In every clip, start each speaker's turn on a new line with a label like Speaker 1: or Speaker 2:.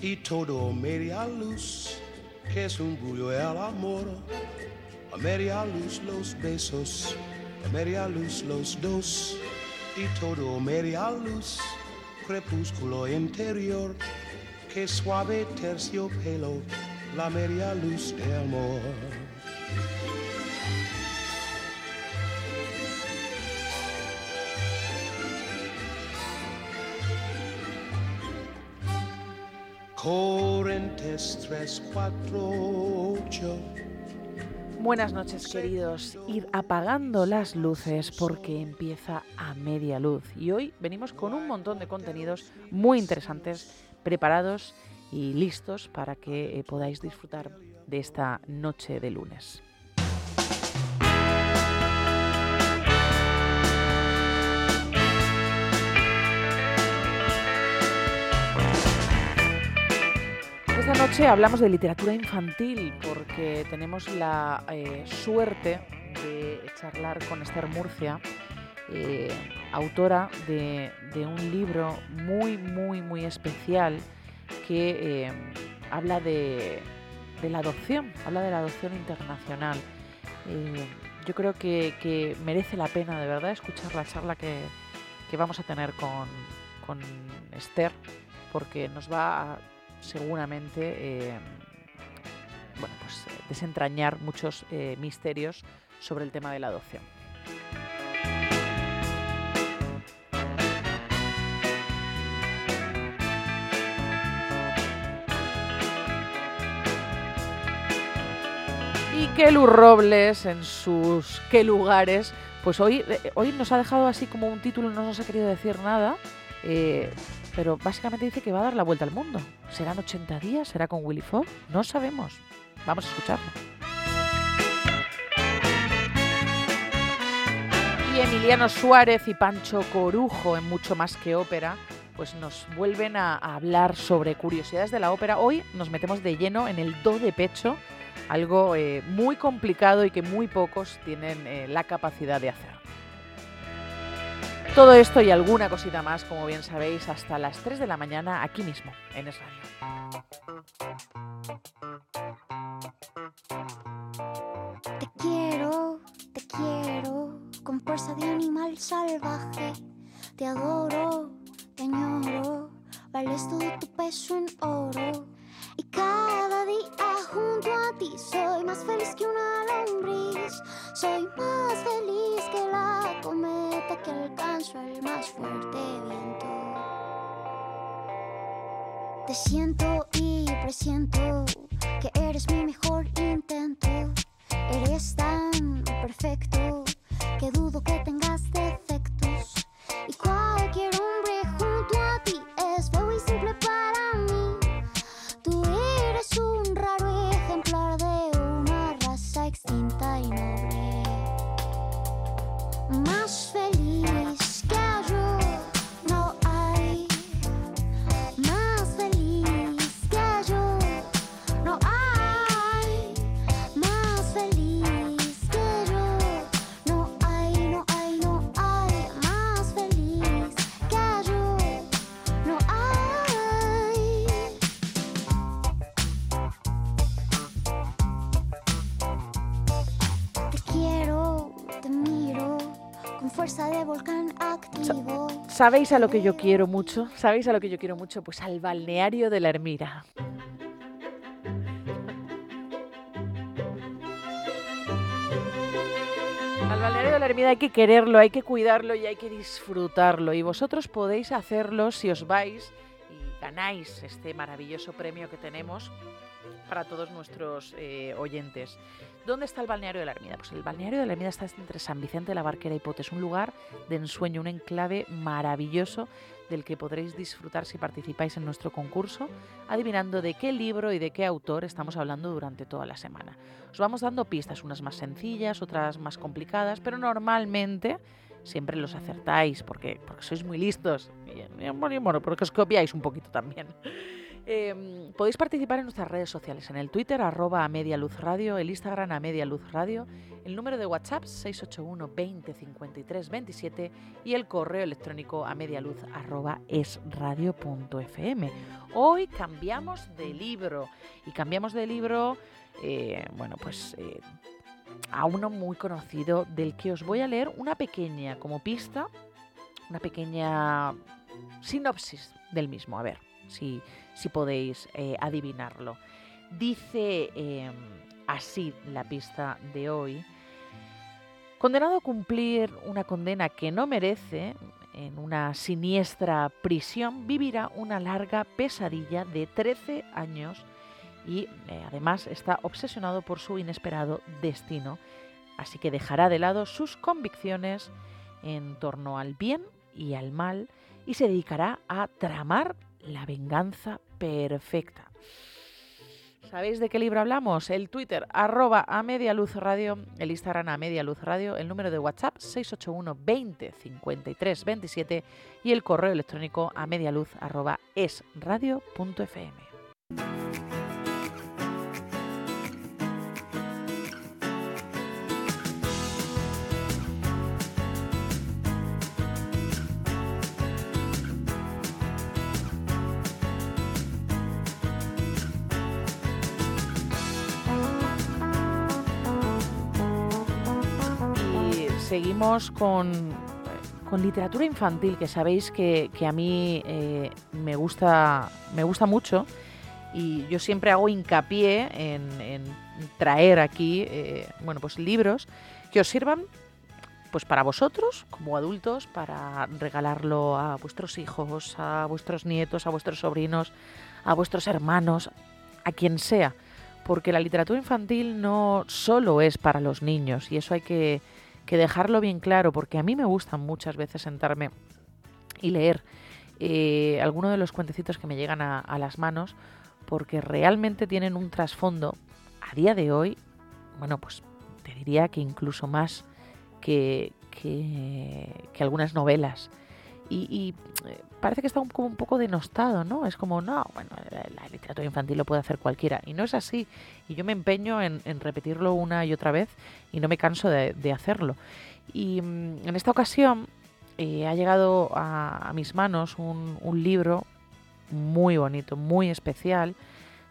Speaker 1: Y todo media luz, que es un bullo el amor. A media luz los besos, a media luz los dos, y todo media luz, crepúsculo interior, que suave terciopelo, la media luz de amor. Corrientes 348.
Speaker 2: Buenas noches queridos, ir apagando las luces porque empieza a media luz y hoy venimos con un montón de contenidos muy interesantes preparados y listos para que eh, podáis disfrutar de esta noche de lunes. Esta noche hablamos de literatura infantil porque tenemos la eh, suerte de charlar con Esther Murcia, eh, autora de, un libro muy, muy, muy especial que eh, habla de, de la adopción, habla de la adopción internacional. Yo creo que, que merece la pena de verdad escuchar la charla que, que vamos a tener con, con Esther, porque nos va a seguramente eh, bueno, pues, eh, desentrañar muchos eh, misterios sobre el tema de la adopción. Y Kelu Robles en sus qué lugares, pues hoy, hoy nos ha dejado así como un título, no nos ha querido decir nada, pero básicamente dice que va a dar la vuelta al mundo. ¿Serán 80 días? ¿Será con Willy Fogg? No sabemos. Vamos a escucharlo. Y Emiliano Suárez y Pancho Corujo en Mucho Más que Ópera, pues nos vuelven a, hablar sobre curiosidades de la ópera. Hoy nos metemos de lleno en el do de pecho, algo eh, muy complicado y que muy pocos tienen eh, la capacidad de hacer. Todo esto y alguna cosita más, como bien sabéis, hasta las 3 de la mañana aquí mismo, en Es Radio.
Speaker 3: Te quiero, te quiero, con fuerza de animal salvaje. Te adoro, te añoro, vales todo tu peso en oro. Y cada día junto a ti soy más feliz que una lombriz. Soy más feliz que la cometa que alcanzo el más fuerte viento. Te siento y presiento que eres mi mejor intento. Eres tan perfecto que dudo que tengas defectos. Y cualquier Más feliz fuerza de volcán activo.
Speaker 2: ¿Sabéis a lo que yo quiero mucho? ¿Sabéis a lo que yo quiero mucho? Pues al balneario de la Ermira. Al balneario de la Ermida hay que quererlo, hay que cuidarlo y hay que disfrutarlo. Y vosotros podéis hacerlo si os vais y ganáis este maravilloso premio que tenemos para todos nuestros eh, oyentes. ¿Dónde está el balneario de la Ermida? Pues el balneario de la Ermida está entre San Vicente de la Barquera y Potes, un lugar de ensueño, un enclave maravilloso del que podréis disfrutar si participáis en nuestro concurso, adivinando de qué libro y de qué autor estamos hablando durante toda la semana. Os vamos dando pistas, unas más sencillas, otras más complicadas, pero normalmente siempre los acertáis porque, porque sois muy listos y, bueno, porque os copiáis un poquito también. Em, podéis participar en nuestras redes sociales, en el Twitter arroba a Media Luz Radio, el Instagram a Media Luz Radio, el número de WhatsApp 681 20 53 27 y el correo electrónico a medialuz arroba esradio.fm. Hoy cambiamos de libro y cambiamos de libro, eh, bueno, pues... Eh, a uno muy conocido del que os voy a leer una pequeña como pista, una pequeña sinopsis del mismo. A ver si, si podéis eh, adivinarlo. Dice em, así la pista de hoy. Condenado a cumplir una condena que no merece, en una siniestra prisión, vivirá una larga pesadilla de 13 años y eh, además está obsesionado por su inesperado destino, así que dejará de lado sus convicciones en torno al bien y al mal y se dedicará a tramar la venganza perfecta. ¿Sabéis de qué libro hablamos? El Twitter, arroba a media luz radio, el Instagram a media luz radio, el número de WhatsApp 681 20 53 27 y el correo electrónico a media luz arroba esradio.fm. seguimos con, literatura infantil, que sabéis que, a mí eh, me, gusta, me gusta mucho y yo siempre hago hincapié en, traer aquí eh, bueno, pues libros que os sirvan pues para vosotros como adultos, para regalarlo a vuestros hijos, a vuestros nietos, a vuestros sobrinos, a vuestros hermanos, a quien sea, porque la literatura infantil no solo es para los niños y eso hay que que dejarlo bien claro, porque a mí me gusta muchas veces sentarme y leer eh, algunos de los cuentecitos que me llegan a, las manos, porque realmente tienen un trasfondo a día de hoy, bueno, pues te diría que incluso más que, que, que algunas novelas. Y, eh, parece que está un, como un poco denostado, ¿no? Es como, no, bueno, la, literatura infantil lo puede hacer cualquiera. Y no es así. Y yo me empeño en, repetirlo una y otra vez y no me canso de, hacerlo. Y mm, en esta ocasión eh, ha llegado a, mis manos un, libro muy bonito, muy especial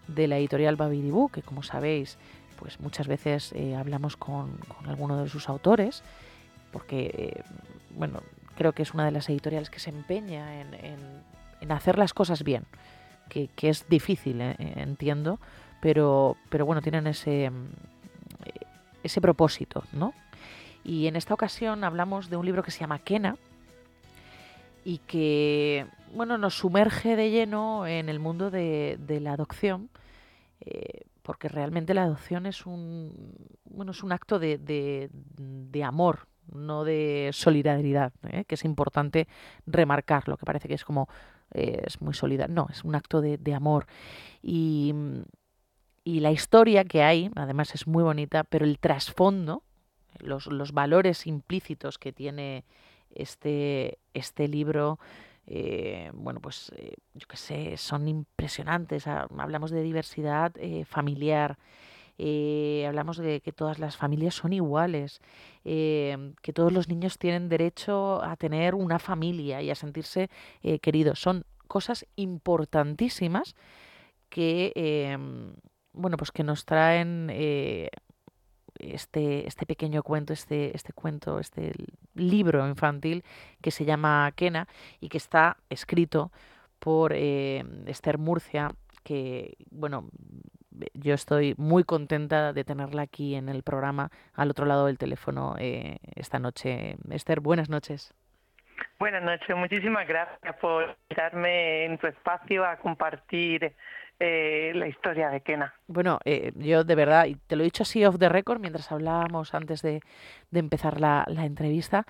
Speaker 2: de la editorial Babidibú, que como sabéis, pues muchas veces eh, hablamos con, con alguno de sus autores, porque, bueno, creo que es una de las editoriales que se empeña en, hacer las cosas bien, que, es difícil, eh, entiendo, pero, pero bueno, tienen ese, ese propósito, ¿no? Y en esta ocasión hablamos de un libro que se llama Kena y que bueno, nos sumerge de lleno en el mundo de, la adopción, eh, porque realmente la adopción es un, bueno, es un acto de, de amor, no de solidaridad, ¿eh? que es importante remarcarlo, que parece que es como, eh, es muy solidario, no, es un acto de, amor. Y, y, la historia que hay, además es muy bonita, pero el trasfondo, los, los valores implícitos que tiene este, este libro, eh, bueno, pues yo qué sé, son impresionantes. Hablamos de diversidad familiar, eh, hablamos de que todas las familias son iguales, eh, que todos los niños tienen derecho a tener una familia y a sentirse eh, queridos. Son cosas importantísimas que, em, bueno, pues que nos traen este, este pequeño cuento, este, este cuento, este libro infantil que se llama Kena y que está escrito por Esther Murcia, que, bueno, yo estoy muy contenta de tenerla aquí en el programa, al otro lado del teléfono, eh, esta noche. Esther, buenas noches.
Speaker 4: Buenas noches, muchísimas gracias por invitarme en tu espacio a compartir eh, la historia de Kena.
Speaker 2: Bueno, eh, yo de verdad, y te lo he dicho así off the record mientras hablábamos antes de, de empezar la, la entrevista,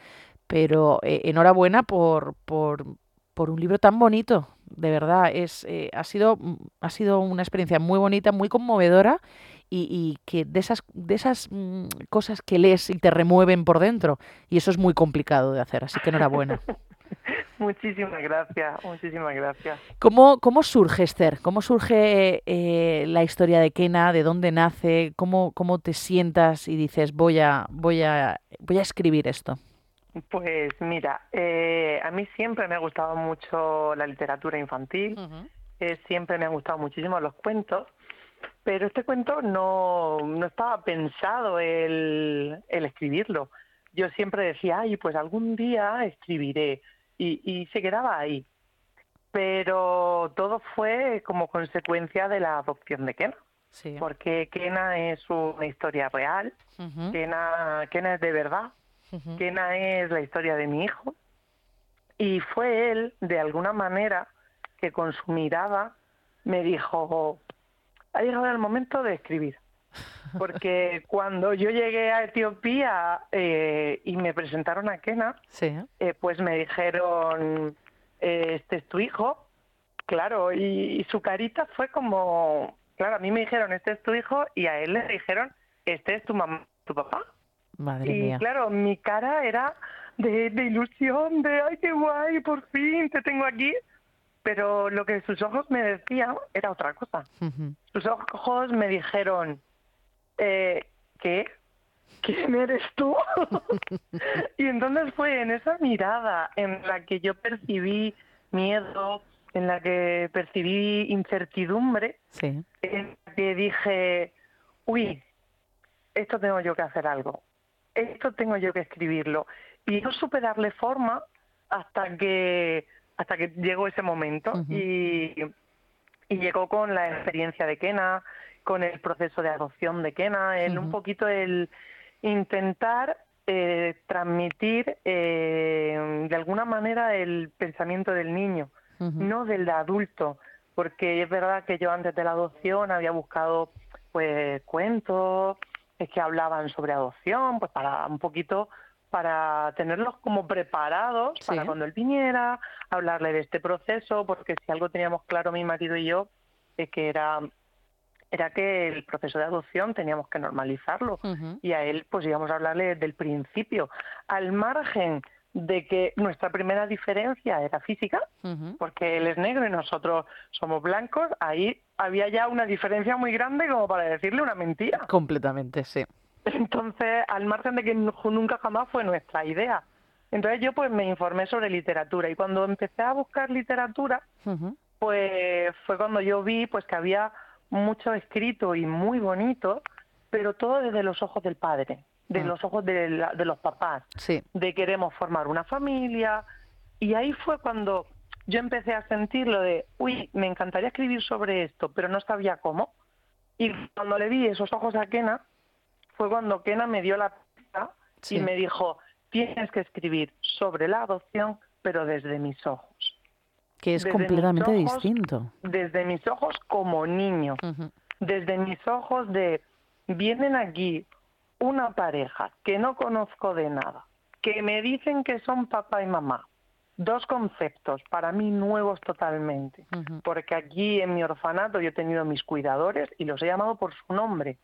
Speaker 2: pero eh, enhorabuena por, por, por un libro tan bonito, de verdad, es, eh, ha, sido, mm, ha sido una experiencia muy bonita, muy conmovedora y, y que de esas, de esas mm, cosas que lees y te remueven por dentro, y eso es muy complicado de hacer, así que enhorabuena.
Speaker 4: Muchísimas gracias, muchísimas gracias.
Speaker 2: ¿Cómo, cómo surge, Esther? ¿Cómo surge eh, la historia de Kena? ¿De dónde nace? ¿Cómo, ¿Cómo te sientas y dices, voy a, voy a, voy a escribir esto?
Speaker 4: Pues mira, eh, a mí siempre me ha gustado mucho la literatura infantil, eh, siempre me han gustado muchísimo los cuentos, pero este cuento no, no estaba pensado el, el escribirlo. Yo siempre decía, ay, pues algún día escribiré, y, y se quedaba ahí. Pero todo fue como consecuencia de la adopción de Kena.
Speaker 2: Sí.
Speaker 4: Porque Kena es una historia real, Kena, Kena es de verdad, Kena es la historia de mi hijo. Y fue él, de alguna manera, que con su mirada me dijo, ha llegado el momento de escribir. Porque cuando yo llegué a Etiopía eh, y me presentaron a Kena,
Speaker 2: Sí.
Speaker 4: eh, pues me dijeron, eh, este es tu hijo, claro, y, y su carita fue como, claro, a mí me dijeron, este es tu hijo, y a él le dijeron, este es tu mamá, tu papá.
Speaker 2: Madre
Speaker 4: Y
Speaker 2: mía.
Speaker 4: claro, mi cara era de, de ilusión, de, ay, qué guay, por fin te tengo aquí. Pero lo que sus ojos me decían era otra cosa. Sus ojos me dijeron, eh, ¿qué? ¿Quién eres tú? y entonces fue en esa mirada en la que yo percibí miedo, en la que percibí incertidumbre,
Speaker 2: Sí.
Speaker 4: en la que dije, uy, esto tengo yo que hacer algo, esto tengo yo que escribirlo. Y no supe darle forma hasta que hasta que llegó ese momento y, y llegó con la experiencia de Kena, con el proceso de adopción de Kena, el un
Speaker 2: Ujú.
Speaker 4: poquito el intentar eh, transmitir eh, de alguna manera el pensamiento del niño no del adulto, porque es verdad que yo antes de la adopción había buscado pues cuentos eh, que hablaban sobre adopción, pues para un poquito para tenerlos como preparados
Speaker 2: Sí.
Speaker 4: para cuando él viniera, hablarle de este proceso, porque si algo teníamos claro mi marido y yo, es que era era que el proceso de adopción teníamos que normalizarlo. Y a él pues íbamos a hablarle desde el principio, al margen de que nuestra primera diferencia era física, porque él es negro y nosotros somos blancos, ahí había ya una diferencia muy grande como para decirle una mentira.
Speaker 2: Completamente, sí.
Speaker 4: Entonces, al margen de que nu- nunca jamás fue nuestra idea. Entonces yo pues me informé sobre literatura y cuando empecé a buscar literatura, pues fue cuando yo vi pues que había mucho escrito y muy bonito, pero todo desde los ojos del padre, de
Speaker 2: Mm.
Speaker 4: los ojos de, la- de los papás
Speaker 2: Sí.
Speaker 4: de queremos formar una familia. Y ahí fue cuando yo empecé a sentir lo de, uy, me encantaría escribir sobre esto, pero no sabía cómo. Y cuando le vi esos ojos a Kena, fue cuando Kena me dio la pista
Speaker 2: Sí.
Speaker 4: y me dijo, tienes que escribir sobre la adopción, pero desde mis ojos.
Speaker 2: Que es
Speaker 4: Desde
Speaker 2: completamente
Speaker 4: ojos-
Speaker 2: distinto.
Speaker 4: Desde mis ojos como niño desde mis ojos de vienen aquí una pareja que no conozco de nada, que me dicen que son papá y mamá. Dos conceptos para mí nuevos totalmente, porque aquí en mi orfanato yo he tenido mis cuidadores y los he llamado por su nombre.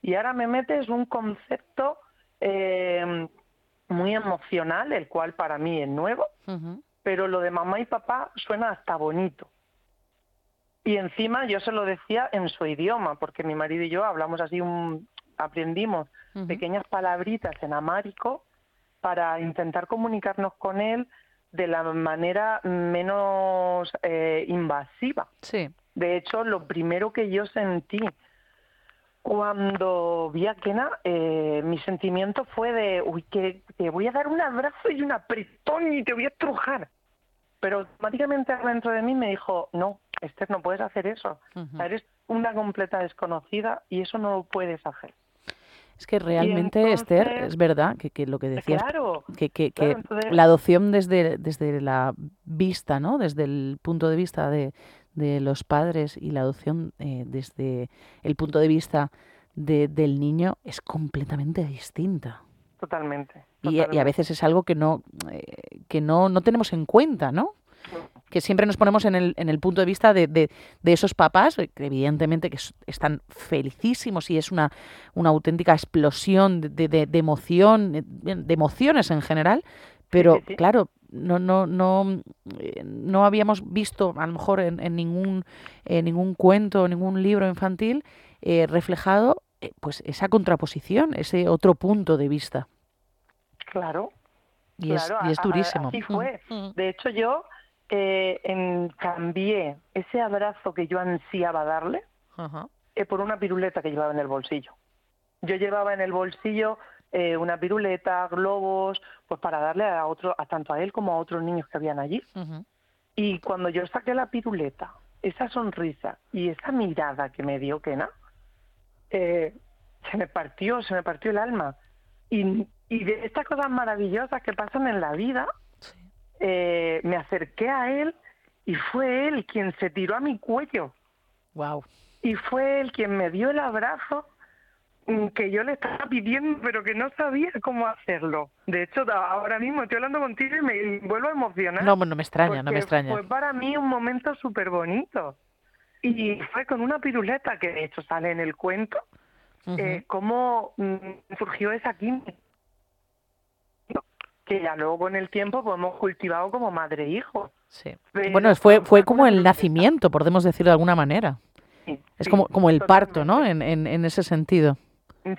Speaker 4: Y ahora me metes un concepto eh, muy emocional, el cual para mí es nuevo, pero lo de mamá y papá suena hasta bonito. Y encima yo se lo decía en su idioma, porque mi marido y yo hablamos así, un, aprendimos pequeñas palabritas en amárico para intentar comunicarnos con él de la manera menos eh, invasiva.
Speaker 2: Sí.
Speaker 4: De hecho, lo primero que yo sentí cuando vi a Kena, eh, mi sentimiento fue de, uy, que te voy a dar un abrazo y un apretón y te voy a estrujar. Pero automáticamente dentro de mí me dijo, no, Esther, no puedes hacer eso. Eres una completa desconocida y eso no lo puedes hacer.
Speaker 2: Es que realmente, Esther, es verdad que, que lo que decías,
Speaker 4: Claro,
Speaker 2: que, que,
Speaker 4: claro, entonces-
Speaker 2: la adopción desde, desde la vista, ¿no? Desde el punto de vista de, de los padres y la adopción eh, desde el punto de vista de- del niño es completamente distinta.
Speaker 4: totalmente.
Speaker 2: Y, y a veces es algo que no, eh, que no, no tenemos en cuenta, ¿no? Que siempre nos ponemos en el, en el punto de vista de, de- de esos papás, eh, que evidentemente que están felicísimos y es una, una auténtica explosión de, de- emoción, eh, de emociones en general, pero
Speaker 4: sí, sí.
Speaker 2: claro, no, no, no, eh, no habíamos visto a lo mejor en, en ningún, en ningún cuento, ningún libro infantil eh, reflejado eh, pues esa contraposición, ese otro punto de vista.
Speaker 4: Claro,
Speaker 2: Y, es, y es
Speaker 4: a- a-
Speaker 2: durísimo.
Speaker 4: así
Speaker 2: Mm,
Speaker 4: fue.
Speaker 2: mm.
Speaker 4: De hecho, yo eh, en- cambié ese abrazo que yo ansiaba darle
Speaker 2: Ajá.
Speaker 4: eh, por una piruleta que llevaba en el bolsillo. Yo llevaba en el bolsillo eh, una piruleta, globos, pues para darle a otro, a tanto a él como a otros niños que habían allí. Y cuando yo saqué la piruleta, esa sonrisa y esa mirada que me dio Kena, eh, se me partió, se me partió el alma. Y, y de estas cosas maravillosas que pasan en la vida, eh, me acerqué a él y fue él quien se tiró a mi cuello.
Speaker 2: Wow.
Speaker 4: Y fue él quien me dio el abrazo mm, que yo le estaba pidiendo, pero que no sabía cómo hacerlo. De hecho, ahora mismo estoy hablando contigo y me vuelvo a emocionar.
Speaker 2: No, no me extraña, no me extraña.
Speaker 4: Fue para mí un momento súper bonito. Y fue con una piruleta que de hecho sale en el cuento, eh, cómo mm, surgió esa química. Que ya luego con el tiempo pues, hemos cultivado como madre e hijo.
Speaker 2: Sí.
Speaker 4: pero
Speaker 2: Bueno, fue, fue como el nacimiento, podemos decirlo de alguna manera.
Speaker 4: Sí,
Speaker 2: Es
Speaker 4: sí,
Speaker 2: como, como el parto, ¿no? En, en, en ese sentido.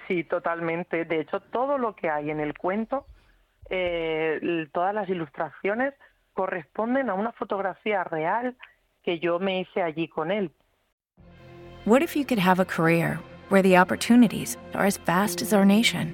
Speaker 4: Sí, totalmente. De hecho, todo lo que hay en el cuento, eh, todas las ilustraciones corresponden a una fotografía real que yo me hice allí con él.
Speaker 5: What if you could have a career where the opportunities are as vast as our nation,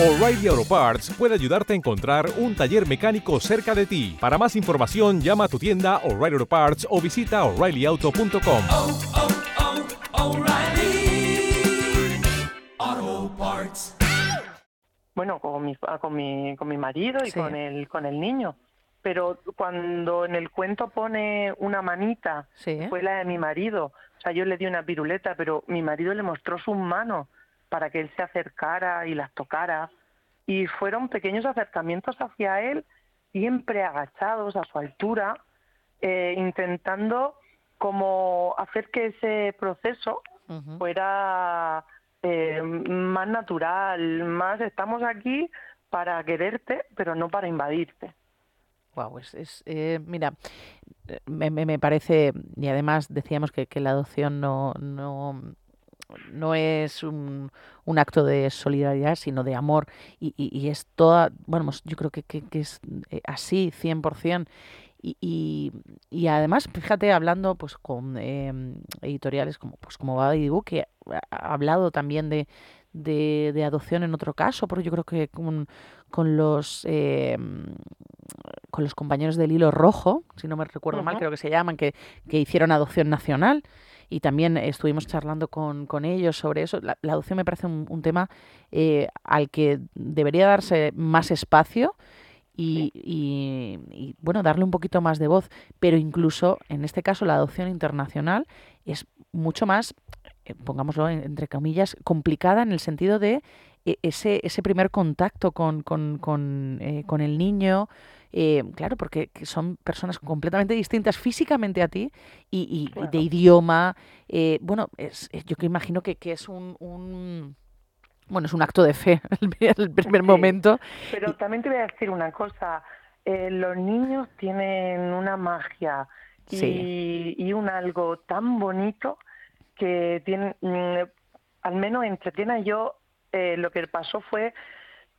Speaker 6: O'Reilly Auto Parts puede ayudarte a encontrar un taller mecánico cerca de ti. Para más información, llama a tu tienda O'Reilly Auto Parts o visita oreillyauto.com.
Speaker 4: Bueno, con mi, ah, con mi, con mi marido y
Speaker 2: Sí.
Speaker 4: con, el, con el niño. Pero cuando en el cuento pone una manita,
Speaker 2: Sí.
Speaker 4: fue la de mi marido. O sea, yo le di una piruleta, pero mi marido le mostró sus manos para que él se acercara y las tocara. Y fueron pequeños acercamientos hacia él, siempre agachados a su altura, eh, intentando como hacer que ese proceso fuera eh, más natural, más estamos aquí para quererte, pero no para invadirte.
Speaker 2: Guau, es, es, eh, mira, eh, me, me- me parece, y además decíamos que, que la adopción no, no, no es un, un acto de solidaridad, sino de amor, y, y- y es toda, bueno, pues yo creo que, que- que es eh, así, 100%. Y, y, y además, fíjate, hablando pues con eh, editoriales como, pues, como Babadibu, que ha ha hablado también de, de, de adopción en otro caso, porque yo creo que con, con los eh, con los compañeros del hilo rojo, si no me recuerdo mal, creo que se llaman, que, que hicieron adopción nacional y también estuvimos charlando con, con ellos sobre eso. La, la adopción me parece un, un tema eh, al que debería darse más espacio y, y- y, bueno, darle un poquito más de voz, pero incluso en este caso la adopción internacional es mucho más, eh, pongámoslo en- entre comillas, complicada en el sentido de eh, ese, ese primer contacto con, con, con, eh, con el niño, eh, claro, porque que son personas completamente distintas físicamente a ti y, y- y
Speaker 4: Claro.
Speaker 2: de idioma. eh, bueno, es, es- yo que imagino que, que es un, un- bueno, es un acto de fe el, primer-
Speaker 4: Sí.
Speaker 2: momento.
Speaker 4: Pero también te voy a decir una cosa, eh, los niños tienen una magia y,
Speaker 2: Sí.
Speaker 4: y un algo tan bonito que tienen, mm, al menos entre Tiena y yo, eh, lo que pasó fue,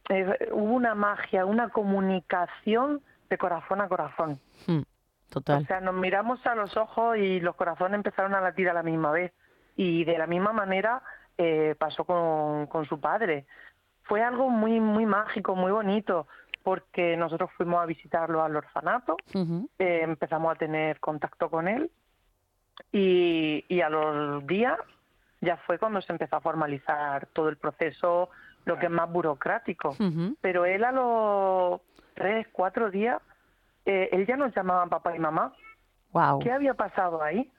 Speaker 4: eh, hubo una magia, una comunicación de corazón a corazón.
Speaker 2: Mm, total.
Speaker 4: O sea, nos miramos a los ojos y los corazones empezaron a latir a la misma vez. Y de la misma manera eh, pasó con, con su padre. Fue algo muy, muy mágico, muy bonito, porque nosotros fuimos a visitarlo al orfanato, eh, empezamos a tener contacto con él y, y a los días ya fue cuando se empezó a formalizar todo el proceso, lo que es más burocrático. Pero él a los tres, cuatro días, eh, él ya nos llamaba papá y mamá.
Speaker 2: Wow.
Speaker 4: ¿Qué había pasado ahí?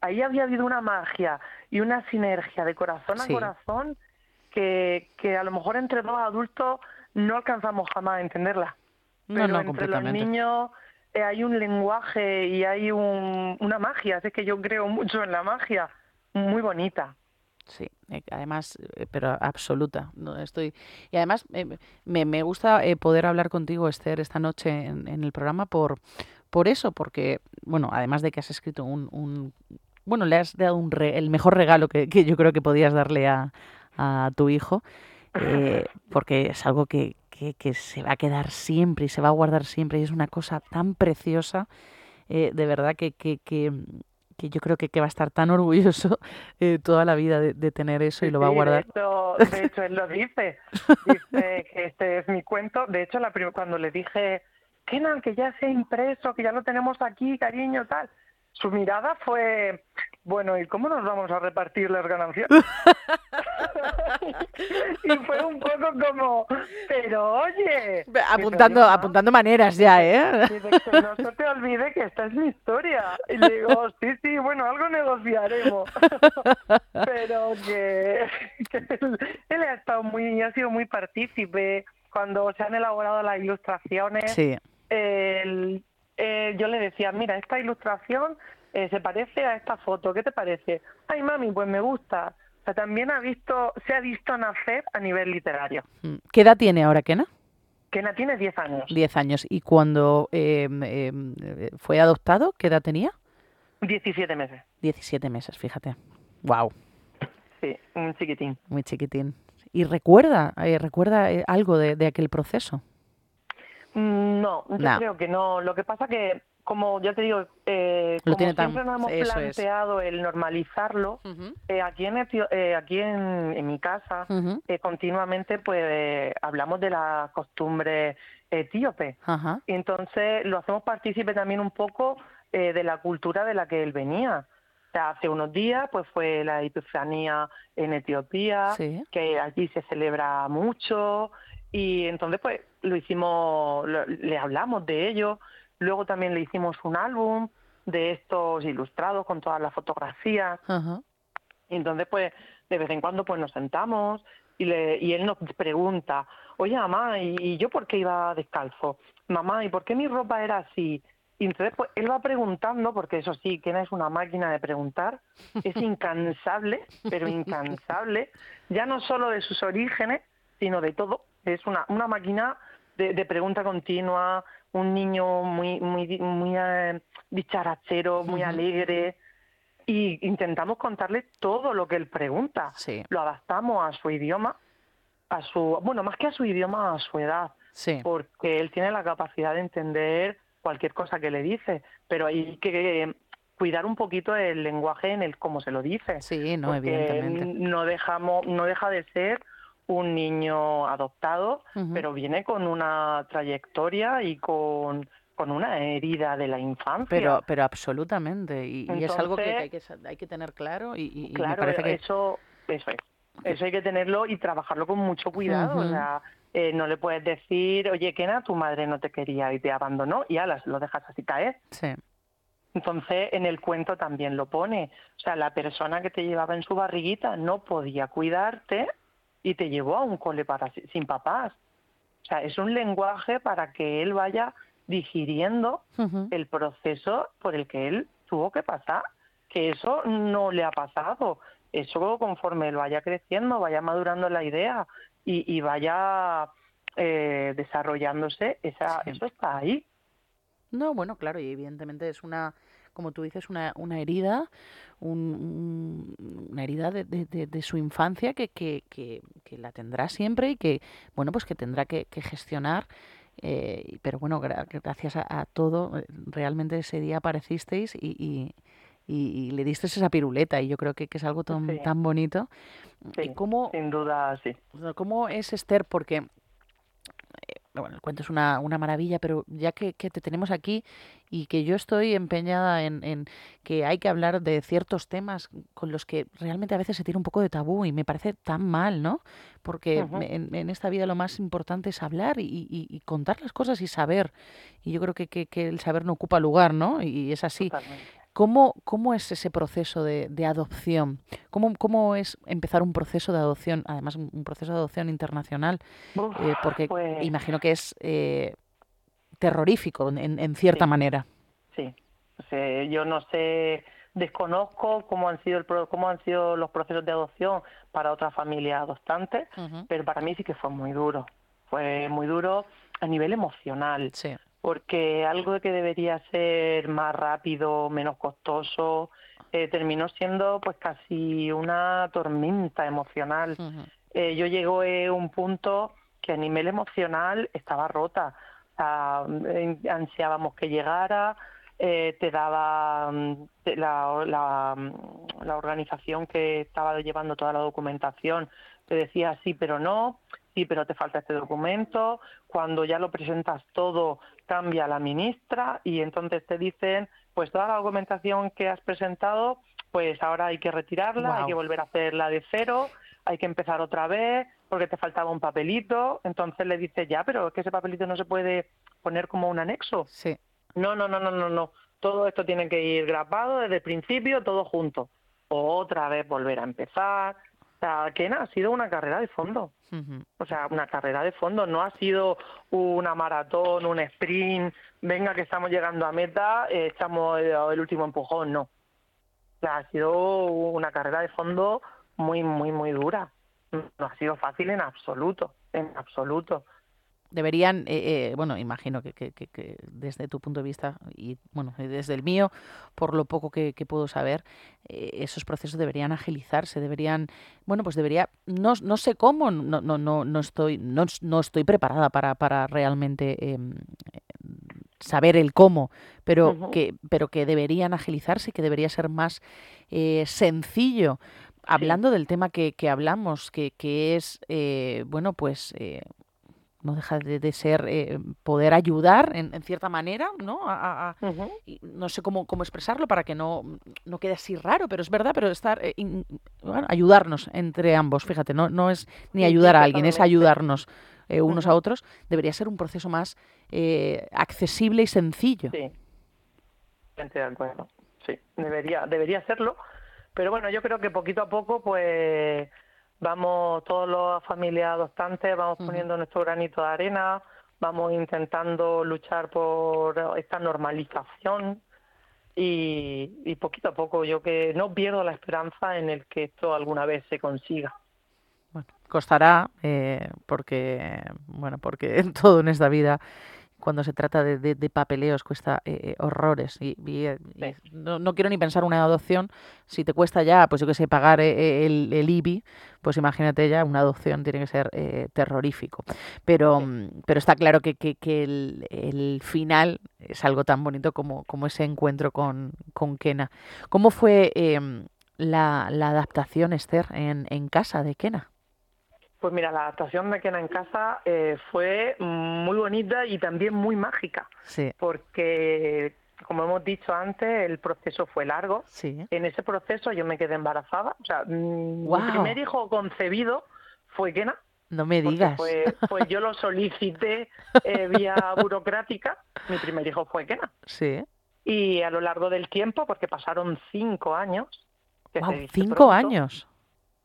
Speaker 4: Ahí había habido una magia y una sinergia de corazón a
Speaker 2: Sí.
Speaker 4: corazón que, que a lo mejor entre dos adultos no alcanzamos jamás a entenderla.
Speaker 2: No,
Speaker 4: Pero
Speaker 2: no,
Speaker 4: entre los niños eh, hay un lenguaje y hay un, una magia. Es que yo creo mucho en la magia, muy bonita.
Speaker 2: Sí, eh, además, eh, pero absoluta. No estoy y además eh, me, me gusta poder hablar contigo, Esther, esta noche en, en el programa por por eso, porque bueno, además de que has escrito un, un bueno, le has dado un re- el mejor regalo que, que yo creo que podías darle a, a tu hijo, eh, porque es algo que, que, que se va a quedar siempre y se va a guardar siempre y es una cosa tan preciosa, eh, de verdad que, que, que, yo creo que, que va a estar tan orgulloso eh, toda la vida de, de tener eso y lo va a guardar.
Speaker 4: De hecho, de hecho, él lo dice. Dice que este es mi cuento. De hecho, la cuando le dije, Kenan, que ya se ha impreso, que ya lo tenemos aquí, cariño, tal. Su mirada fue, bueno, ¿y cómo nos vamos a repartir las ganancias? y fue un poco como, pero oye.
Speaker 2: Apuntando,
Speaker 4: Dice, "Mamá,
Speaker 2: apuntando maneras ya, ¿eh?
Speaker 4: Dice que no se te olvide que esta es mi historia. Y le digo, sí, sí, bueno, algo negociaremos. Pero que, que él, él ha estado muy, ha sido muy partícipe cuando se han elaborado las ilustraciones.
Speaker 2: Sí,
Speaker 4: él- eh, yo le decía, mira, esta ilustración eh, se parece a esta foto, ¿qué te parece? Ay, mami, pues me gusta. También ha visto, se ha visto nacer a nivel literario.
Speaker 2: Mm. ¿Qué edad tiene ahora Kena?
Speaker 4: Kena tiene 10 años.
Speaker 2: 10 años. ¿Y cuando eh, fue adoptado, qué edad tenía?
Speaker 4: 17 meses.
Speaker 2: 17 meses, fíjate. Wow,
Speaker 4: Sí, un chiquitín.
Speaker 2: muy chiquitín. ¿Y recuerda, eh, recuerda eh, algo de, de aquel proceso?
Speaker 4: Mm, No, yo
Speaker 2: No.
Speaker 4: creo que no. Lo que pasa que, como ya te digo, eh, como
Speaker 2: tiene tan-
Speaker 4: siempre nos hemos
Speaker 2: eso es.
Speaker 4: planteado el normalizarlo, eh, aquí en Etio- eh, aquí en, en mi casa eh, continuamente pues eh, hablamos de las costumbres etíopes.
Speaker 2: Ajá.
Speaker 4: Y entonces lo hacemos partícipe también un poco eh, de la cultura de la que él venía. O sea, hace unos días pues fue la Epifanía en Etiopía,
Speaker 2: Sí.
Speaker 4: que allí se celebra mucho y entonces pues lo hicimos, lo- le hablamos de ello. Luego también le hicimos un álbum de estos ilustrados con todas las fotografías. Y entonces, pues, de vez en cuando, pues nos sentamos y, le, y él nos pregunta, oye, mamá, ¿y, y yo por qué iba descalzo? Mamá, ¿y por qué mi ropa era así? Y entonces, pues, él va preguntando, porque eso sí, que es una máquina de preguntar, es incansable, pero incansable, ya no solo de sus orígenes, sino de todo. Es una, una máquina de, de pregunta continua, un niño muy, muy, muy eh, dicharachero, muy alegre, y intentamos contarle todo lo que él pregunta.
Speaker 2: Sí,
Speaker 4: Lo adaptamos a su idioma, a su, bueno, más que a su idioma, a su edad,
Speaker 2: sí.
Speaker 4: porque él tiene la capacidad de entender cualquier cosa que le dice, pero hay que cuidar un poquito el lenguaje en el cómo se lo dice.
Speaker 2: Sí, no, evidentemente.
Speaker 4: no dejamos, no deja de ser un niño adoptado, pero viene con una trayectoria y con, con una herida de la infancia.
Speaker 2: Pero, pero absolutamente. Y, y es algo que, hay, que, hay que tener claro y, y- me
Speaker 4: Claro,
Speaker 2: parece que...
Speaker 4: eso, eso es. Eso hay que tenerlo y trabajarlo con mucho cuidado. O sea, eh, no le puedes decir, oye, Kena, tu madre no te quería y te abandonó y alas, lo dejas así caer.
Speaker 2: Sí,
Speaker 4: Entonces, en el cuento también lo pone. O sea, la persona que te llevaba en su barriguita no podía cuidarte y te llevó a un cole para sin papás. O sea, es un lenguaje para que él vaya digiriendo el proceso por el que él tuvo que pasar, que eso no le ha pasado. Eso conforme él vaya creciendo, vaya madurando la idea y, y vaya eh, desarrollándose, esa,
Speaker 2: Sí.
Speaker 4: eso está ahí.
Speaker 2: No, bueno, claro, y evidentemente es una, como tú dices, una, una herida, un- un- una herida de, de- de- de su infancia que, que, que, que la tendrá siempre y que, bueno, pues que tendrá que, que gestionar Eh, pero bueno, gracias a, todo, eh, realmente ese día aparecisteis y, y, le diste esa piruleta y yo creo que, es algo tan, tan bonito.
Speaker 4: Sí, ¿Cómo, sin duda, sí.
Speaker 2: ¿Cómo es Esther? Porque bueno, el cuento es una, una maravilla, pero ya que, te tenemos aquí y que yo estoy empeñada en, en, que hay que hablar de ciertos temas con los que realmente a veces se tiene un poco de tabú y me parece tan mal, ¿no? Porque en, esta vida lo más importante es hablar y, y, contar las cosas y saber. Y yo creo que, que, que, el saber no ocupa lugar, ¿no? Y es así. ¿Cómo, ¿Cómo es ese proceso de, de adopción? ¿Cómo, ¿Cómo, es empezar un proceso de adopción, además un, proceso de adopción internacional? Eh, porque pues imagino que es eh, terrorífico en, en cierta manera.
Speaker 4: Sí, yo no sé, desconozco cómo han sido el cómo han sido los procesos de adopción para otras familias adoptantes, pero para mí sí que fue muy duro. Fue muy duro a nivel emocional. Sí porque algo que debería ser más rápido, menos costoso, eh, terminó siendo pues casi una tormenta emocional. eh, yo llegué a un punto que a nivel emocional estaba rota. ansiábamos que llegara, eh, te daba mm, la, la, mm, la organización que estaba llevando toda la documentación, te decía sí pero no, sí pero te falta este documento, cuando ya lo presentas todo cambia la ministra y entonces te dicen, pues toda la documentación que has presentado, pues ahora hay que retirarla, hay que volver a hacerla de cero, hay que empezar otra vez porque te faltaba un papelito, entonces le dices, ya, pero es que ese papelito no se puede poner como un anexo.
Speaker 2: Sí.
Speaker 4: No, no, no, no, no, no. Todo esto tiene que ir grabado desde el principio, todo junto. Otra vez volver a empezar, sea, Kena ha sido una carrera de fondo. O sea, una carrera de fondo. No ha sido una maratón, un sprint, venga que estamos llegando a meta, eh, echamos el, último empujón, no. O sea, ha sido una carrera de fondo muy, muy, muy dura. No ha sido fácil en absoluto, en absoluto
Speaker 2: deberían, eh, eh, bueno, imagino que, que, que, desde tu punto de vista y bueno, desde el mío, por lo poco que, puedo saber, eh, esos procesos deberían agilizarse, deberían, bueno, pues debería, no, no sé cómo, no, no, no, no estoy, no, no estoy preparada para, para realmente em, saber el cómo, pero que, pero que deberían agilizarse, que debería ser más sencillo. Hablando del tema que, que hablamos, que, que es, bueno, pues no deja de, ser eh, poder ayudar en, cierta manera, ¿no? no sé cómo, cómo, expresarlo para que no, no quede así raro, pero es verdad, pero estar, eh, bueno, ayudarnos entre ambos, fíjate, no, no es ni ayudar a alguien, es ayudarnos eh, unos a otros, debería ser un proceso más accesible y sencillo.
Speaker 4: Sí, de acuerdo, sí, debería, debería serlo, pero bueno, yo creo que poquito a poco, pues vamos, todas las familias adoptantes, vamos poniendo nuestro granito de arena, vamos intentando luchar por esta normalización y, y poquito a poco yo que no pierdo la esperanza en el que esto alguna vez se consiga.
Speaker 2: Bueno, costará eh, porque, bueno, porque todo en esta vida cuando se trata de, papeleos cuesta eh, eh, horrores. Y, eh, no, quiero ni pensar una adopción. Si te cuesta ya, pues yo que sé, pagar el, el, IBI, pues imagínate ya, una adopción tiene que ser terrorífico. Pero, mm, pero está claro que, el, final es algo tan bonito como, como ese encuentro con, con Kena. ¿Cómo fue em, la, la, adaptación, Esther, en, en casa de Kena?
Speaker 4: Pues mira, la adaptación de Kena en casa eh, fue muy bonita y también muy mágica.
Speaker 2: Sí.
Speaker 4: Porque, como hemos dicho antes, el proceso fue largo.
Speaker 2: Sí.
Speaker 4: En ese proceso yo me quedé embarazada. O sea, mm, mi primer hijo concebido fue Kena.
Speaker 2: No me digas.
Speaker 4: Pues, yo lo solicité eh, vía burocrática. Mi primer hijo fue Kena.
Speaker 2: Sí.
Speaker 4: Y a lo largo del tiempo, porque pasaron cinco años.
Speaker 2: cinco años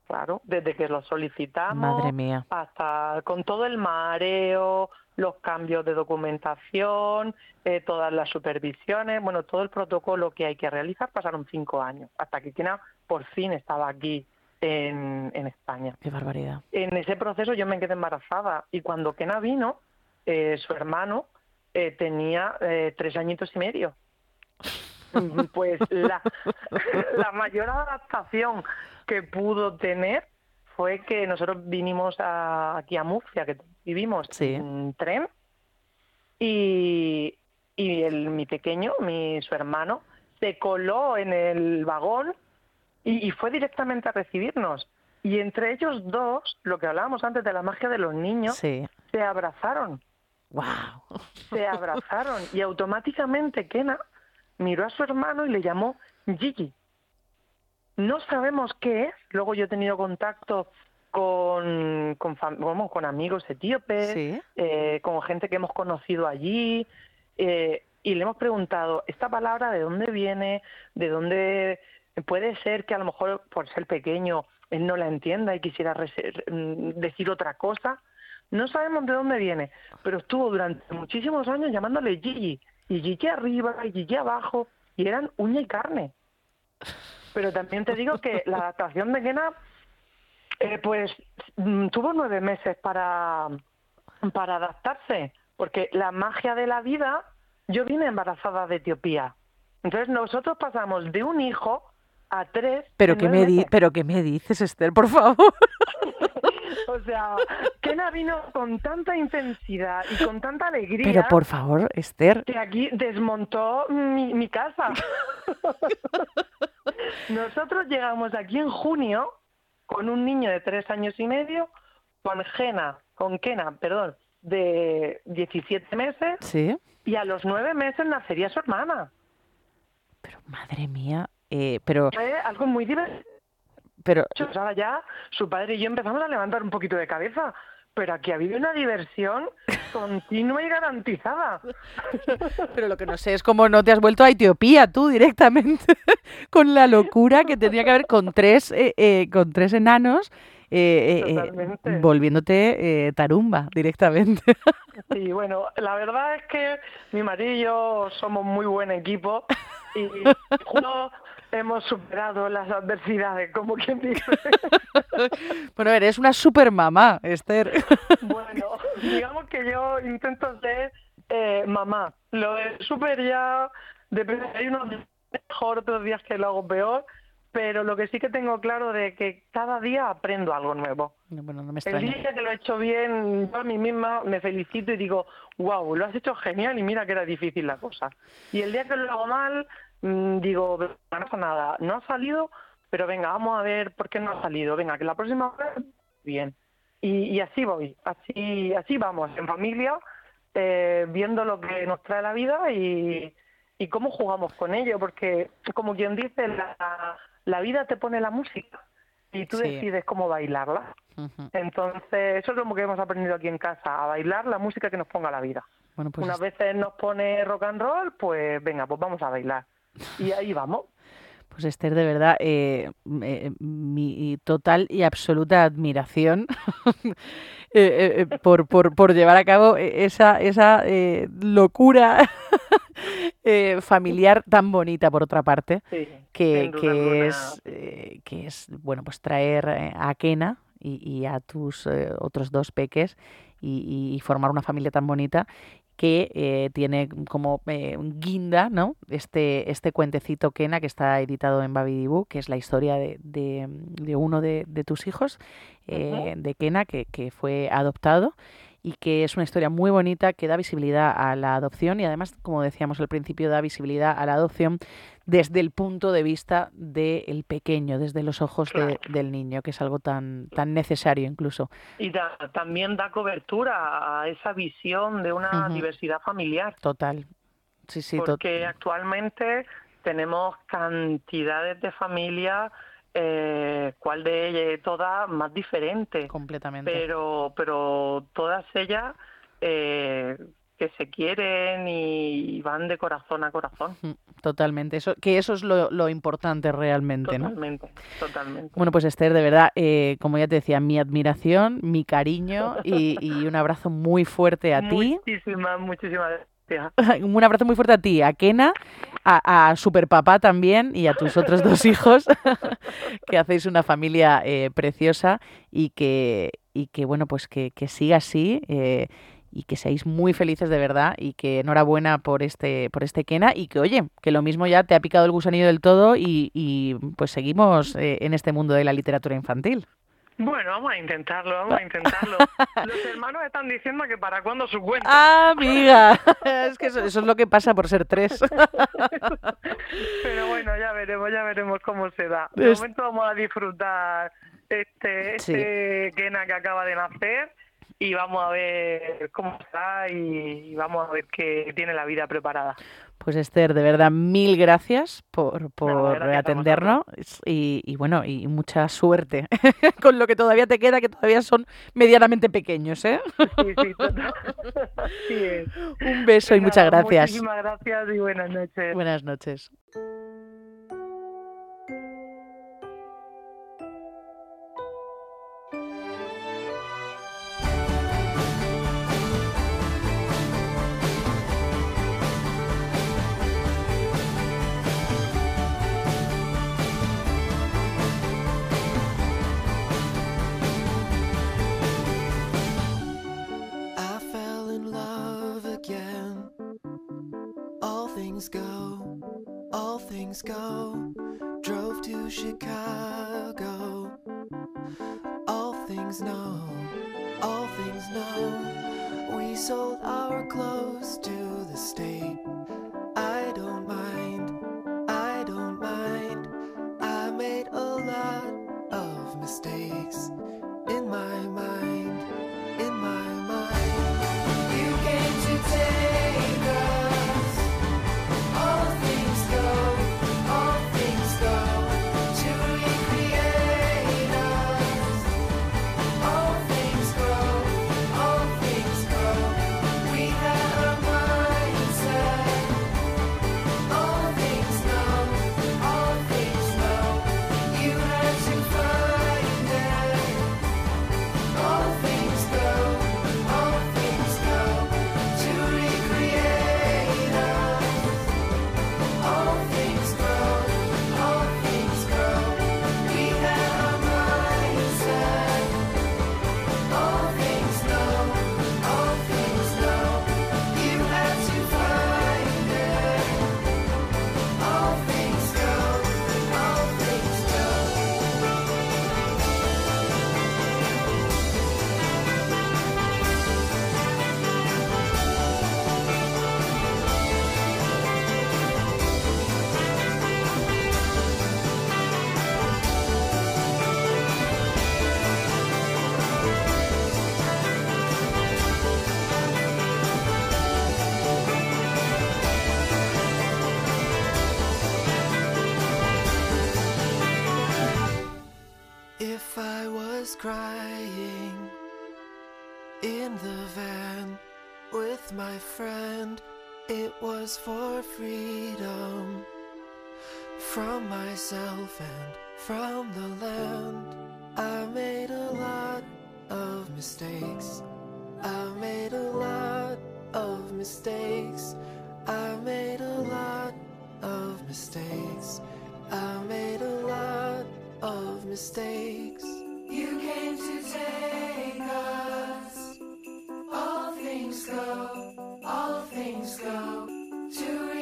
Speaker 4: Claro, desde que lo solicitamos
Speaker 2: Madre mía.
Speaker 4: hasta con todo el mareo, los cambios de documentación, eh, todas las supervisiones, bueno, todo el protocolo que hay que realizar pasaron cinco años, hasta que Kena por fin estaba aquí en, en España.
Speaker 2: Qué barbaridad.
Speaker 4: En ese proceso yo me quedé embarazada y cuando Kena vino, eh, su hermano eh, tenía tres añitos y medio. pues la, la mayor adaptación que pudo tener fue que nosotros vinimos aquí a Murcia, que vivimos en tren, y, y el, mi pequeño, mi, su hermano, se coló en el vagón y, y fue directamente a recibirnos. Y entre ellos dos, lo que hablábamos antes de la magia de los niños,
Speaker 2: Sí.
Speaker 4: se abrazaron,
Speaker 2: ¡Wow!
Speaker 4: se abrazaron y automáticamente Kena miró a su hermano y le llamó Gigi. No sabemos qué es. Luego yo he tenido contacto con, con, amigos etíopes,
Speaker 2: Sí.
Speaker 4: eh, con gente que hemos conocido allí, eh, y le hemos preguntado, ¿esta palabra de dónde viene? ¿De dónde puede ser que a lo mejor por ser pequeño él no la entienda y quisiera mm, decir otra cosa? No sabemos de dónde viene, pero estuvo durante muchísimos años llamándole Gigi, y Gigi arriba, y Gigi abajo, y eran uña y carne. Pero también te digo que la adaptación de Kena, eh, pues mm, tuvo nueve meses para, para adaptarse, porque la magia de la vida, yo vine embarazada de Etiopía. Entonces nosotros pasamos de un hijo a tres.
Speaker 2: ¿Pero qué, me di-. ¿Pero qué me dices, Esther, por favor?
Speaker 4: O sea, Kena vino con tanta intensidad y con tanta alegría
Speaker 2: Pero por favor, Esther.
Speaker 4: que aquí desmontó mi, mi casa. Nosotros llegamos aquí en junio con un niño de tres años y medio, con Gena, con Kena, perdón, de 17 meses,
Speaker 2: Sí.
Speaker 4: y a los nueve meses nacería su hermana.
Speaker 2: Pero madre mía. eh, pero,
Speaker 4: Fue algo muy divertido.
Speaker 2: Pero,
Speaker 4: Ahora ya su padre y yo empezamos a levantar un poquito de cabeza. Pero aquí ha habido una diversión continua y garantizada.
Speaker 2: pero lo que no sé es cómo no te has vuelto a Etiopía tú directamente con la locura que tenía que haber con tres, eh, eh, con tres enanos. Eh, eh, eh, volviéndote eh, tarumba directamente.
Speaker 4: Sí, bueno, la verdad es que mi marido y yo somos muy buen equipo y juntos hemos superado las adversidades, como quien dice.
Speaker 2: bueno, eres una super mamá, Esther.
Speaker 4: Bueno, digamos que yo intento ser eh, mamá. Lo de super ya depende, hay unos días mejor, otros días que lo hago peor, pero lo que sí que tengo claro de que cada día aprendo algo nuevo.
Speaker 2: bueno, no me
Speaker 4: El día que lo he hecho bien, yo a mí misma me felicito y digo, wow, lo has hecho genial y mira que era difícil la cosa. Y el día que lo hago mal, mm, digo, no pasa nada, no ha salido, pero venga, vamos a ver por qué no ha salido. Venga, que la próxima vez, bien. Y, y así voy, así, así vamos, en familia, eh, viendo lo que nos trae la vida y, y cómo jugamos con ello, porque como quien dice, la, la vida te pone la música y tú
Speaker 2: Sí.
Speaker 4: decides cómo bailarla. Entonces, eso es lo que hemos aprendido aquí en casa, a bailar la música que nos ponga la vida.
Speaker 2: Bueno, pues
Speaker 4: Unas veces nos pone rock and roll, pues venga, pues vamos a bailar. Y ahí vamos.
Speaker 2: Pues Esther, de verdad, eh, eh, mi total y absoluta admiración eh, eh, por, por, por llevar a cabo eh, esa, esa eh, locura eh, familiar tan bonita, por otra parte,
Speaker 4: Sí,
Speaker 2: que, es, eh, que es, bueno, pues traer eh, a Kena y, y a tus eh, otros dos peques y, y formar una familia tan bonita que eh, tiene como eh, guinda, ¿no? Este, este cuentecito Kena que está editado en Babidibu, que es la historia de, de, de uno de, de tus hijos, eh, de Kena, que, que fue adoptado y que es una historia muy bonita que da visibilidad a la adopción y además, como decíamos al principio, da visibilidad a la adopción desde el punto de vista del pequeño, desde los ojos de- del niño, que es algo tan, tan necesario incluso.
Speaker 4: Y da- también da cobertura a esa visión de una diversidad familiar.
Speaker 2: Total. Sí, sí,
Speaker 4: porque actualmente tenemos cantidades de familias, eh, cuál de ellas, todas más diferentes,
Speaker 2: completamente.
Speaker 4: pero, pero todas ellas eh, que se quieren y van de corazón a corazón.
Speaker 2: Totalmente. Eso, que eso es lo, lo importante realmente, ¿no?
Speaker 4: Totalmente, totalmente.
Speaker 2: Bueno, pues Esther, de verdad, eh, como ya te decía, mi admiración, mi cariño y, y un abrazo muy fuerte a ti.
Speaker 4: Muchísimas, muchísimas gracias.
Speaker 2: Un abrazo muy fuerte a ti, a Kena, a, a Superpapá también y a tus otros dos hijos, que hacéis una familia eh, preciosa y que, y que, bueno, pues que, que siga así eh, y que seáis muy felices de verdad y que enhorabuena por este, por este Kena y que, oye, que lo mismo ya te ha picado el gusanillo del todo y, y, pues seguimos eh, en este mundo de la literatura infantil.
Speaker 4: Bueno, vamos a intentarlo, vamos a intentarlo. Los hermanos están diciendo que para cuándo su cuenta.
Speaker 2: Ah, amiga, es que eso, eso es lo que pasa por ser tres.
Speaker 4: Pero bueno, ya veremos, ya veremos cómo se da. De momento vamos a disfrutar este,
Speaker 2: Sí.
Speaker 4: este Kena que acaba de nacer y vamos a ver cómo está y vamos a ver qué tiene la vida preparada.
Speaker 2: Pues Esther, de verdad, mil gracias por, por atendernos y, y bueno, y mucha suerte con lo que todavía te queda, que todavía son medianamente pequeños, ¿eh?
Speaker 4: Sí, sí, total. Así es.
Speaker 2: Un beso y muchas gracias.
Speaker 4: Muchísimas gracias y buenas noches.
Speaker 2: Buenas noches.
Speaker 7: Things go, all things go. Drove to Chicago. All things know, all things know. We sold our clothes to the state. I don't mind, I don't mind. I made a lot of mistakes with my friend, it was for freedom from myself and from the land. I made a lot of mistakes. I made a lot of mistakes. I made a lot of mistakes. I made a lot of mistakes. You came to take us. All things go, all things go to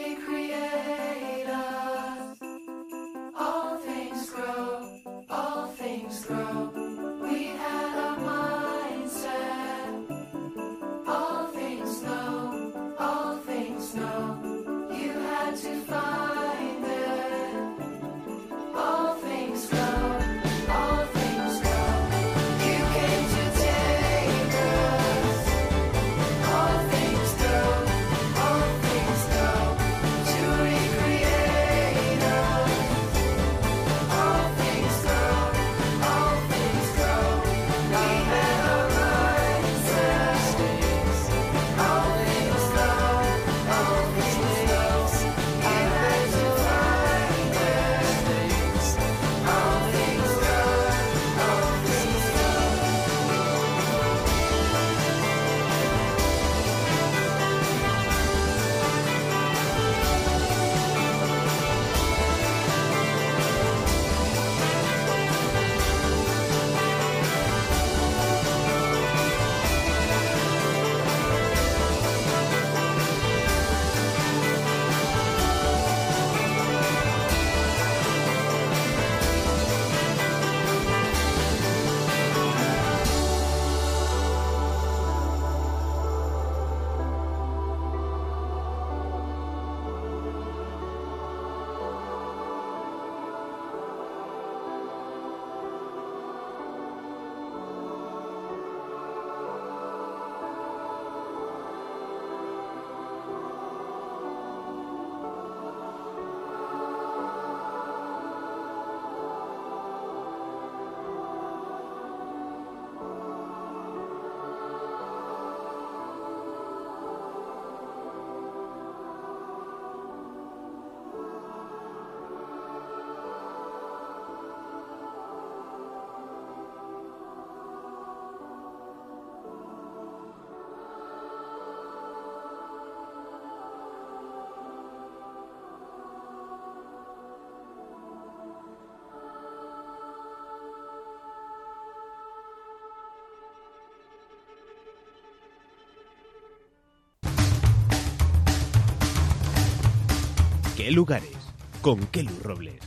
Speaker 8: ¿Qué lugares? Con Kelu Robles.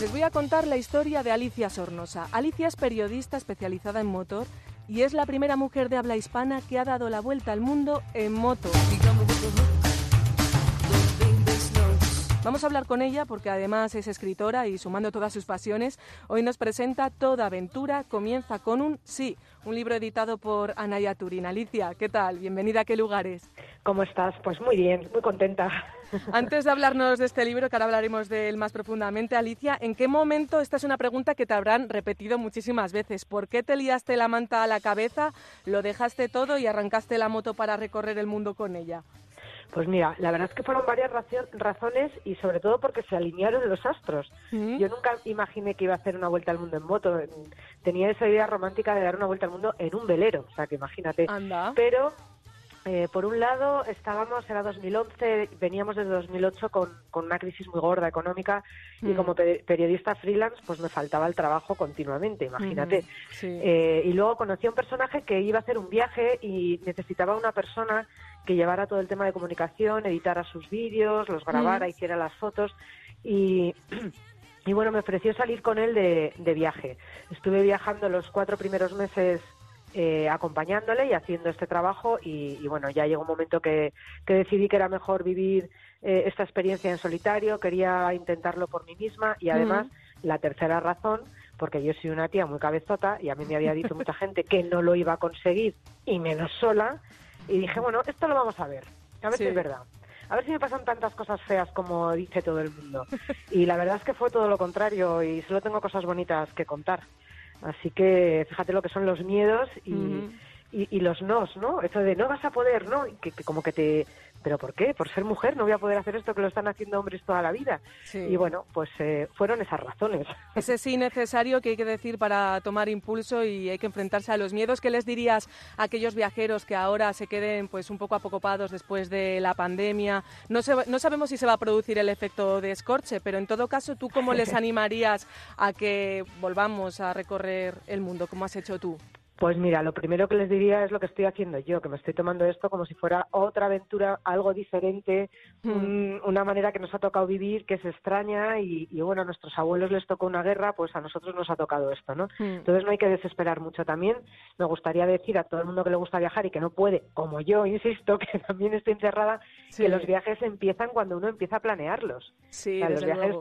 Speaker 9: Les voy a contar la historia de Alicia Sornosa. Alicia es periodista especializada en motor y es la primera mujer de habla hispana que ha dado la vuelta al mundo en moto. Vamos a hablar con ella porque además es escritora y sumando todas sus pasiones, hoy nos presenta Toda aventura comienza con un sí, un libro editado por Anaya Turín. Alicia, ¿qué tal? Bienvenida a qué lugares.
Speaker 10: ¿Cómo estás? Pues muy bien, muy contenta.
Speaker 9: Antes de hablarnos de este libro, que ahora hablaremos de él más profundamente, Alicia, ¿en qué momento, esta es una pregunta que te habrán repetido muchísimas veces, ¿por qué te liaste la manta a la cabeza, lo dejaste todo y arrancaste la moto para recorrer el mundo con ella?
Speaker 10: Pues mira, la verdad es que fueron varias razones y sobre todo porque se alinearon los astros. Mm. Yo nunca imaginé que iba a hacer una vuelta al mundo en moto. Tenía esa idea romántica de dar una vuelta al mundo en un velero, o sea que imagínate. Pero eh, por un lado, estábamos, era 2011, veníamos desde 2008 con, con una crisis muy gorda económica y mm. como periodista freelance, pues me faltaba el trabajo continuamente, imagínate. Eh, y luego conocí a un personaje que iba a hacer un viaje y necesitaba una persona que llevara todo el tema de comunicación, editara sus vídeos, los grabara, mm. hiciera las fotos y... Y bueno, me ofreció salir con él de, de viaje. Estuve viajando los cuatro primeros meses eh, acompañándole y haciendo este trabajo y, bueno, ya llegó un momento que, decidí que era mejor vivir eh, esta experiencia en solitario, quería intentarlo por mí misma y además la tercera razón, porque yo soy una tía muy cabezota y a mí me había dicho mucha gente que no lo iba a conseguir y menos sola y dije, bueno, esto lo vamos a ver, a ver si es verdad. A ver si me pasan tantas cosas feas como dice todo el mundo. Y la verdad es que fue todo lo contrario y solo tengo cosas bonitas que contar. Así que fíjate lo que son los miedos y, y, los nos, ¿no? Eso de no vas a poder, ¿no? que, como que te, ¿pero por qué? Por ser mujer no voy a poder hacer esto que lo están haciendo hombres toda la vida. Y bueno, pues eh, fueron esas razones.
Speaker 9: Ese sí necesario que hay que decir para tomar impulso y hay que enfrentarse a los miedos. ¿Qué les dirías a aquellos viajeros que ahora se queden pues un poco acocopados después de la pandemia? No, no sabemos si se va a producir el efecto de escorche, pero en todo caso, ¿tú cómo les animarías a que volvamos a recorrer el mundo como has hecho tú?
Speaker 10: Pues mira, lo primero que les diría es lo que estoy haciendo yo, que me estoy tomando esto como si fuera otra aventura, algo diferente, hmm. una manera que nos ha tocado vivir, que es extraña y, bueno, a nuestros abuelos les tocó una guerra, pues a nosotros nos ha tocado esto, ¿no? Hmm. Entonces no hay que desesperar mucho también. Me gustaría decir a todo el mundo que le gusta viajar y que no puede, como yo, insisto, que también estoy encerrada, que los viajes empiezan cuando uno empieza a planearlos.
Speaker 9: Sí,
Speaker 10: los viajes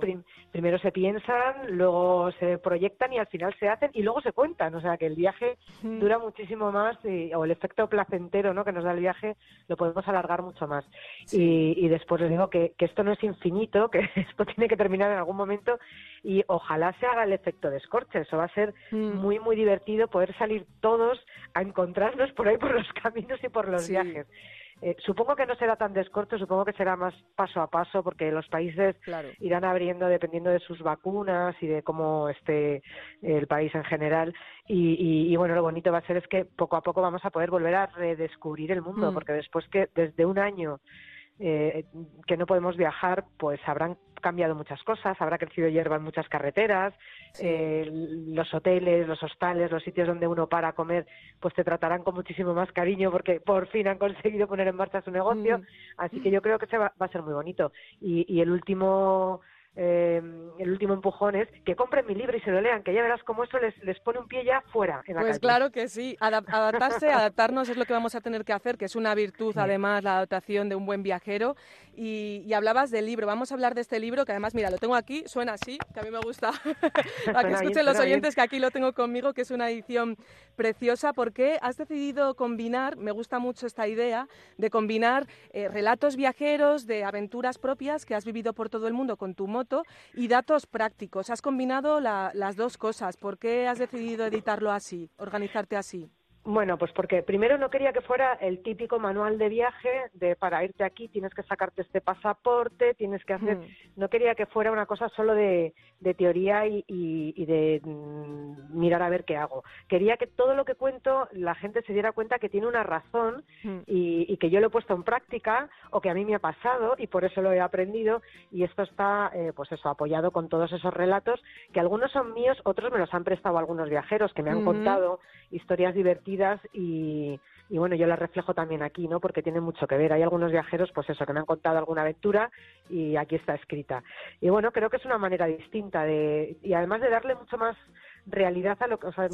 Speaker 10: primero se piensan, luego se proyectan y al final se hacen y luego se cuentan, o sea que el viaje dura muchísimo más y, o el efecto placentero ¿no? que nos da el viaje lo podemos alargar mucho más. Y, después les digo que, esto no es infinito, que esto tiene que terminar en algún momento y ojalá se haga el efecto de escorche. Eso va a ser mm. muy, muy divertido poder salir todos a encontrarnos por ahí por los caminos y por los viajes. Eh, supongo que no será tan descorto, supongo que será más paso a paso, porque los países irán abriendo dependiendo de sus vacunas y de cómo esté el país en general. Y, bueno, lo bonito va a ser es que poco a poco vamos a poder volver a redescubrir el mundo, mm. porque después que desde un año eh, que no podemos viajar, pues habrán cambiado muchas cosas, habrá crecido hierba en muchas carreteras, eh, los hoteles, los hostales, los sitios donde uno para a comer, pues te tratarán con muchísimo más cariño porque por fin han conseguido poner en marcha su negocio, mm. así que yo creo que se va, va, a ser muy bonito. Y, y el último eh, el último empujón es que compren mi libro y se lo lean, que ya verás cómo eso les, les pone un pie ya fuera.
Speaker 9: pues claro que sí, adaptarse, adaptarnos es lo que vamos a tener que hacer, que es una virtud además la adaptación de un buen viajero. Y, hablabas del libro, vamos a hablar de este libro que además, mira, lo tengo aquí, suena así, que a mí me gusta, para que escuchen los oyentes que aquí lo tengo conmigo, que es una edición preciosa, porque has decidido combinar, me gusta mucho esta idea, de combinar eh, relatos viajeros, de aventuras propias que has vivido por todo el mundo con tu moto y datos prácticos. Has combinado las dos cosas. ¿Por qué has decidido editarlo así, organizarte así?
Speaker 10: Bueno, pues porque primero no quería que fuera el típico manual de viaje de para irte aquí tienes que sacarte este pasaporte, tienes que hacer. Hmm. No quería que fuera una cosa solo de, teoría y, de mm, mirar a ver qué hago. Quería que todo lo que cuento la gente se diera cuenta que tiene una razón hmm. y, que yo lo he puesto en práctica o que a mí me ha pasado y por eso lo he aprendido. Y esto está, eh, pues eso, apoyado con todos esos relatos que algunos son míos, otros me los han prestado algunos viajeros que me han contado historias divertidas y, y bueno, yo las reflejo también aquí, ¿no? Porque tiene mucho que ver. Hay algunos viajeros, pues eso, que me han contado alguna aventura y aquí está escrita. Y bueno, creo que es una manera distinta de, y además de darle mucho más realidad a lo que, o sea,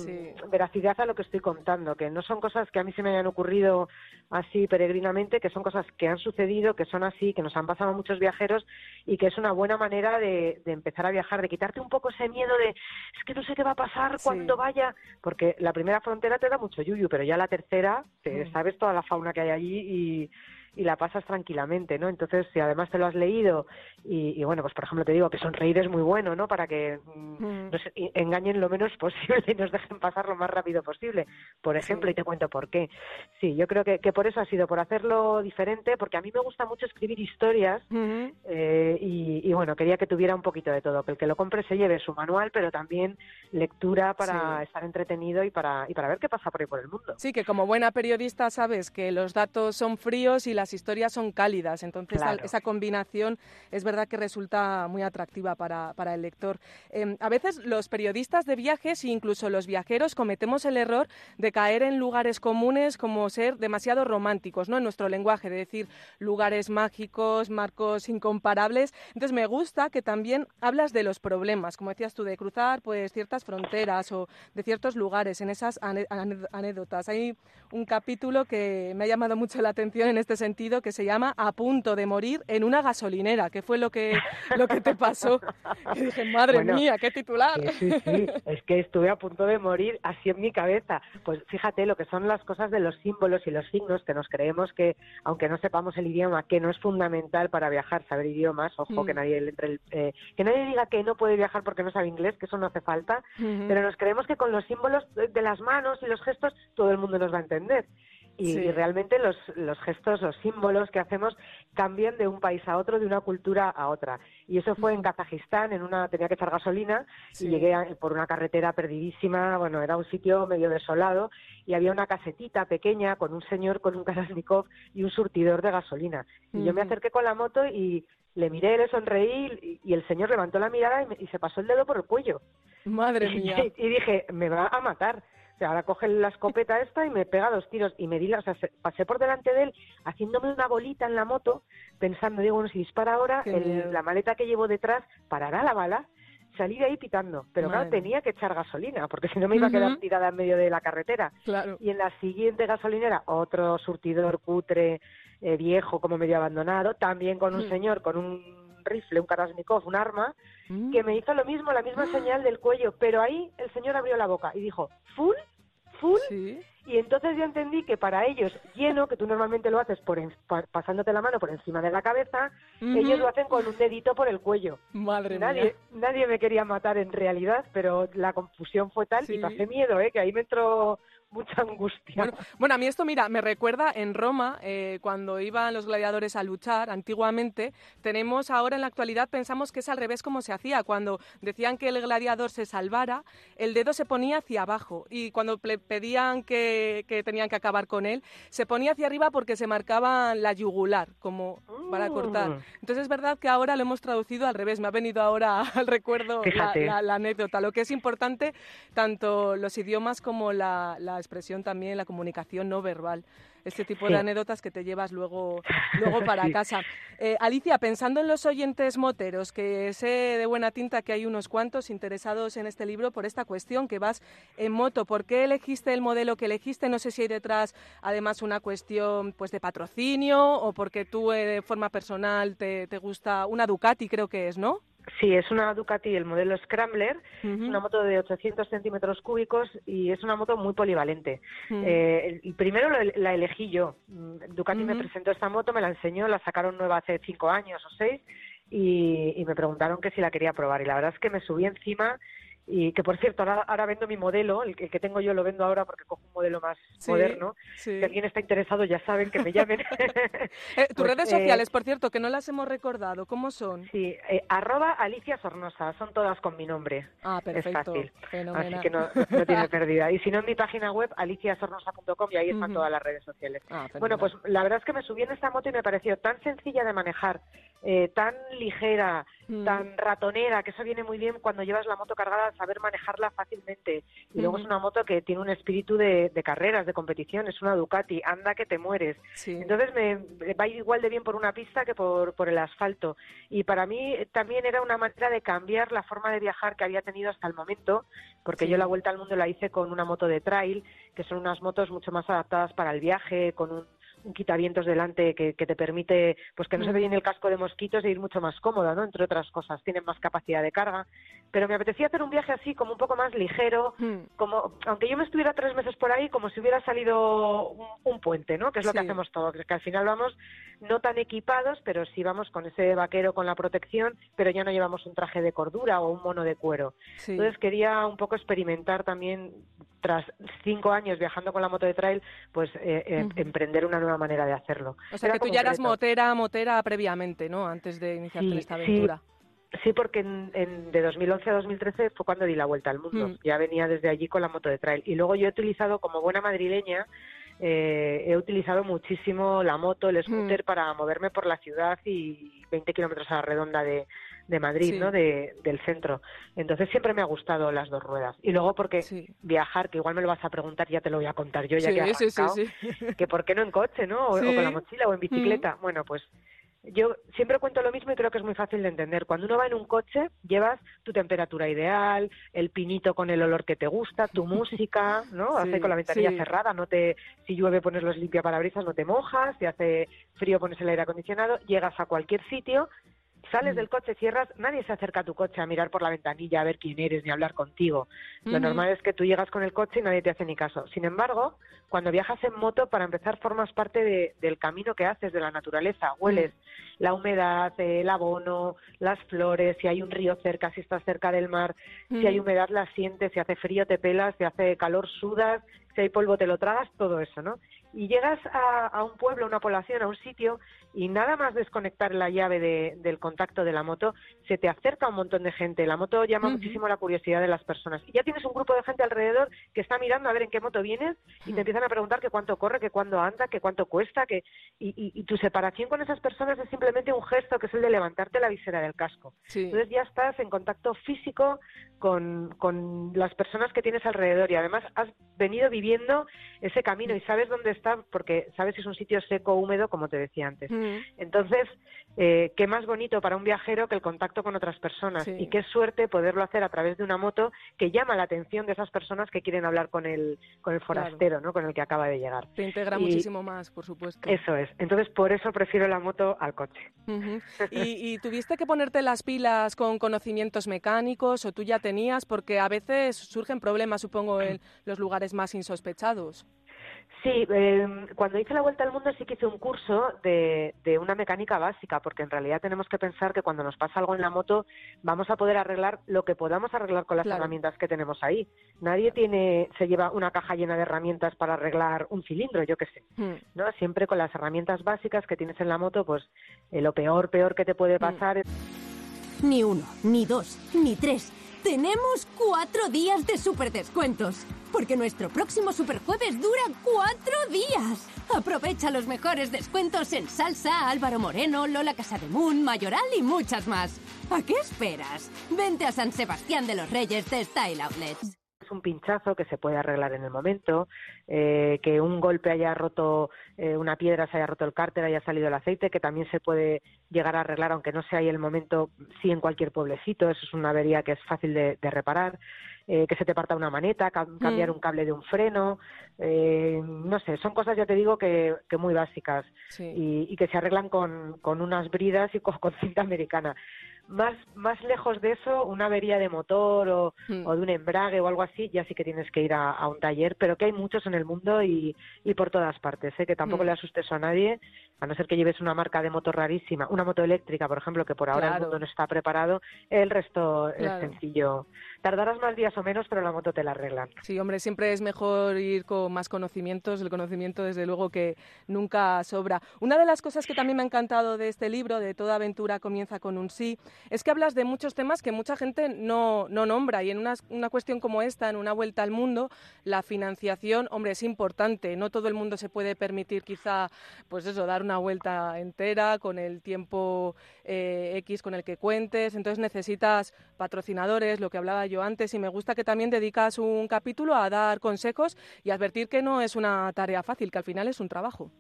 Speaker 10: veracidad a lo que estoy contando, que no son cosas que a mí se me hayan ocurrido así peregrinamente, que son cosas que han sucedido, que son así, que nos han pasado a muchos viajeros y que es una buena manera de, empezar a viajar, de quitarte un poco ese miedo de es que no sé qué va a pasar cuando vaya, porque la primera frontera te da mucho yuyu, pero ya la tercera, te mm. sabes toda la fauna que hay allí y y la pasas tranquilamente, ¿no? Entonces, si además te lo has leído y, bueno, pues por ejemplo te digo que sonreír es muy bueno, ¿no? Para que mm, mm. nos engañen lo menos posible y nos dejen pasar lo más rápido posible, por ejemplo, y te cuento por qué. Sí, yo creo que, que, por eso ha sido, por hacerlo diferente, porque a mí me gusta mucho escribir historias eh, y, bueno, quería que tuviera un poquito de todo, que el que lo compre se lleve su manual, pero también lectura para estar entretenido y para, y para ver qué pasa por ahí por el mundo.
Speaker 9: Sí, que como buena periodista sabes que los datos son fríos y las historias son cálidas, entonces esa combinación es verdad que resulta muy atractiva para, para el lector. Em, a veces los periodistas de viajes e incluso los viajeros cometemos el error de caer en lugares comunes como ser demasiado románticos, ¿no? En nuestro lenguaje, de decir lugares mágicos, marcos incomparables. Entonces me gusta que también hablas de los problemas, como decías tú, de cruzar pues ciertas fronteras o de ciertos lugares en esas anécdotas. Hay un capítulo que me ha llamado mucho la atención en este sentido que se llama A punto de morir en una gasolinera, que fue lo que, lo que te pasó. Y dije, madre mía, qué titular.
Speaker 10: Sí, sí, es que estuve a punto de morir así en mi cabeza. Pues fíjate lo que son las cosas de los símbolos y los signos que nos creemos que, aunque no sepamos el idioma, que no es fundamental para viajar, saber idiomas, ojo, que mm. nadie entre el, eh, que nadie diga que no puede viajar porque no sabe inglés, que eso no hace falta, pero nos creemos que con los símbolos de las manos y los gestos todo el mundo nos va a entender. Y, realmente los, los gestos, los símbolos que hacemos cambian de un país a otro, de una cultura a otra. Y eso fue en Kazajistán, en una tenía que echar gasolina y llegué por una carretera perdidísima, bueno, era un sitio medio desolado y había una casetita pequeña con un señor con un Kalashnikov y un surtidor de gasolina. Y yo me acerqué con la moto y le miré, le sonreí y, el señor levantó la mirada y, se pasó el dedo por el cuello.
Speaker 9: Madre mía.
Speaker 10: y dije, me va a matar ahora coge la escopeta esta y me pega dos tiros y me di, o sea, pasé por delante de él haciéndome una bolita en la moto, pensando, digo, bueno, si dispara ahora, la maleta que llevo detrás parará la bala. Salí de ahí pitando, pero claro, tenía que echar gasolina, porque si no me iba a quedar tirada en medio de la carretera.
Speaker 9: Claro.
Speaker 10: Y en la siguiente gasolinera, otro surtidor cutre, eh, viejo, como medio abandonado, también con un hmm. señor con un rifle, un Karasnikov, un arma, mm. que me hizo lo mismo, la misma señal del cuello, pero ahí el señor abrió la boca y dijo, full, full, y entonces yo entendí que para ellos lleno, que tú normalmente lo haces por pasándote la mano por encima de la cabeza, ellos lo hacen con un dedito por el cuello.
Speaker 9: Madre
Speaker 10: nadie,
Speaker 9: mía.
Speaker 10: Nadie me quería matar en realidad, pero la confusión fue tal y pasé miedo, ¿eh? que ahí me entró mucha angustia.
Speaker 9: Bueno, a mí esto, mira, me recuerda en Roma, eh, cuando iban los gladiadores a luchar antiguamente, tenemos ahora en la actualidad, pensamos que es al revés como se hacía. Cuando decían que el gladiador se salvara, el dedo se ponía hacia abajo y cuando pedían que, tenían que acabar con él, se ponía hacia arriba porque se marcaba la yugular, como para cortar. Mm. Entonces es verdad que ahora lo hemos traducido al revés, me ha venido ahora al recuerdo la, anécdota. Lo que es importante, tanto los idiomas como la expresión también, la comunicación no verbal. Este tipo de anécdotas que te llevas luego, luego para casa. Eh, Alicia, pensando en los oyentes moteros, que sé de buena tinta que hay unos cuantos interesados en este libro por esta cuestión, que vas en moto, ¿por qué elegiste el modelo que elegiste? No sé si hay detrás además una cuestión pues de patrocinio o porque tú eh, de forma personal te, te gusta una Ducati, creo que es, ¿no?
Speaker 10: Sí, es una Ducati, el modelo Scrambler, una moto de 800 centímetros cúbicos y es una moto muy polivalente. eh, el primero la elegí yo. Mm, Ducati me presentó esta moto, me la enseñó, la sacaron nueva hace cinco años o seis y, y me preguntaron que si la quería probar y la verdad es que me subí encima y que por cierto ahora, vendo mi modelo el, que tengo yo lo vendo ahora porque cojo un modelo más moderno. si alguien está interesado ya saben que me llamen.
Speaker 9: Eh, tus pues, redes sociales eh, por cierto que no las hemos recordado cómo son
Speaker 10: sí eh, arroba Alicia Sornosa son todas con mi nombre.
Speaker 9: Ah perfecto
Speaker 10: es fácil. Así que no, no, tiene pérdida. Y si no en mi página web aliciasornosa.com y ahí están todas las redes sociales. Ah, bueno pues la verdad es que me subí en esta moto y me pareció tan sencilla de manejar tan ligera mm. tan ratonera, que eso viene muy bien cuando llevas la moto cargada, saber manejarla fácilmente. Y luego es una moto que tiene un espíritu de, carreras, de competición, es una Ducati, anda que te mueres. Entonces me, va igual de bien por una pista que por, por el asfalto. Y para mí también era una manera de cambiar la forma de viajar que había tenido hasta el momento, porque yo la vuelta al mundo la hice con una moto de trail, que son unas motos mucho más adaptadas para el viaje, con un un quitavientos delante que, te permite pues que no se ve bien el casco de mosquitos e ir mucho más cómoda, ¿no? Entre otras cosas, tienen más capacidad de carga. Pero me apetecía hacer un viaje así, como un poco más ligero, como aunque yo me estuviera tres meses por ahí, como si hubiera salido un, puente, ¿no? Que es lo que hacemos todos, que al final vamos no tan equipados, pero sí vamos con ese vaquero con la protección, pero ya no llevamos un traje de cordura o un mono de cuero. Entonces quería un poco experimentar también tras cinco años viajando con la moto de trail, pues eh, eh, emprender una nueva manera de hacerlo.
Speaker 9: O sea, que tú ya eras motera, motera previamente, ¿no? Antes de iniciarte esta aventura.
Speaker 10: Sí. porque en, de 2011 a 2013 fue cuando di la vuelta al mundo. Mm. Ya venía desde allí con la moto de trail. Y luego yo he utilizado, como buena madrileña, eh, he utilizado muchísimo la moto, el mm. scooter para moverme por la ciudad y 20 kilómetros a la redonda de, de Madrid, ¿no? De, del centro. Entonces siempre me ha gustado las dos ruedas. Y luego porque viajar, que igual me lo vas a preguntar, ya te lo voy a contar yo, ya que he arrancado, que por qué no en coche, ¿no? O, con la mochila o en bicicleta. Bueno, pues yo siempre cuento lo mismo y creo que es muy fácil de entender. Cuando uno va en un coche, llevas tu temperatura ideal, el pinito con el olor que te gusta, tu música, ¿no? hace con la ventanilla cerrada, no te, si llueve pones los limpia parabrisas, no te mojas, si hace frío pones el aire acondicionado, llegas a cualquier sitio Sales mm. del coche, cierras, nadie se acerca a tu coche a mirar por la ventanilla a ver quién eres ni a hablar contigo. Lo normal es que tú llegas con el coche y nadie te hace ni caso. Sin embargo, cuando viajas en moto, para empezar, formas parte del camino que haces, de la naturaleza. Hueles mm. la humedad, el abono, las flores, si hay un río cerca, si estás cerca del mar, si hay mm. humedad la sientes, si hace frío te pelas, si hace calor sudas, si hay polvo te lo tragas, todo eso, ¿no? Y llegas a, un pueblo, a una población, a un sitio y nada más desconectar la llave del contacto de la moto, se te acerca un montón de gente. La moto llama muchísimo la curiosidad de las personas. Y ya tienes un grupo de gente alrededor que está mirando a ver en qué moto vienes y te empiezan a preguntar que cuánto corre, que cuándo anda, que cuánto cuesta, que y, tu separación con esas personas es simplemente un gesto que es el de levantarte la visera del casco. Entonces ya estás en contacto físico con, con las personas que tienes alrededor y además has venido viviendo ese camino y sabes dónde porque sabes si es un sitio seco o húmedo, como te decía antes. Mm. Entonces, eh, qué más bonito para un viajero que el contacto con otras personas y qué suerte poderlo hacer a través de una moto que llama la atención de esas personas que quieren hablar con el, con el forastero, ¿no? con el que acaba de llegar.
Speaker 9: Te integra muchísimo más, por supuesto.
Speaker 10: Eso es. Entonces, por eso prefiero la moto al coche.
Speaker 9: ¿Y, tuviste que ponerte las pilas con conocimientos mecánicos o tú ya tenías? Porque a veces surgen problemas, supongo, en los lugares más insospechados.
Speaker 10: Sí, eh, cuando hice la vuelta al mundo sí que hice un curso de, de, una mecánica básica, porque en realidad tenemos que pensar que cuando nos pasa algo en la moto vamos a poder arreglar lo que podamos arreglar con las herramientas que tenemos ahí. Nadie tiene, se lleva una caja llena de herramientas para arreglar un cilindro, yo qué sé. Hmm. ¿no? Siempre con las herramientas básicas que tienes en la moto, pues eh, lo peor, peor que te puede hmm. pasar es...
Speaker 11: Ni uno, ni dos, ni tres tenemos cuatro días de super descuentos, porque nuestro próximo superjueves dura cuatro días. Aprovecha los mejores descuentos en Salsa, Álvaro Moreno, Lola Casademun, Mayoral y muchas más. ¿A qué esperas? Vente a San Sebastián de los Reyes de Style Outlets
Speaker 10: un pinchazo que se puede arreglar en el momento, eh, que un golpe haya roto eh, una piedra, se haya roto el cárter, haya salido el aceite, que también se puede llegar a arreglar, aunque no sea ahí el momento, sí en cualquier pueblecito, eso es una avería que es fácil de, reparar. Eh, que se te parta una maneta, cambiar mm. un cable de un freno, no sé, son cosas, ya te digo, que, que muy básicas y, que se arreglan con, con unas bridas y con cinta americana más, más lejos de eso, una avería de motor o, hmm. o, de un embrague o algo así, ya sí que tienes que ir a, un taller, pero que hay muchos en el mundo y, y por todas partes, ¿eh? que tampoco hmm. le asustes a nadie, a no ser que lleves una marca de moto rarísima, una moto eléctrica, por ejemplo, que por ahora el mundo no está preparado, el resto es sencillo tardarás más días o menos, pero la moto te la arreglan.
Speaker 9: Sí, hombre, siempre es mejor ir con más conocimientos. El conocimiento, desde luego, que nunca sobra. Una de las cosas que también me ha encantado de este libro, de Toda aventura comienza con un sí, es que hablas de muchos temas que mucha gente no, no nombra. Y en una, una cuestión como esta, en una vuelta al mundo, la financiación, hombre, es importante. No todo el mundo se puede permitir, quizá, pues eso, dar una vuelta entera con el tiempo eh, X con el que cuentes. Entonces necesitas patrocinadores, lo que hablaba yo antes, y me gusta que también dedicas un capítulo a dar consejos y advertir que no es una tarea fácil, que al final es un trabajo.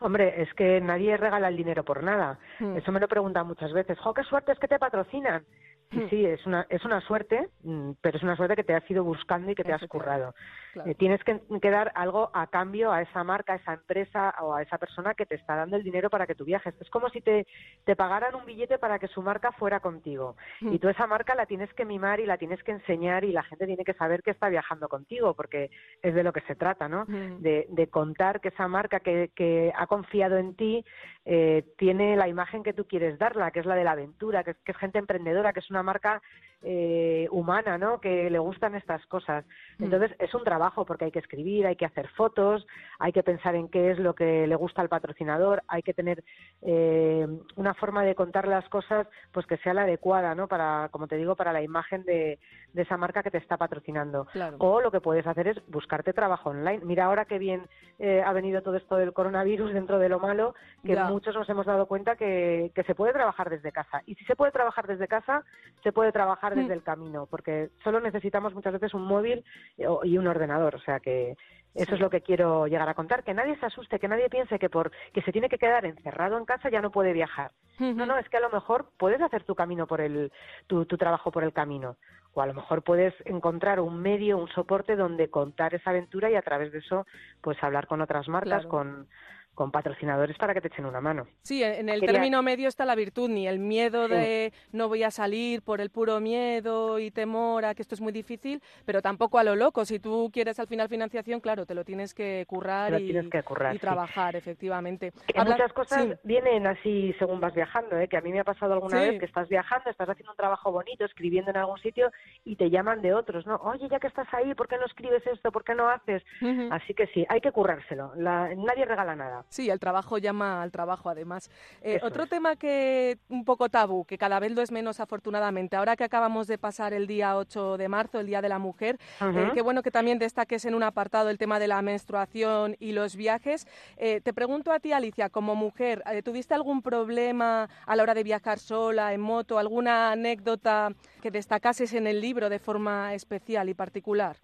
Speaker 10: Hombre, es que nadie regala el dinero por nada.
Speaker 9: Mm.
Speaker 10: Eso me lo preguntan muchas veces. ¡Jo, qué suerte es que te patrocinan! Y
Speaker 9: Mm.
Speaker 10: sí, es una, es una suerte, mm, pero es una suerte que te has ido buscando y que te has currado.
Speaker 9: Claro.
Speaker 10: Eh, tienes que, que dar algo a cambio a esa marca, a esa empresa o a esa persona que te está dando el dinero para que tú viajes. Es como si te, te pagaran un billete para que su marca fuera contigo.
Speaker 9: Mm.
Speaker 10: Y tú esa marca la tienes que mimar y la tienes que enseñar y la gente tiene que saber que está viajando contigo, porque es de lo que se trata, ¿no?
Speaker 9: Mm.
Speaker 10: De, de contar que esa marca que, que ha confiado en ti eh, tiene la imagen que tú quieres darla, que es la de la aventura, que, es- que es gente emprendedora, que es una marca eh, humana, ¿no? Que le gustan estas cosas.
Speaker 9: Mm.
Speaker 10: Entonces es un trabajo porque hay que escribir, hay que hacer fotos, hay que pensar en qué es lo que le gusta al patrocinador, hay que tener eh, una forma de contar las cosas, pues que sea la adecuada, ¿no? Para, como te digo, para la imagen de, de esa marca que te está patrocinando.
Speaker 9: Claro.
Speaker 10: O lo que puedes hacer es buscarte trabajo online. Mira ahora qué bien eh, ha venido todo esto del coronavirus dentro de lo malo, que
Speaker 9: Ya.
Speaker 10: muchos nos hemos dado cuenta que, que se puede trabajar desde casa. Y si se puede trabajar desde casa, se puede trabajar. Desde el camino, porque solo necesitamos muchas veces un móvil eh, y un ordenador. O sea que eso es lo que quiero llegar a contar, que nadie se asuste, que nadie piense que por que se tiene que quedar encerrado en casa ya no puede viajar. No, no, es que a lo mejor puedes hacer tu camino por el tu, tu trabajo por el camino o a lo mejor puedes encontrar un medio, un soporte donde contar esa aventura y a través de eso pues hablar con otras marcas,
Speaker 9: Claro.
Speaker 10: con con patrocinadores para que te echen una mano.
Speaker 9: Sí, en el
Speaker 10: Quería-
Speaker 9: término medio está la virtud, ni el miedo
Speaker 10: Sí.
Speaker 9: de no voy a salir por el puro miedo y temor a que esto es muy difícil, pero tampoco a lo loco. Si tú quieres al final financiación, claro, te lo tienes que currar,
Speaker 10: lo
Speaker 9: y,
Speaker 10: tienes que currar,
Speaker 9: y
Speaker 10: sí.
Speaker 9: trabajar, efectivamente. Habla-
Speaker 10: muchas cosas
Speaker 9: sí.
Speaker 10: vienen así según vas viajando, ¿eh? que a mí me ha pasado alguna vez que estás viajando, estás haciendo un trabajo bonito, escribiendo en algún sitio y te llaman de otros, ¿no? Oye, ya que estás ahí, ¿por qué no escribes esto? ¿Por qué no haces? Así que sí, hay que currárselo. La- nadie regala nada.
Speaker 9: Sí, el trabajo llama al trabajo, además. Eh, otro
Speaker 10: es.
Speaker 9: tema que un poco tabú, que cada vez lo es menos afortunadamente, ahora que acabamos de pasar el día 8 de marzo, el Día de la Mujer, eh, qué bueno que también destaques en un apartado el tema de la menstruación y los viajes. Eh, te pregunto a ti, Alicia, como mujer, ¿tuviste algún problema a la hora de viajar sola, en moto, alguna anécdota que destacases en el libro de forma especial y particular?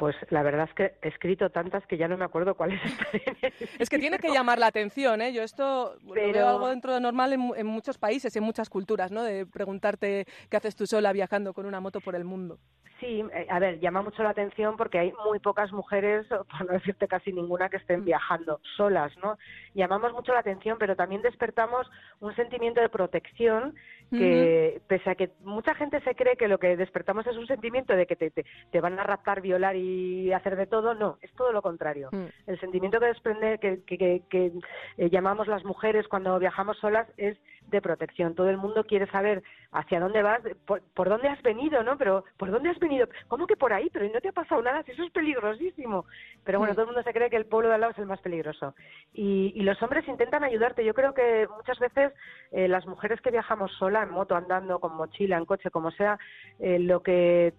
Speaker 10: Pues la verdad es que he escrito tantas que ya no me acuerdo cuáles están
Speaker 9: Es que tiene que llamar la atención, ¿eh? Yo esto lo
Speaker 10: Pero-
Speaker 9: veo algo dentro de normal en, en muchos países, en muchas culturas, ¿no? De preguntarte qué haces tú sola viajando con una moto por el mundo.
Speaker 10: Sí, eh, a ver, llama mucho la atención porque hay muy pocas mujeres, por no decirte casi ninguna, que
Speaker 9: Mm.
Speaker 10: estén viajando solas, ¿no? Llamamos mucho la atención, pero también despertamos un sentimiento de protección que, pese a que mucha gente se cree que lo que despertamos es un sentimiento de que te, te, te van a raptar, violar y hacer de todo, no, es todo lo contrario.
Speaker 9: Mm.
Speaker 10: El sentimiento que desprende, que, que, que- que, eh, llamamos las mujeres cuando viajamos solas es de protección. Todo el mundo quiere saber hacia dónde vas, por, por dónde has venido, ¿no? Pero, ¿por dónde has venido? ¿Cómo que por ahí? Pero no te ha pasado nada, si eso es peligrosísimo. Pero bueno, todo el mundo se cree que el pueblo de al lado es el más peligroso. Y, y los hombres intentan ayudarte. Yo creo que muchas veces eh, las mujeres que viajamos sola, en moto, andando, con mochila, en coche, como sea, eh, lo que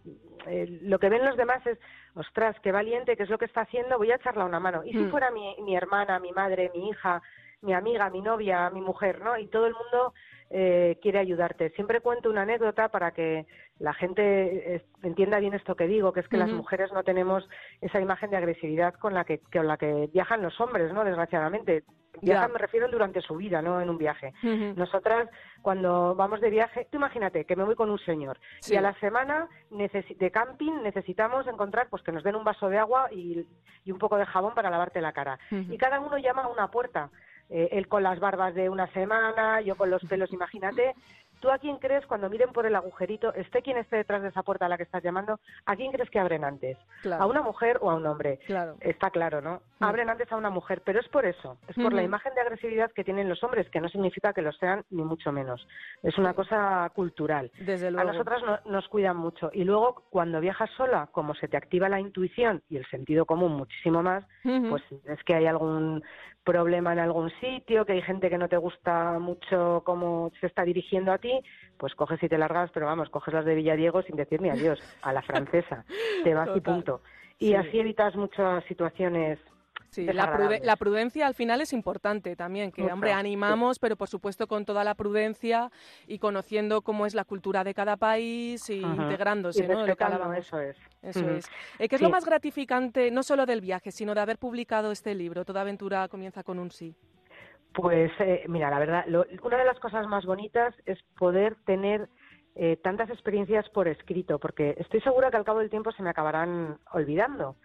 Speaker 10: eh, lo que ven los demás es, ostras, qué valiente, qué es lo que está haciendo, voy a echarle una mano. Y si
Speaker 9: Mm.
Speaker 10: fuera mi, mi hermana, mi madre, mi hija, mi amiga, mi novia, mi mujer, ¿no? Y todo el mundo eh, quiere ayudarte. Siempre cuento una anécdota para que la gente eh, entienda bien esto que digo, que es que las mujeres no tenemos esa imagen de agresividad con la que, con la que viajan los hombres, ¿no? Desgraciadamente. Viajan, me refiero durante su vida, no en un viaje. Nosotras, cuando vamos de viaje, tú imagínate que me voy con un señor
Speaker 9: Sí.
Speaker 10: y a la semana de camping necesitamos encontrar pues que nos den un vaso de agua y, y un poco de jabón para lavarte la cara. Y cada uno llama a una puerta. Eh, él con las barbas de una semana, yo con los pelos, imagínate. ¿Tú a quién crees cuando miren por el agujerito, esté quien esté detrás de esa puerta a la que estás llamando, a quién crees que abren antes? ¿A una mujer o a un hombre?
Speaker 9: Claro.
Speaker 10: Está claro, ¿no?
Speaker 9: Mm.
Speaker 10: Abren antes a una mujer, pero es por eso, es por la imagen de agresividad que tienen los hombres, que no significa que lo sean ni mucho menos. Es una cosa cultural.
Speaker 9: Desde
Speaker 10: A
Speaker 9: luego.
Speaker 10: nosotras no- nos cuidan mucho. Y luego, cuando viajas sola, como se te activa la intuición y el sentido común muchísimo más,
Speaker 9: Ujú.
Speaker 10: pues si ves que hay algún problema en algún sitio, que hay gente que no te gusta mucho cómo se está dirigiendo a ti, pues coges y te largas, pero vamos, coges las de Villadiego sin decir ni adiós, a la francesa. Te vas y punto. Y
Speaker 9: Sí.
Speaker 10: así evitas muchas situaciones
Speaker 9: Sí, la, prude-
Speaker 10: desagradables.
Speaker 9: la prudencia al final es importante también, que
Speaker 10: Mucho,
Speaker 9: hombre,
Speaker 10: sí.
Speaker 9: animamos, pero por supuesto con toda la prudencia y conociendo cómo es la cultura de cada país y
Speaker 10: Ujú.
Speaker 9: integrándose,
Speaker 10: Y
Speaker 9: ¿no? Lo que
Speaker 10: eso es.
Speaker 9: Eso es. Eh, ¿Qué es lo más gratificante, no solo del viaje, sino de haber publicado este libro? Toda aventura comienza con un sí.
Speaker 10: Pues eh, mira, la verdad, lo- una de las cosas más bonitas es poder tener eh, tantas experiencias por escrito, porque estoy segura que al cabo del tiempo se me acabarán olvidando.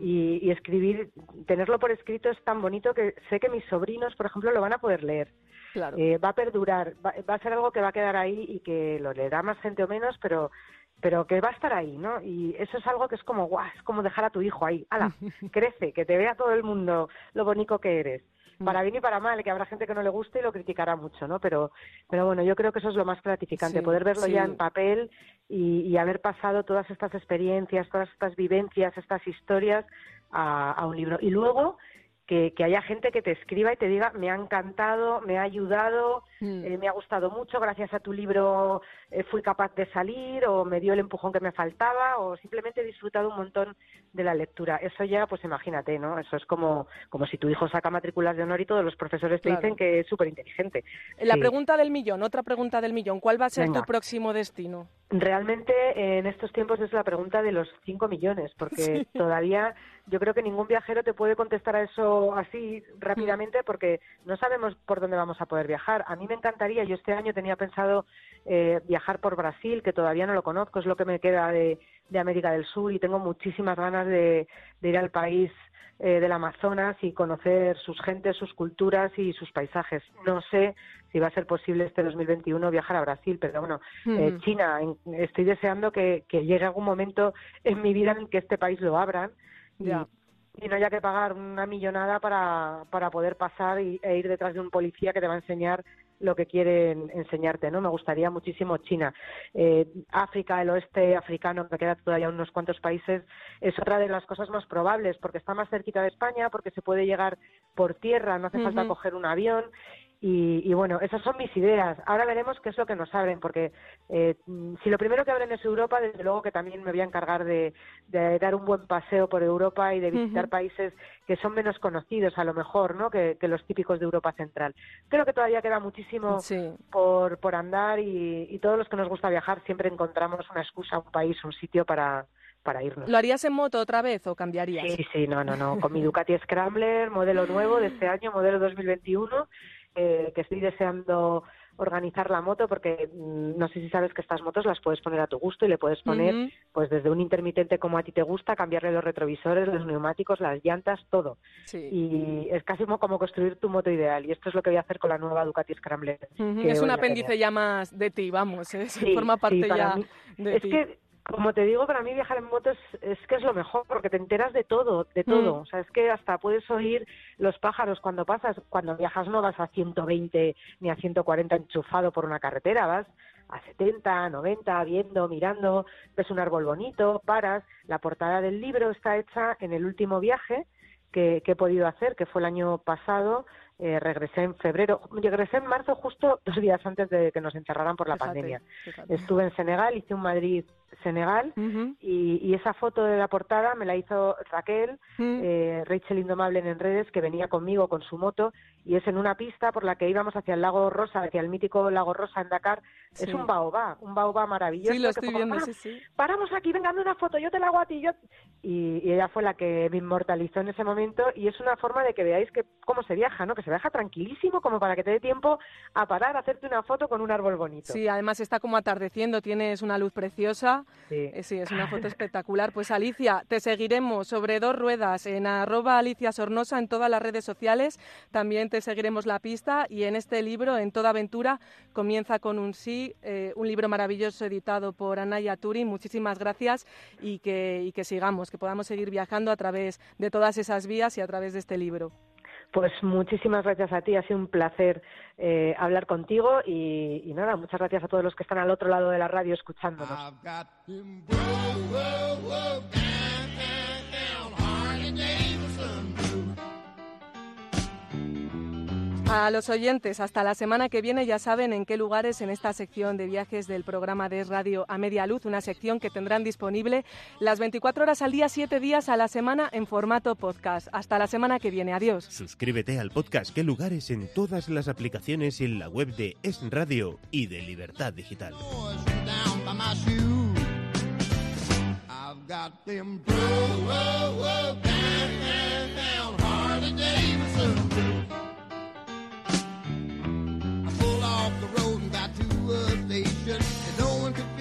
Speaker 10: Y, y escribir, tenerlo por escrito es tan bonito que sé que mis sobrinos, por ejemplo, lo van a poder leer.
Speaker 9: Claro.
Speaker 10: Eh, va a perdurar, va, va a ser algo que va a quedar ahí y que lo leerá más gente o menos, pero pero que va a estar ahí, ¿no? Y eso es algo que es como, guau, es como dejar a tu hijo ahí, ala, crece, que te vea todo el mundo lo bonito que eres. Para bien y para mal, que habrá gente que no le guste y lo criticará mucho, ¿no? Pero, pero bueno, yo creo que eso es lo más gratificante,
Speaker 9: Sí,
Speaker 10: poder verlo ya en papel y, y haber pasado todas estas experiencias, todas estas vivencias, estas historias a, a un libro. Y luego que, que haya gente que te escriba y te diga, me ha encantado, me ha ayudado,
Speaker 9: Mm.
Speaker 10: eh, me ha gustado mucho, gracias a tu libro eh, fui capaz de salir o me dio el empujón que me faltaba o simplemente he disfrutado un montón de la lectura. Eso ya, pues imagínate, ¿no? Eso es como, como si tu hijo saca matrículas de honor y todos los profesores te
Speaker 9: Claro.
Speaker 10: dicen que es súper inteligente.
Speaker 9: La pregunta del millón, otra pregunta del millón. ¿Cuál va a ser
Speaker 10: Venga.
Speaker 9: tu próximo destino?
Speaker 10: Realmente eh, en estos tiempos es la pregunta de los 5 millones, porque todavía yo creo que ningún viajero te puede contestar a eso así rápidamente porque no sabemos por dónde vamos a poder viajar. A mí me encantaría, yo este año tenía pensado eh, viajar por Brasil, que todavía no lo conozco, es lo que me queda de, de América del Sur y tengo muchísimas ganas de, de ir al país eh, del Amazonas y conocer sus gentes, sus culturas y sus paisajes. No sé si va a ser posible este 2021 viajar a Brasil, pero bueno, eh. China, en- estoy deseando que, que llegue algún momento en mi vida en que este país lo abran y no haya que pagar una millonada para, para poder pasar y, e ir detrás de un policía que te va a enseñar lo que quieren enseñarte, ¿no? Me gustaría muchísimo China. Eh, África, el oeste africano, que queda todavía unos cuantos países, es otra de las cosas más probables, porque está más cerquita de España, porque se puede llegar por tierra, no hace falta coger un avión. Y, y bueno, esas son mis ideas. Ahora veremos qué es lo que nos abren, porque eh, mm, si lo primero que abren es Europa, desde luego que también me voy a encargar de, de dar un buen paseo por Europa y de visitar países que son menos conocidos, a lo mejor, ¿no? Que, que los típicos de Europa Central. Creo que todavía queda muchísimo
Speaker 9: Sí.
Speaker 10: por, por andar y, y todos los que nos gusta viajar siempre encontramos una excusa, un país, un sitio para, para irnos.
Speaker 9: ¿Lo harías en moto otra vez o cambiarías?
Speaker 10: Sí, sí, no, no, no. Con mi Ducati Scrambler, modelo nuevo de este año, modelo 2021, eh, que estoy deseando organizar la moto porque mm, no sé si sabes que estas motos las puedes poner a tu gusto y le puedes poner pues desde un intermitente como a ti te gusta, cambiarle los retrovisores, los neumáticos, las llantas, todo.
Speaker 9: Sí.
Speaker 10: Y es casi como, como construir tu moto ideal y esto es lo que voy a hacer con la nueva Ducati Scrambler.
Speaker 9: Es un apéndice ya más de ti, vamos, ¿eh?
Speaker 10: Sí,
Speaker 9: forma parte
Speaker 10: sí,
Speaker 9: ya
Speaker 10: mí-
Speaker 9: de
Speaker 10: es
Speaker 9: ti.
Speaker 10: que, como te digo, para mí viajar en moto es, es que es lo mejor, porque te enteras de todo, de todo.
Speaker 9: Mm.
Speaker 10: O sea, es que hasta puedes oír los pájaros cuando pasas. Cuando viajas no vas a 120 ni a 140 enchufado por una carretera, vas a 70, 90, viendo, mirando, ves un árbol bonito, paras. La portada del libro está hecha en el último viaje que, que he podido hacer, que fue el año pasado. Eh, regresé en febrero, regresé en marzo justo dos días antes de que nos encerraran por la
Speaker 9: Fíjate,
Speaker 10: pandemia.
Speaker 9: fíjate.
Speaker 10: Estuve en Senegal, hice un
Speaker 9: Ujú.
Speaker 10: y, y esa foto de la portada me la hizo Raquel, eh, Rachel Indomable en redes, que venía conmigo con su moto y es en una pista por la que íbamos hacia el lago Rosa, hacia el mítico lago Rosa en Dakar.
Speaker 9: Sí.
Speaker 10: Es un baobá, un baobá maravilloso.
Speaker 9: Sí, lo
Speaker 10: que
Speaker 9: estoy viendo,
Speaker 10: "Ah,
Speaker 9: sí, sí.
Speaker 10: Paramos aquí, venga, una foto, yo te la hago a ti. Yo... Y, y ella fue la que me inmortalizó en ese momento y es una forma de que veáis que cómo se viaja, ¿no? Que se se viaja tranquilísimo como para que te dé tiempo a parar, a hacerte una foto con un árbol bonito.
Speaker 9: Sí, además está como atardeciendo, tienes una luz preciosa. Sí, eh, sí es una foto espectacular. Pues Alicia, te seguiremos sobre dos ruedas en arroba Alicia Sornosa en todas las redes sociales. También te seguiremos la pista y en este libro, En toda aventura, comienza con un sí, eh, un libro maravilloso editado por Anaya Turing. Muchísimas gracias y que, y que sigamos, que podamos seguir viajando a través de todas esas vías y a través de este libro.
Speaker 10: Pues muchísimas gracias a ti, ha sido un placer eh, hablar contigo y, y, nada, muchas gracias a todos los que están al otro lado de la radio escuchándonos.
Speaker 9: A los oyentes, hasta la semana que viene ya saben en qué lugares en esta sección de viajes del programa de Radio a Media Luz, una sección que tendrán disponible las 24 horas al día, 7 días a la semana en formato podcast. Hasta la semana que viene, adiós.
Speaker 8: Suscríbete al podcast Qué lugares en todas las aplicaciones y en la web de Es Radio y de Libertad Digital. Station, and no one could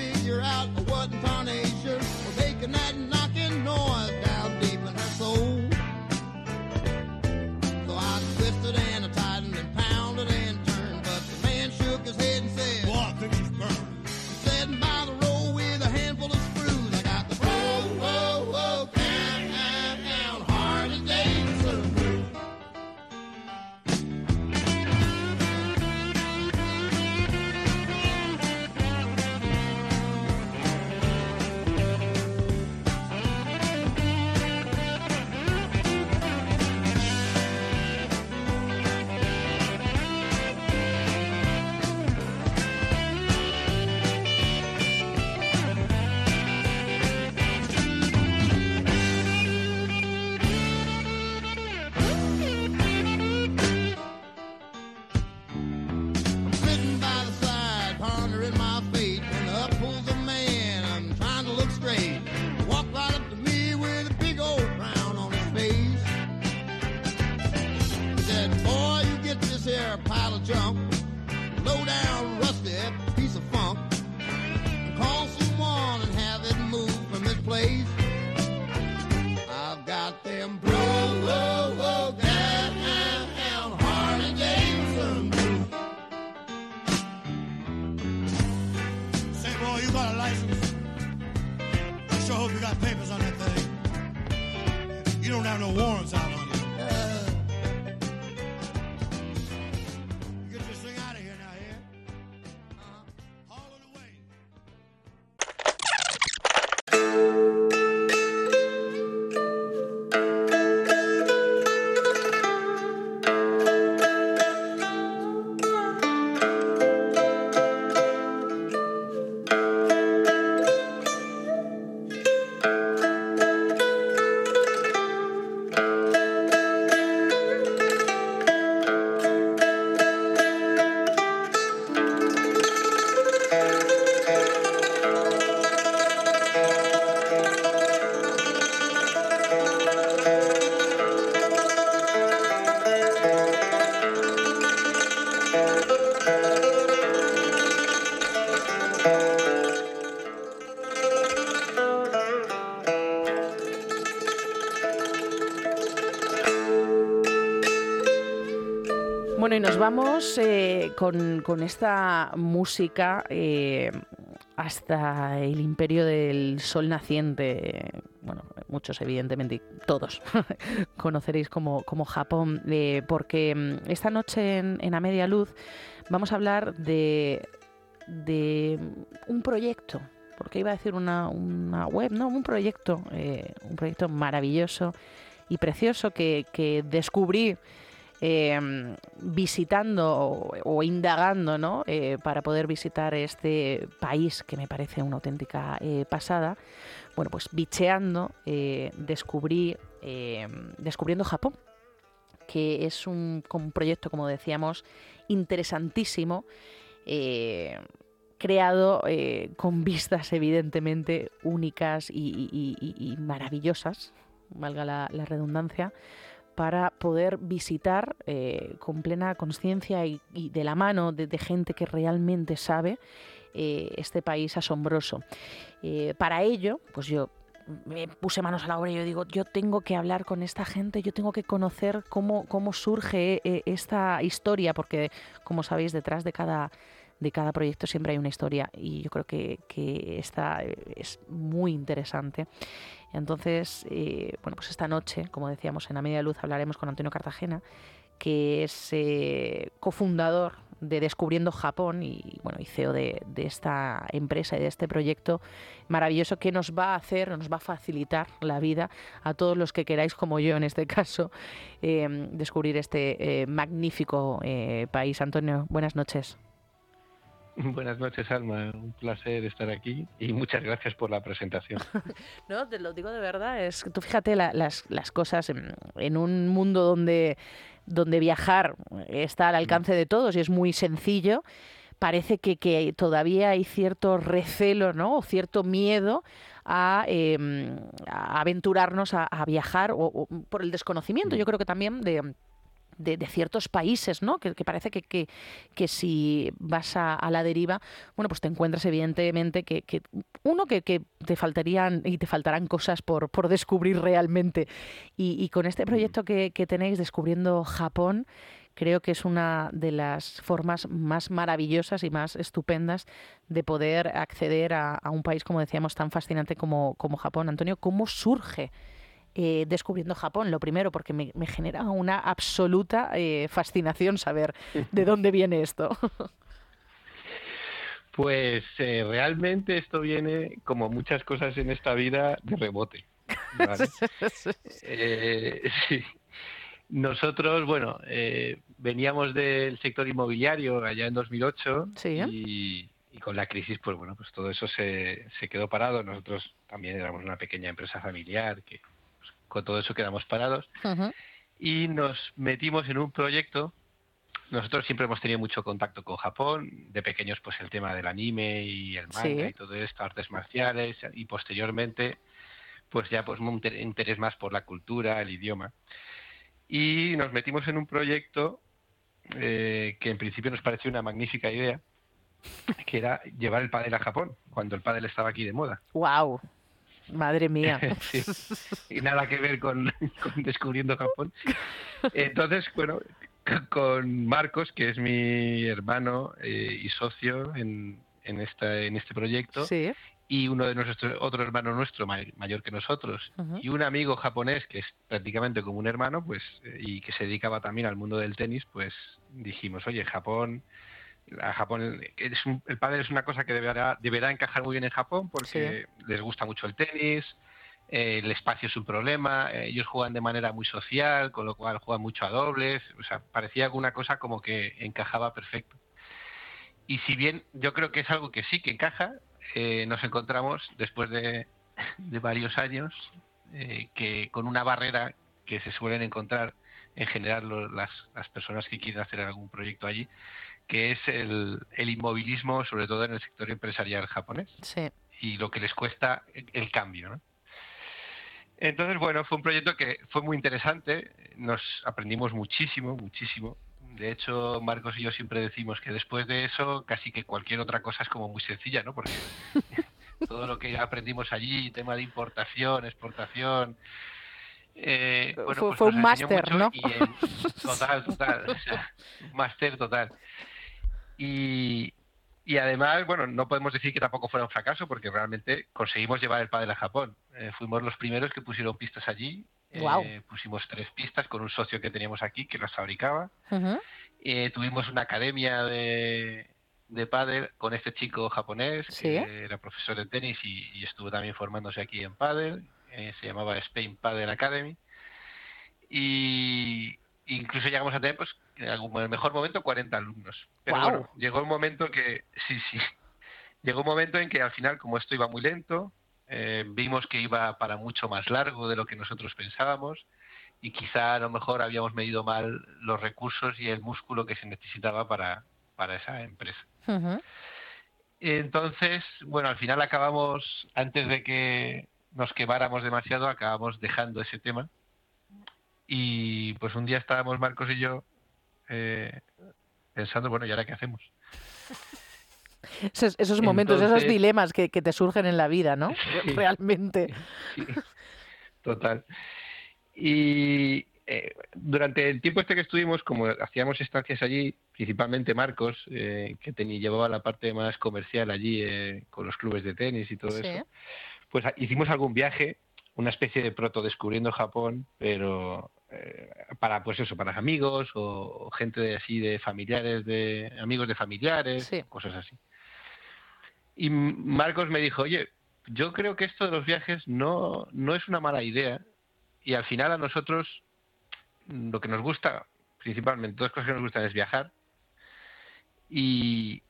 Speaker 8: You
Speaker 2: eh, con, esta música eh, hasta el imperio del sol naciente. Bueno, muchos evidentemente, todos conoceréis como, como Japón, eh, porque mm, esta noche en, en A Media Luz vamos a hablar de, de un proyecto, porque iba a decir una, una web, no, un proyecto, un proyecto maravilloso y precioso que, que descubrí eh, visitando o, indagando ¿no? Eh, para poder visitar este país que me parece una auténtica eh, pasada. Bueno, pues bicheando eh, descubrí, eh, descubriendo Japón, que es un, proyecto, como decíamos, interesantísimo. creado con vistas evidentemente únicas y, maravillosas, valga la redundancia, para poder visitar eh, con plena conciencia y, de la mano de, gente que realmente sabe eh, este país asombroso. Eh, para ello, pues yo me puse manos a la obra y yo digo, yo tengo que hablar con esta gente, yo tengo que conocer cómo, cómo surge esta historia, porque como sabéis, detrás de cada de cada proyecto siempre hay una historia y yo creo que, que esta es muy interesante. Entonces, eh, bueno, pues esta noche, como decíamos, en la media luz hablaremos con Antonio Cartagena, que es eh, cofundador de Descubriendo Japón y bueno y CEO de, esta empresa y de este proyecto maravilloso que nos va a hacer, nos va a facilitar la vida a todos los que queráis, como yo en este caso, eh, descubrir este magnífico país. Antonio, buenas noches.
Speaker 12: Buenas noches, Alma. Un placer estar aquí y muchas gracias por la presentación.
Speaker 2: no, te lo digo de verdad. Es que tú fíjate las, las, cosas en, un mundo donde, donde viajar está al alcance de todos y es muy sencillo. Parece que, que todavía hay cierto recelo, ¿no? O cierto miedo a, em, aventurarnos a, viajar o, por el desconocimiento. Mm. Yo creo que también de de, ciertos países, ¿no? Que, parece que, que, si vas a, la deriva, bueno, pues te encuentras evidentemente que, uno, que, te faltarían y te faltarán cosas por, por descubrir realmente. Y, con este proyecto que, tenéis, Descubriendo Japón, creo que es una de las formas más maravillosas y más estupendas de poder acceder a, a un país, como decíamos, tan fascinante como, como Japón. Antonio, ¿cómo surge eh, descubriendo Japón. Lo primero, porque me, genera una absoluta eh, fascinación saber de dónde viene esto.
Speaker 12: Pues eh, realmente esto viene, como muchas cosas en esta vida, de rebote. Nosotros, bueno, veníamos del sector inmobiliario allá en 2008 y, y, con la crisis, pues bueno, pues todo eso se, se quedó parado. Nosotros también éramos una pequeña empresa familiar que con todo eso quedamos parados y nos metimos en un proyecto. Nosotros siempre hemos tenido mucho contacto con Japón, de pequeños pues el tema del anime y el manga y todo esto, artes marciales y posteriormente pues ya pues un interés más por la cultura, el idioma. Y nos metimos en un proyecto eh, que en principio nos pareció una magnífica idea, que era llevar el pádel a Japón, cuando el pádel estaba aquí de moda.
Speaker 2: ¡Wow! Madre mía.
Speaker 12: Y nada que ver con, descubriendo Japón. Entonces, bueno, con Marcos, que es mi hermano eh, y socio en, en, esta, en este proyecto, y uno de nuestros, otro hermano nuestro mayor que nosotros, y un amigo japonés que es prácticamente como un hermano, pues, eh, y que se dedicaba también al mundo del tenis, pues dijimos, oye, Japón a Japón es el pádel es una cosa que deberá, deberá encajar muy bien en Japón porque les gusta mucho el tenis, eh, el espacio es un problema, eh, ellos juegan de manera muy social, con lo cual juegan mucho a dobles, o sea, parecía alguna cosa como que encajaba perfecto. Y si bien yo creo que es algo que sí que encaja, eh, nos encontramos después de, varios años que con una barrera que se suelen encontrar en general las, las personas que quieren hacer algún proyecto allí, que es el, inmovilismo, sobre todo en el sector empresarial japonés. Y lo que les cuesta el, cambio. ¿no? Entonces, bueno, fue un proyecto que fue muy interesante, nos aprendimos muchísimo, muchísimo. De hecho, Marcos y yo siempre decimos que después de eso, casi que cualquier otra cosa es como muy sencilla, ¿no? Porque todo lo que aprendimos allí, tema de importación, exportación,
Speaker 2: eh, fue, pues un máster, ¿no?
Speaker 12: total, total. un máster total. Y, además, bueno, no podemos decir que tampoco fuera un fracaso porque realmente conseguimos llevar el pádel a Japón. Eh, fuimos los primeros que pusieron pistas allí. Eh, pusimos tres pistas con un socio que teníamos aquí que las fabricaba. Eh, tuvimos una academia de, de pádel con este chico japonés que era profesor de tenis y, estuvo también formándose aquí en pádel. se llamaba Spain Paddle Academy. Y, incluso llegamos a tener, pues, en el mejor momento, 40 alumnos. Pero bueno, llegó el momento que, sí, sí, llegó un momento en que al final, como esto iba muy lento, eh, vimos que iba para mucho más largo de lo que nosotros pensábamos y quizá a lo mejor habíamos medido mal los recursos y el músculo que se necesitaba para, para esa empresa. Entonces, bueno, al final acabamos, antes de que nos quemáramos demasiado, acabamos dejando ese tema Y pues un día estábamos Marcos y yo eh, pensando, bueno, ¿y ahora qué hacemos?
Speaker 2: Esos, esos momentos, esos dilemas que, que te surgen en la vida, ¿no?
Speaker 12: Sí.
Speaker 2: Realmente.
Speaker 12: Sí, total. Y eh, durante el tiempo este que estuvimos, como hacíamos estancias allí, principalmente Marcos, eh, que tenía, llevaba la parte más comercial allí eh, con los clubes de tenis y todo
Speaker 2: Sí.
Speaker 12: eso, pues a- hicimos algún viaje, una especie de proto descubriendo Japón, pero eh, para pues eso, para amigos o, gente de así de familiares, de amigos de familiares, cosas así. Y Marcos me dijo, oye, yo creo que esto de los viajes no, no es una mala idea y al final a nosotros lo que nos gusta, principalmente, dos cosas que nos gustan es viajar y,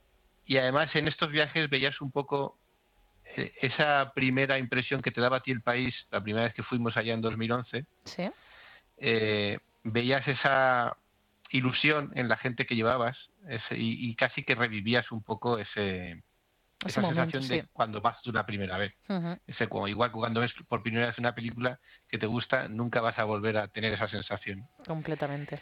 Speaker 12: y además en estos viajes veías un poco esa primera impresión que te daba a ti el país la primera vez que fuimos allá en 2011
Speaker 2: Sí.
Speaker 12: eh, veías esa ilusión en la gente que llevabas ese- y, y casi que revivías un poco ese,
Speaker 2: Ese
Speaker 12: esa
Speaker 2: momento,
Speaker 12: sensación de cuando vas tú la primera vez.
Speaker 2: Ujú.
Speaker 12: Ese, como, igual que cuando ves por primera vez una película que te gusta, nunca vas a volver a tener esa sensación.
Speaker 2: Completamente.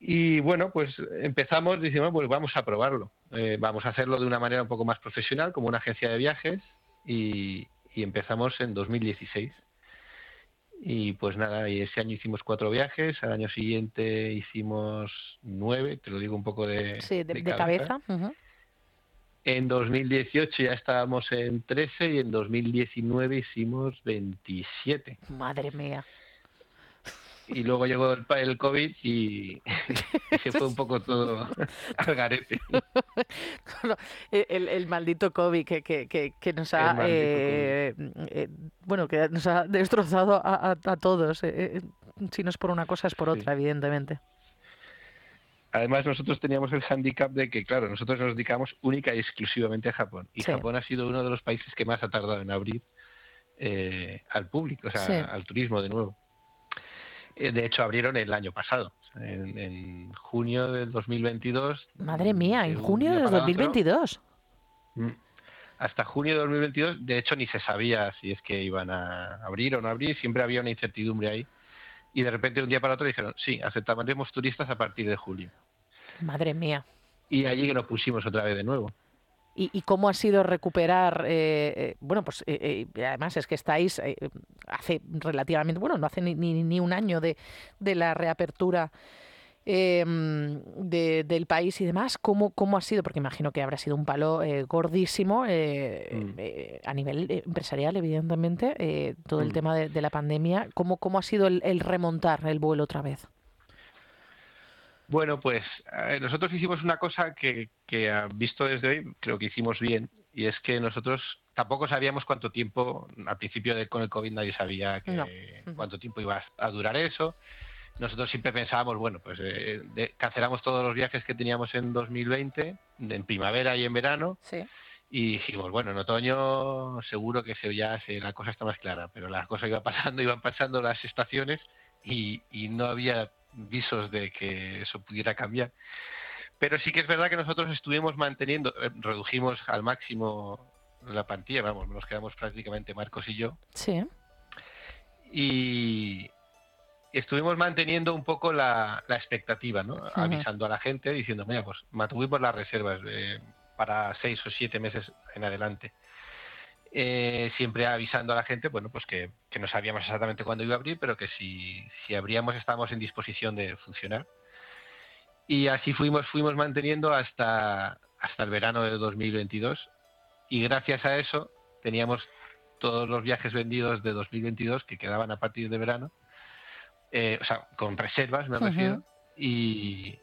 Speaker 12: Y bueno, pues empezamos, decimos, pues vamos a probarlo. Eh, vamos a hacerlo de una manera un poco más profesional, como una agencia de viajes, y, y empezamos en 2016. Y pues nada, y ese año hicimos cuatro viajes, al año siguiente hicimos nueve, te lo digo un poco de,
Speaker 2: Sí, de,
Speaker 12: de
Speaker 2: de cabeza. ujú.
Speaker 12: En 2018 ya estábamos en 13 y en 2019 hicimos 27.
Speaker 2: Madre mía.
Speaker 12: Y luego llegó el, COVID y, y se fue un poco todo al garete.
Speaker 2: Claro, el, el- maldito COVID que, que, que, que nos ha eh, eh, bueno que nos ha destrozado a, a- a todos. eh, eh, si no es por una cosa es por otra, evidentemente.
Speaker 12: Además, nosotros teníamos el handicap de que, claro, nosotros nos dedicamos única y exclusivamente a Japón. Y
Speaker 2: Sí.
Speaker 12: Japón ha sido uno de los países que más ha tardado en abrir eh, al público, o sea,
Speaker 2: Sí.
Speaker 12: al turismo de nuevo. Eh, de hecho, abrieron el año pasado, en, en junio del 2022.
Speaker 2: Madre mía, en
Speaker 12: un
Speaker 2: junio
Speaker 12: día
Speaker 2: de
Speaker 12: para otro,
Speaker 2: 2022.
Speaker 12: Mm. Hasta junio de 2022, de hecho, ni se sabía si es que iban a abrir o no abrir, siempre había una incertidumbre ahí. Y de repente, de un día para otro, dijeron, sí, aceptaremos turistas a partir de julio.
Speaker 2: Madre mía.
Speaker 12: Y allí que nos pusimos otra vez de nuevo.
Speaker 2: ¿Y, y cómo ha sido recuperar? eh, eh, bueno, pues eh, eh, además es que estáis hace relativamente, bueno, no hace ni, ni, ni un año de, de la reapertura eh, de- del país y demás. ¿Cómo, ¿Cómo ha sido? Porque imagino que habrá sido un palo eh, gordísimo eh,
Speaker 12: Mm.
Speaker 2: a nivel empresarial, evidentemente, todo el
Speaker 12: Mm.
Speaker 2: tema de, de la pandemia. ¿Cómo, ¿Cómo ha sido el, el remontar el vuelo otra vez?
Speaker 12: Bueno, pues eh, nosotros hicimos una cosa que, que ah, visto desde hoy creo que hicimos bien y es que nosotros tampoco sabíamos cuánto tiempo, al principio de, con el COVID nadie sabía que,
Speaker 2: No.
Speaker 12: cuánto tiempo iba a a durar eso. Nosotros siempre pensábamos, bueno, pues eh, de- cancelamos todos los viajes que teníamos en 2020, en primavera y en verano,
Speaker 2: Sí.
Speaker 12: y dijimos, bueno, en otoño seguro que se, ya se, la cosa está más clara, pero las cosas iban pasando, iban pasando las estaciones y, y no había visos de que eso pudiera cambiar. Pero sí que es verdad que nosotros estuvimos manteniendo, eh, redujimos al máximo la plantilla, vamos, nos quedamos prácticamente Marcos y yo,
Speaker 2: Sí.
Speaker 12: y estuvimos manteniendo un poco la, la expectativa, ¿no? Avisando a la gente, diciendo, mira, pues mantuvimos las reservas eh, para seis o siete meses en adelante. Eh, siempre avisando a la gente, bueno, pues que, que no sabíamos exactamente cuándo iba a abrir, pero que si, si abríamos estábamos en disposición de funcionar. Y así fuimos, fuimos manteniendo hasta, hasta el verano de 2022. Y gracias a eso teníamos todos los viajes vendidos de 2022 que quedaban a partir de verano, eh, o sea, con reservas me refiero, y,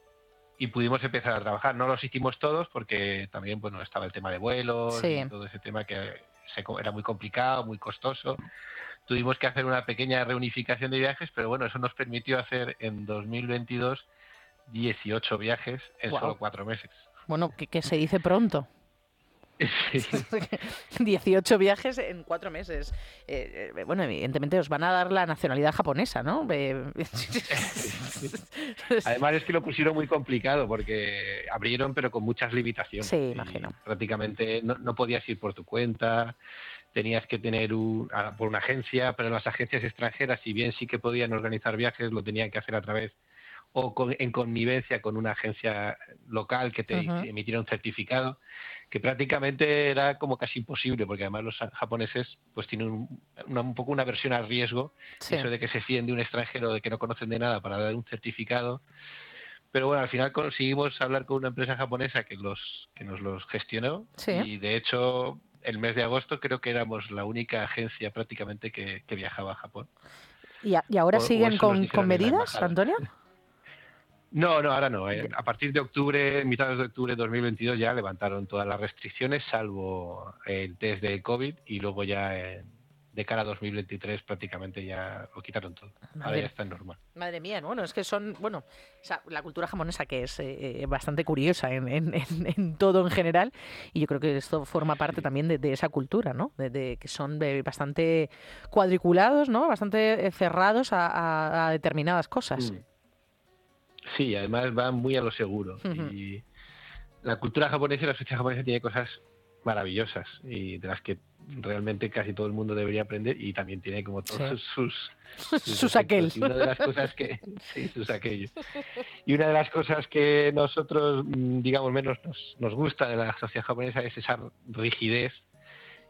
Speaker 12: y pudimos empezar a trabajar. No los hicimos todos porque también bueno estaba el tema de vuelos
Speaker 2: Sí.
Speaker 12: y todo ese tema que se era muy complicado, muy costoso. Tuvimos que hacer una pequeña reunificación de viajes, pero bueno, eso nos permitió hacer en 2022 18 viajes en solo cuatro meses.
Speaker 2: Bueno, que, que se dice pronto. 18 viajes en cuatro meses. Eh, eh, bueno, evidentemente os van a dar la nacionalidad japonesa, ¿no? Eh,
Speaker 12: Además es que lo pusieron muy complicado porque abrieron pero con muchas limitaciones.
Speaker 2: Sí, imagino.
Speaker 12: Prácticamente no, no, podías ir por tu cuenta, tenías que tener un, por una agencia, pero las agencias extranjeras, si bien sí que podían organizar viajes, lo tenían que hacer a través o en connivencia con una agencia local que te emitiera un certificado que prácticamente era como casi imposible, porque además los japoneses pues tienen un, poco una versión a riesgo, eso de que se fíen de un extranjero de que no conocen de nada para dar un certificado. Pero bueno, al final conseguimos hablar con una empresa japonesa que los que nos los gestionó y de hecho el mes de agosto creo que éramos la única agencia prácticamente que, viajaba a Japón.
Speaker 2: ¿Y, ahora siguen con, con medidas, Antonio?
Speaker 12: No, no, ahora no. Eh. A partir de octubre, mitad de octubre de 2022 ya levantaron todas las restricciones, salvo el test de COVID, y luego ya de cara a 2023 prácticamente ya lo quitaron todo. ahora ya está en normal.
Speaker 2: Madre mía, bueno, es que son, bueno, la cultura japonesa que es eh, bastante curiosa en, todo en general, y yo creo que esto forma parte también de, esa cultura, ¿no? De, que son bastante cuadriculados, ¿no? Bastante eh, cerrados a, determinadas cosas. Mm.
Speaker 12: Sí, además va muy a lo seguro. Y la cultura japonesa y la sociedad japonesa tiene cosas maravillosas y de las que realmente casi todo el mundo debería aprender y también tiene como todos sus
Speaker 2: sus, aquellos.
Speaker 12: Y una de las cosas que sí, sus aquellos. Y una de las cosas que nosotros mm, digamos menos nos, nos gusta de la sociedad japonesa es esa rigidez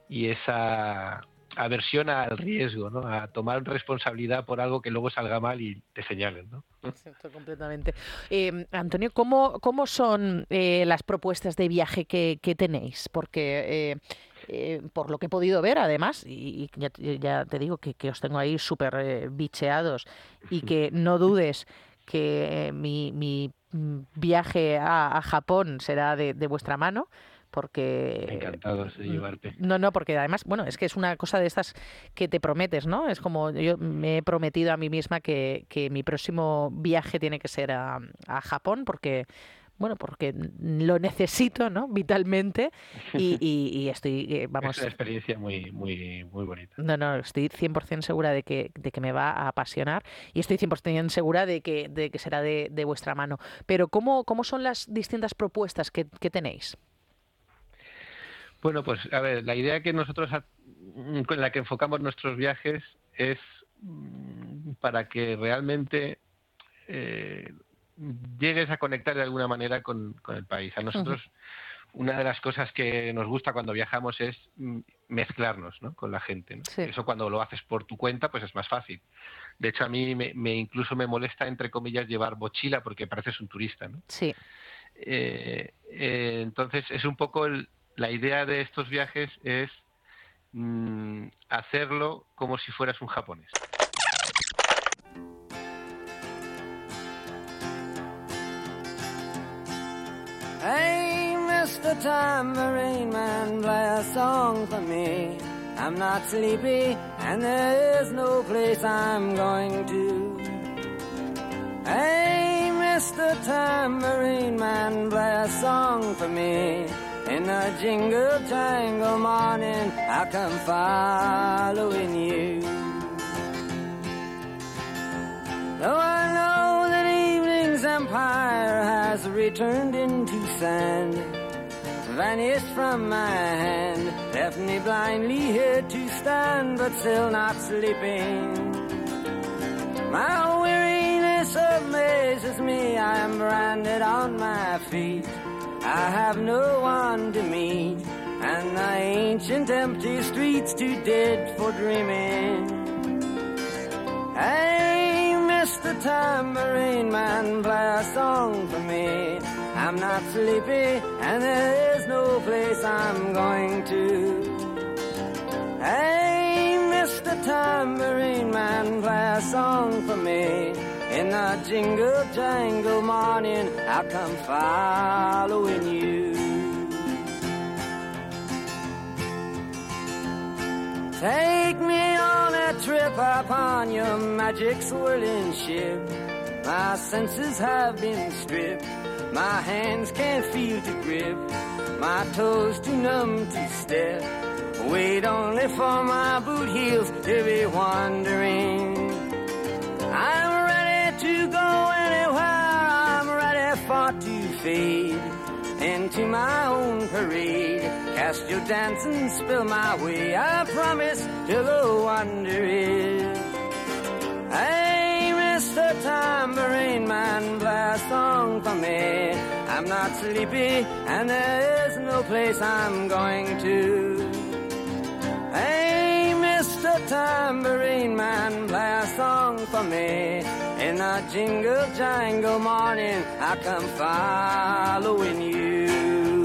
Speaker 12: y esa aversión al riesgo, ¿no? A tomar responsabilidad por algo que luego salga mal y te señalen, ¿no?
Speaker 2: completamente. Eh, Antonio, ¿cómo, cómo son eh, las propuestas de viaje que, tenéis? Porque eh, por lo que he podido ver, además, y, ya, te digo que, os tengo ahí súper bicheados y que no dudes que mi, mi mm, viaje a, Japón será de vuestra mano porque...
Speaker 12: Encantados de llevarte.
Speaker 2: No, no, porque además, bueno, es que es una cosa de estas que te prometes, ¿no? Es como yo me he prometido a mí misma que, que mi próximo viaje tiene que ser a, a Japón porque bueno, porque lo necesito, ¿no? Vitalmente y, y, estoy, eh, vamos...
Speaker 12: Es una experiencia muy, muy, muy bonita.
Speaker 2: No, no, estoy 100% segura de que, de que me va a apasionar y estoy 100% segura de que, de que será de, de vuestra mano. Pero ¿cómo, ¿cómo son las distintas propuestas que, que tenéis?
Speaker 12: Bueno, pues a ver, la idea que nosotros con la que enfocamos nuestros viajes es mm, para que realmente eh, llegues a conectar de alguna manera con, el país. A nosotros una de las cosas que nos gusta cuando viajamos es mm, mezclarnos ¿no? con la gente. Eso cuando lo haces por tu cuenta, pues es más fácil. De hecho, a mí me, incluso me molesta, entre comillas, llevar mochila porque pareces un turista. ¿no?
Speaker 2: Sí.
Speaker 12: Eh, eh, entonces, es un poco el, la idea de estos viajes es mmm, hacerlo como si fueras un japonés.
Speaker 13: Hey, Mr. Tambourine Man, play a song for me. I'm not sleepy, and there is no place I'm going to. Hey, Mr. Tambourine Man, play a song for me. In the jingle jangle morning, I come following you. Though I know that evening's empire has returned into sand, vanished from my hand, left me blindly here to stand, but still not sleeping. My weariness amazes me, I am branded on my feet. I have no one to meet, and the ancient empty streets too dead for dreaming. Hey, Mr. Tambourine Man, play a song for me. I'm not sleepy, and there is no place I'm going to. Hey, Mr. Tambourine Man, play a song for me. In the jingle jangle morning, I come following you. Take me on a trip upon your magic swirling ship. My senses have been stripped, my hands can't feel to grip. my toes too numb to step. Wait only for my boot heels to be wandering. I'm to go anywhere, I'm ready for to fade into my own parade. Cast your dance and spill my way. I promise to the under it. Hey, Mr. Tambourine Man, play a song for me. I'm not sleepy, and there is no place I'm going to. Hey, Mr. Tambourine Man, play a song for me. In a jingle jangle morning, I come following you.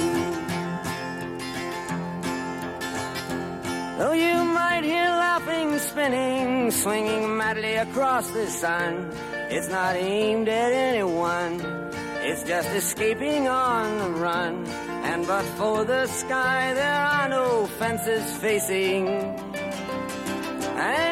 Speaker 13: Though you might hear laughing, spinning, swinging madly across the sun, it's not aimed at anyone. It's just escaping on the run. And but for the sky, there are no fences facing. And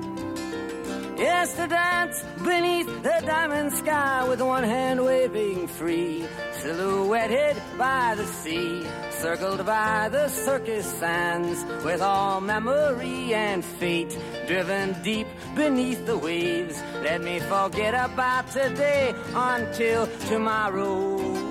Speaker 13: Yes, to dance beneath the diamond sky with one hand waving free, silhouetted by the sea, circled by the circus sands, with all memory and fate driven deep beneath the waves. Let me forget about today until tomorrow.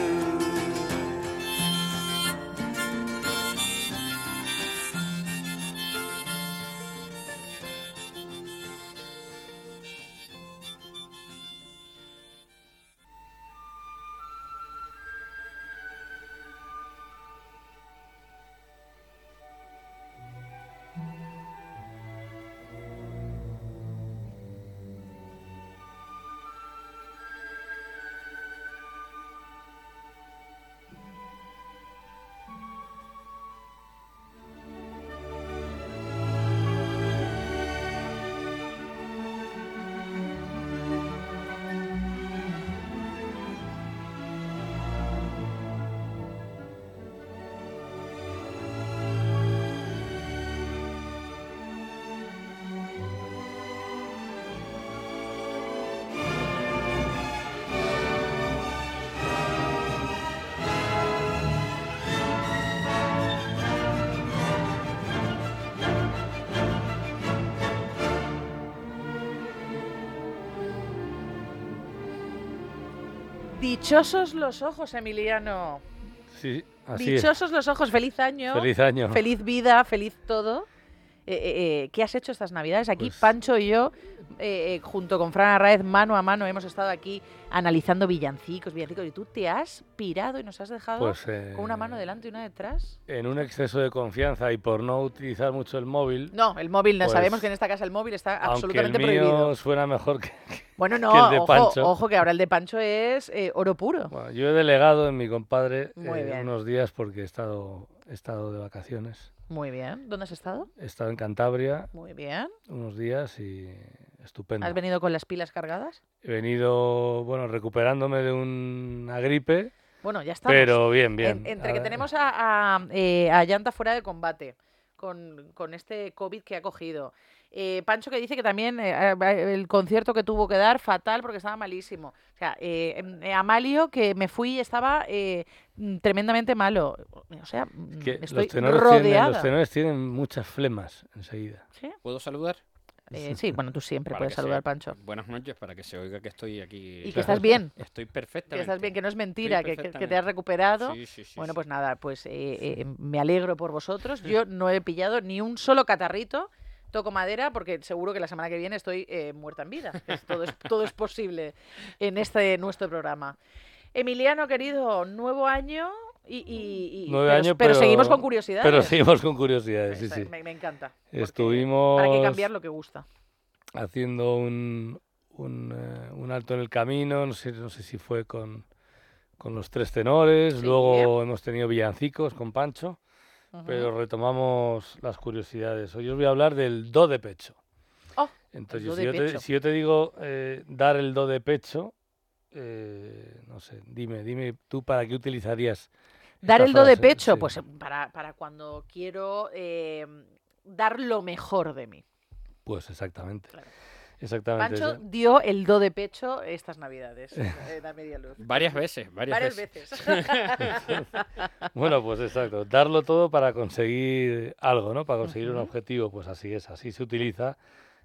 Speaker 2: Dichosos los ojos, Emiliano.
Speaker 14: Sí, así es.
Speaker 2: Dichosos los ojos. Feliz año.
Speaker 14: Feliz año.
Speaker 2: Feliz vida, feliz todo. Eh, eh, eh, ¿Qué has hecho estas navidades? Aquí Pancho y yo, eh, eh, junto con Fran Arraez, mano a mano, hemos estado aquí analizando villancicos, villancicos, y tú te has pirado y nos has dejado
Speaker 14: Pues,
Speaker 2: con una mano delante y una detrás.
Speaker 14: En un exceso de confianza y por no utilizar mucho el móvil.
Speaker 2: No, el móvil, no
Speaker 14: pues,
Speaker 2: sabemos que en esta casa el móvil está
Speaker 14: aunque
Speaker 2: absolutamente
Speaker 14: el mío
Speaker 2: prohibido.
Speaker 14: suena mejor que,
Speaker 2: Bueno,
Speaker 14: que
Speaker 2: no,
Speaker 14: el de
Speaker 2: ojo,
Speaker 14: Pancho.
Speaker 2: ojo, que ahora el de Pancho es oro puro.
Speaker 14: Bueno, yo he delegado en mi compadre unos días porque he estado, he estado de vacaciones.
Speaker 2: Muy bien. ¿Dónde has estado?
Speaker 14: He estado en Cantabria
Speaker 2: Muy bien.
Speaker 14: unos días y estupendo.
Speaker 2: ¿Has venido con las pilas cargadas?
Speaker 14: He venido, bueno, recuperándome de una gripe.
Speaker 2: Bueno, ya estamos.
Speaker 14: Pero bien, bien.
Speaker 2: En- entre
Speaker 14: A
Speaker 2: que
Speaker 14: ver,
Speaker 2: tenemos a, a, eh, a Llanta fuera de combate con, con este COVID que ha cogido. Eh, Pancho que dice que también eh, el concierto que tuvo que dar fatal porque estaba malísimo. O sea, eh, em, eh, Amalio que me fui y estaba eh, mm, tremendamente malo. O sea, mm,
Speaker 14: que
Speaker 2: estoy
Speaker 14: los, tenores tienen,
Speaker 2: rodeada.
Speaker 14: los tenores tienen muchas flemas enseguida.
Speaker 2: ¿Sí?
Speaker 15: ¿Puedo saludar?
Speaker 2: Eh, sí, bueno, tú siempre
Speaker 15: Para
Speaker 2: puedes
Speaker 15: que
Speaker 2: saludar, Pancho.
Speaker 15: Buenas noches, para que se oiga que estoy aquí.
Speaker 2: Y que estás bien.
Speaker 15: Estoy
Speaker 2: Que
Speaker 15: perfectamente.
Speaker 2: estás bien, que no es mentira, que, que- que te has recuperado.
Speaker 15: Sí, sí, sí,
Speaker 2: bueno,
Speaker 15: sí.
Speaker 2: pues nada, pues eh, eh, me alegro por vosotros. Yo no he pillado ni un solo catarrito. Toco madera porque seguro que la semana que viene estoy eh, muerta en vida. Es- todo, es, todo es posible en este nuestro programa. Emiliano, querido, nuevo año y, y- y-
Speaker 14: Nueve
Speaker 2: pero,
Speaker 14: años,
Speaker 2: pero
Speaker 14: pero,
Speaker 2: seguimos con curiosidades.
Speaker 14: Pero seguimos con curiosidades, sí, sí.
Speaker 2: Me, me encanta.
Speaker 14: Estuvimos
Speaker 2: Para que cambiar lo que gusta.
Speaker 14: haciendo un, un, eh, un alto en el camino, no sé, no sé si fue con, con los tres tenores,
Speaker 2: Sí.
Speaker 14: luego hemos tenido villancicos con Pancho, Pero retomamos las curiosidades. Hoy os voy a hablar del do de pecho.
Speaker 2: Oh,
Speaker 14: Entonces,
Speaker 2: do
Speaker 14: si,
Speaker 2: de
Speaker 14: yo te,
Speaker 2: pecho.
Speaker 14: si yo te digo eh, dar el do de pecho, eh, no sé, dime, dime tú para qué utilizarías.
Speaker 2: Dar el do de pecho,
Speaker 14: Sí.
Speaker 2: pues para, para cuando quiero eh, dar lo mejor de mí.
Speaker 14: Pues exactamente. Exactamente.
Speaker 2: Pancho
Speaker 14: eso.
Speaker 2: dio el do de pecho estas navidades, en la media luz.
Speaker 15: Varias veces, varias,
Speaker 2: veces.
Speaker 14: Bueno, pues exacto, darlo todo para conseguir algo, ¿no? Para conseguir un objetivo, pues así es, así se utiliza.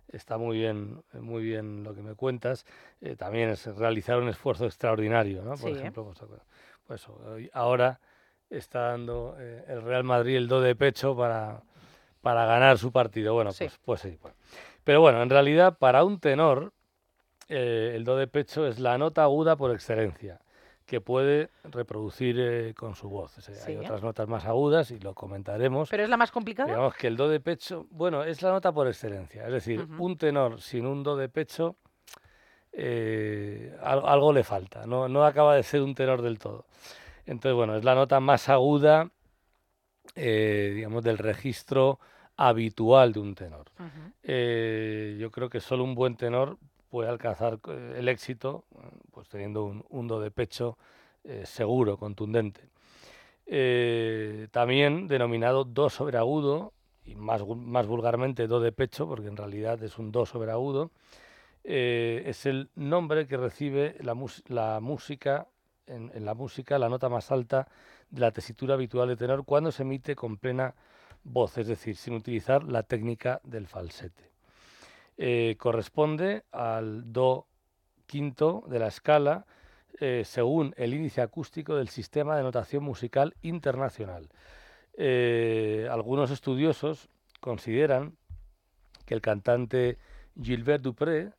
Speaker 14: Está muy bien, muy bien lo que me cuentas. Eh, también es realizar un esfuerzo extraordinario, ¿no? Por
Speaker 2: Sí.
Speaker 14: ejemplo, pues, pues ahora está dando eh, el Real Madrid el do de pecho para, para ganar su partido. Bueno,
Speaker 2: Sí.
Speaker 14: pues, pues sí. pues. Pero bueno, en realidad para un tenor eh, el do de pecho es la nota aguda por excelencia que puede reproducir eh, con su voz. O sea, Hay otras notas más agudas y lo comentaremos.
Speaker 2: ¿Pero es la más complicada?
Speaker 14: Digamos que el do de pecho, bueno, es la nota por excelencia. Es decir, un tenor sin un do de pecho, eh, al- algo le falta. No, no acaba de ser un tenor del todo. Entonces, bueno, es la nota más aguda, eh, digamos, del registro habitual de un tenor. Eh, yo creo que solo un buen tenor puede alcanzar eh, el éxito, pues teniendo un, un do de pecho eh, seguro, contundente. Eh, también denominado do sobreagudo, y más, más vulgarmente do de pecho, porque en realidad es un do sobreagudo, eh, es el nombre que recibe la música, en, en la música, la nota más alta de la tesitura habitual de tenor cuando se emite con plena voz, es decir, sin utilizar la técnica del falsete. Eh, corresponde al do quinto de la escala eh, según el índice acústico del sistema de notación musical internacional. Eh, algunos estudiosos consideran que el cantante Gilbert Dupré,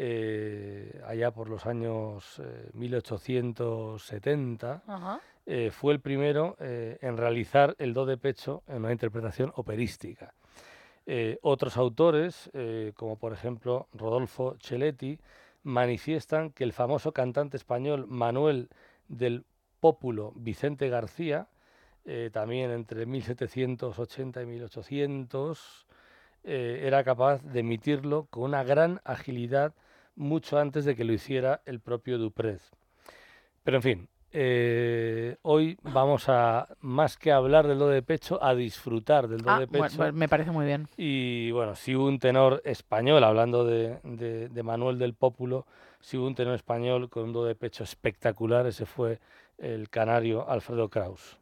Speaker 14: eh, allá por los años eh, 1870,
Speaker 2: Ajá.
Speaker 14: eh, fue el primero eh, en realizar el do de pecho en una interpretación operística. Eh, otros autores, eh, como por ejemplo Rodolfo Celetti, manifiestan que el famoso cantante español Manuel del Pópulo Vicente García, eh, también entre 1780 y 1800, eh, era capaz de emitirlo con una gran agilidad mucho antes de que lo hiciera el propio Duprez. Pero en fin, eh, hoy vamos a, más que hablar del do de pecho, a disfrutar del do
Speaker 2: Ah,
Speaker 14: de pecho.
Speaker 2: me parece muy bien.
Speaker 14: Y bueno, si hubo un tenor español, hablando de, de- de Manuel del Pópulo, si hubo un tenor español con un do de pecho espectacular, ese fue el canario Alfredo Kraus.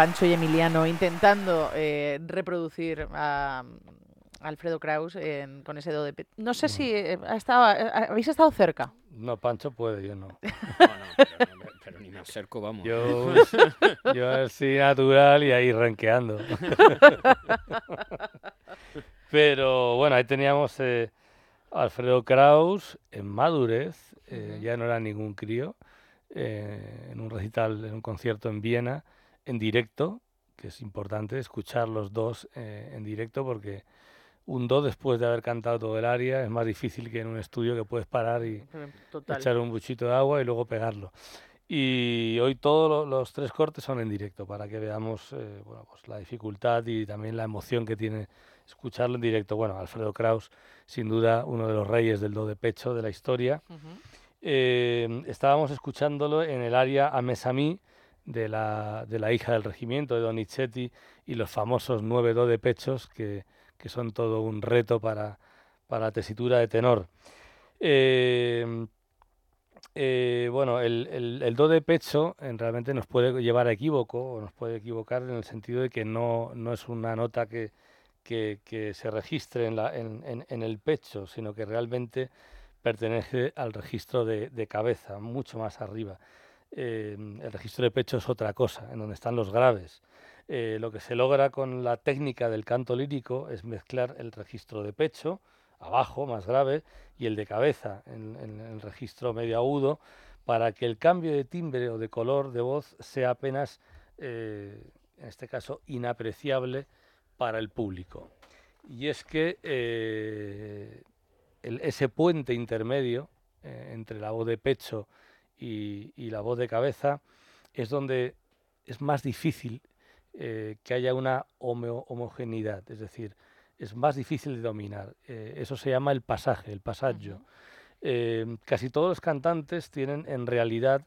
Speaker 2: Pancho y Emiliano intentando eh, reproducir a Alfredo Kraus en- con ese do de... pe- No sé si eh, ha estado- eh, habéis estado cerca.
Speaker 14: No, Pancho puede, yo no.
Speaker 15: pero, no pero ni me acerco, vamos.
Speaker 14: Yo, yo así natural y ahí ranqueando. Pero bueno, ahí teníamos eh, a Alfredo Kraus en madurez, eh, ya no era ningún crío, eh, en un recital, en un concierto en Viena, en directo, que es importante escuchar los dos eh, en directo porque un do después de haber cantado todo el aria es más difícil que en un estudio que puedes parar y
Speaker 2: Total.
Speaker 14: echar un buchito de agua y luego pegarlo. Y hoy todos lo- los tres cortes son en directo para que veamos eh, bueno, pues la dificultad y también la emoción que tiene escucharlo en directo. Bueno, Alfredo Kraus, sin duda uno de los reyes del do de pecho de la historia. Eh, estábamos escuchándolo en el área A Mesamí de la, de la hija del regimiento de Donizetti y los famosos nueve do de pechos que, que son todo un reto para, para la tesitura de tenor. Eh, eh, bueno, el, el- do de pecho en realmente nos puede llevar a equívoco o nos puede equivocar en el sentido de que no, no es una nota que, que, se registre en, la, en, en- el pecho, sino que realmente pertenece al registro de cabeza, mucho más arriba. Eh, el registro de pecho es otra cosa, en donde están los graves. Eh, lo que se logra con la técnica del canto lírico es mezclar el registro de pecho, abajo, más grave, y el de cabeza, en, el registro medio agudo, para que el cambio de timbre o de color de voz sea apenas, eh, en este caso, inapreciable para el público. Y es que eh, ese puente intermedio entre la voz de pecho y, y la voz de cabeza es donde es más difícil eh, que haya una homo- homogeneidad, es decir, es más difícil de dominar. Eh, eso se llama el pasaje, el pasaggio. Eh, casi todos los cantantes tienen en realidad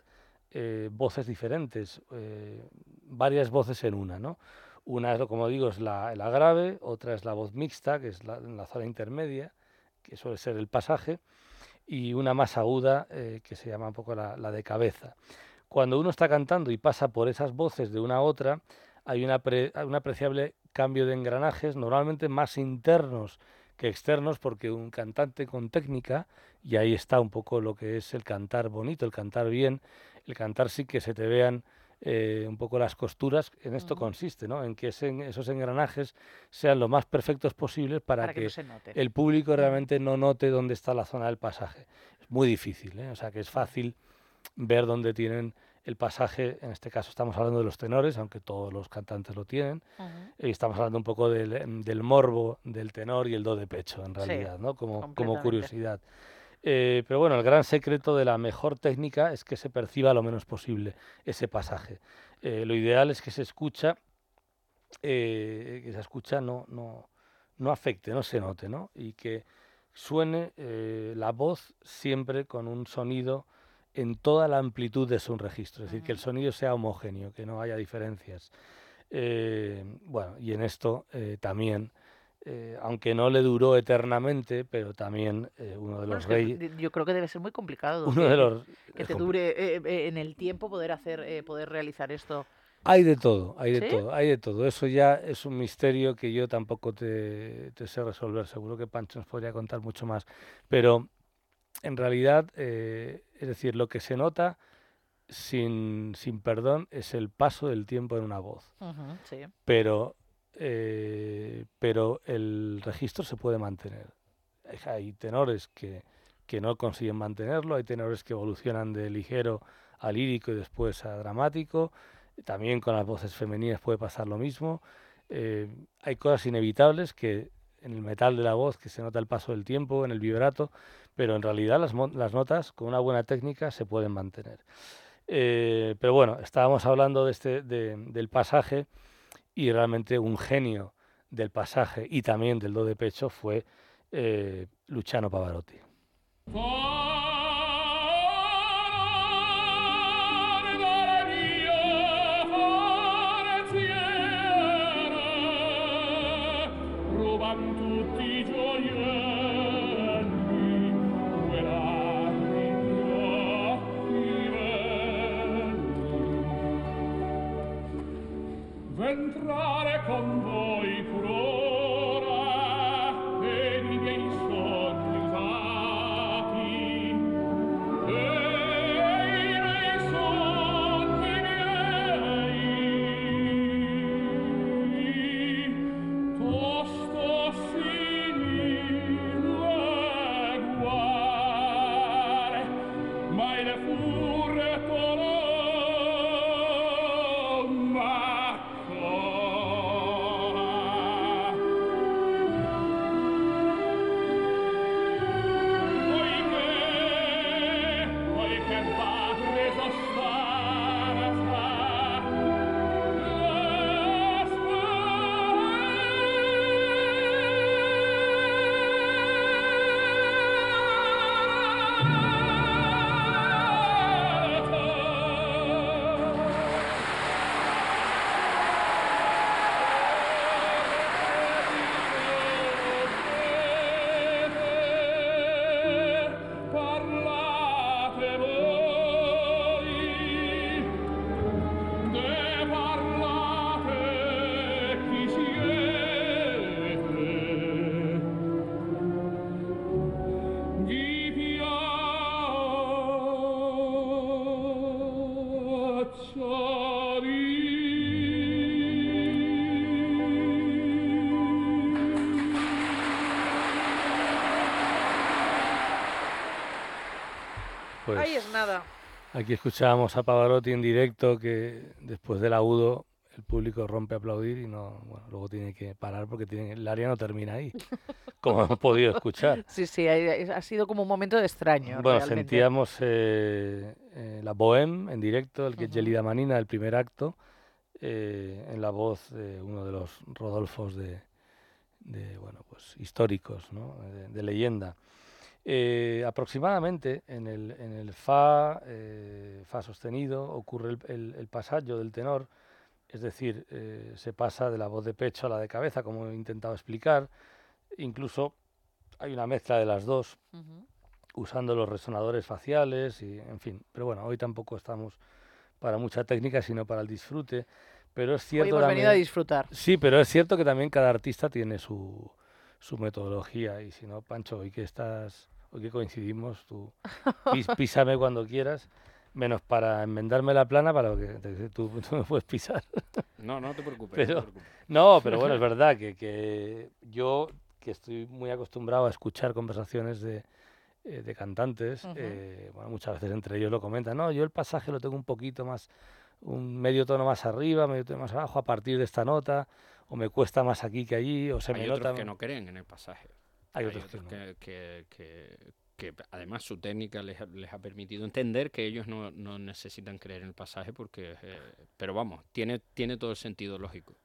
Speaker 14: eh, voces diferentes, eh, varias voces en una, ¿no? Una, es, como digo, es la, la grave, otra es la voz mixta, que es la, en la zona intermedia, que suele ser el pasaje, y una más aguda, eh, que se llama un poco la, de cabeza. Cuando uno está cantando y pasa por esas voces de una a otra, hay una un apreciable cambio de engranajes, normalmente más internos que externos, porque un cantante con técnica, y ahí está un poco lo que es el cantar bonito, el cantar bien, el cantar sí que se te vean eh, un poco las costuras, en esto consiste, ¿no? En que ese- esos engranajes sean lo más perfectos posibles para,
Speaker 2: Para que no
Speaker 14: el público realmente no note dónde está la zona del pasaje. Es muy difícil, ¿eh? o sea que es fácil ver dónde tienen el pasaje, en este caso estamos hablando de los tenores, aunque todos los cantantes lo tienen, y estamos hablando un poco del, del morbo del tenor y el do de pecho, en
Speaker 2: Sí,
Speaker 14: realidad, ¿no? como, curiosidad. Eh, pero bueno, el gran secreto de la mejor técnica es que se perciba lo menos posible ese pasaje. Eh, lo ideal es que se escucha, eh, que se escucha no, no, no afecte, no se note, ¿no? Y que suene eh, la voz siempre con un sonido en toda la amplitud de su registro, es decir, que el sonido sea homogéneo, que no haya diferencias. Bueno, y en esto también, eh, aunque no le duró eternamente, pero también eh, uno de
Speaker 2: Bueno,
Speaker 14: los
Speaker 2: es que
Speaker 14: reyes...
Speaker 2: yo creo que debe ser muy complicado.
Speaker 14: Uno
Speaker 2: que,
Speaker 14: de los-
Speaker 2: que te dure eh, en el tiempo poder hacer, poder realizar esto.
Speaker 14: Hay de todo, hay de
Speaker 2: ¿Sí?
Speaker 14: todo, hay de todo. Eso ya es un misterio que yo tampoco te, te sé resolver. Seguro que Pancho nos podría contar mucho más. Pero en realidad, es decir, lo que se nota sin, sin perdón es el paso del tiempo en una voz.
Speaker 2: Sí.
Speaker 14: Pero, eh, pero el registro se puede mantener. Hay- Hay tenores que, que no consiguen mantenerlo, hay tenores que evolucionan de ligero a lírico y después a dramático. También con las voces femeninas puede pasar lo mismo. Eh, hay cosas inevitables que en el metal de la voz, que se nota el paso del tiempo, en el vibrato, pero en realidad las, las notas con una buena técnica se pueden mantener. Eh, pero bueno, estábamos hablando de este, de- del pasaje y realmente un genio del pasaje y también del do de pecho fue eh, Luciano Pavarotti.
Speaker 16: entra
Speaker 14: Pues
Speaker 2: Ahí es nada.
Speaker 14: Aquí escuchábamos a Pavarotti en directo que después del agudo el público rompe a aplaudir y no, bueno, luego tiene que parar porque tiene, el área no termina ahí, como hemos podido escuchar.
Speaker 2: Sí, sí, ha, ha sido como un momento extraño.
Speaker 14: Bueno,
Speaker 2: realmente.
Speaker 14: sentíamos eh, eh, la Bohème en directo, el que es Gelida Manina, el primer acto, eh, en la voz de uno de los Rodolfos de, de, bueno, pues históricos, ¿no? de, de leyenda. Eh, aproximadamente en el, en el Fa, eh, Fa sostenido, ocurre el, el, el pasaggio del tenor, es decir, eh, se pasa de la voz de pecho a la de cabeza, como he intentado explicar. Incluso hay una mezcla de las dos,
Speaker 2: Ujú.
Speaker 14: usando los resonadores faciales, y, en fin. Pero bueno, hoy tampoco estamos para mucha técnica, sino para el disfrute. Pero es cierto
Speaker 2: hemos venido a
Speaker 14: también-
Speaker 2: disfrutar.
Speaker 14: Sí, pero es cierto que también cada artista tiene su, su metodología. Y si no, Pancho, hoy que estás, hoy que coincidimos, tú pis- písame cuando quieras, menos para enmendarme la plana, para que te- tú, tú me puedes pisar.
Speaker 15: No, no te preocupes, no te
Speaker 14: Pero,
Speaker 15: preocupes.
Speaker 14: no, pero bueno, es verdad que, que yo, que estoy muy acostumbrado a escuchar conversaciones de, eh, de cantantes,
Speaker 2: Ujú.
Speaker 14: eh, bueno, muchas veces entre ellos lo comentan, no, yo el pasaje lo tengo un poquito más, un medio tono más arriba, medio tono más abajo, a partir de esta nota, o me cuesta más aquí que allí, o se
Speaker 15: Hay
Speaker 14: me
Speaker 15: otros
Speaker 14: nota...
Speaker 15: que no creen en el pasaje.
Speaker 14: Hay otros que
Speaker 15: que, que, que- que además su técnica les ha, les ha permitido entender que ellos no, no necesitan creer en el pasaje porque... eh, pero vamos, tiene, tiene todo el sentido lógico.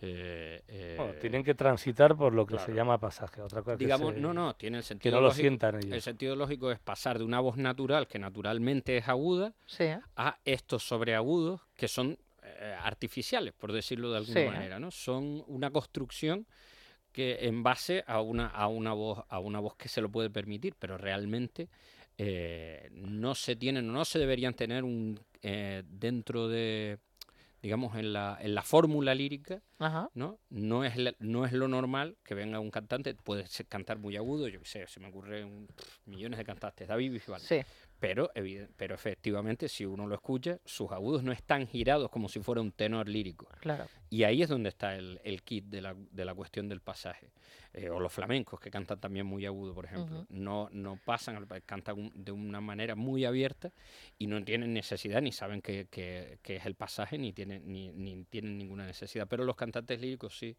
Speaker 15: Eh,
Speaker 14: Bueno,
Speaker 15: eh,
Speaker 14: tienen que transitar por lo que se
Speaker 15: claro.
Speaker 14: llama pasaje, otra cosa es que
Speaker 15: Digamos,
Speaker 14: se-
Speaker 15: no, no, tiene el
Speaker 14: que
Speaker 15: sentido
Speaker 14: no lo
Speaker 15: lógico-
Speaker 14: sientan ellos.
Speaker 15: El sentido lógico es pasar de una voz natural, que naturalmente es aguda,
Speaker 2: Sí.
Speaker 15: a estos sobreagudos que son eh, artificiales, por decirlo de alguna
Speaker 2: Sí.
Speaker 15: manera, ¿no? Son una construcción que en base a una, a una voz, a una voz que se lo puede permitir, pero realmente eh, no se tienen, no se deberían tener un eh, dentro de digamos en la, en la fórmula lírica,
Speaker 2: Ajá.
Speaker 15: ¿no? No es, la- no es lo normal que venga un cantante, puede ser- cantar muy agudo, yo qué sé, se me ocurren pff, millones de cantantes, David Bisbal.
Speaker 2: Sí.
Speaker 15: Pero, pero efectivamente, si uno lo escucha, sus agudos no están girados como si fuera un tenor lírico.
Speaker 2: Claro.
Speaker 15: Y ahí es donde está el, el kit de la, de la cuestión del pasaje. Eh, o los flamencos, que cantan también muy agudo, por ejemplo. No, no pasan, cantan un- de una manera muy abierta y no tienen necesidad, ni saben qué que, que es el pasaje, ni tienen, ni, ni tienen ninguna necesidad. Pero los cantantes líricos sí,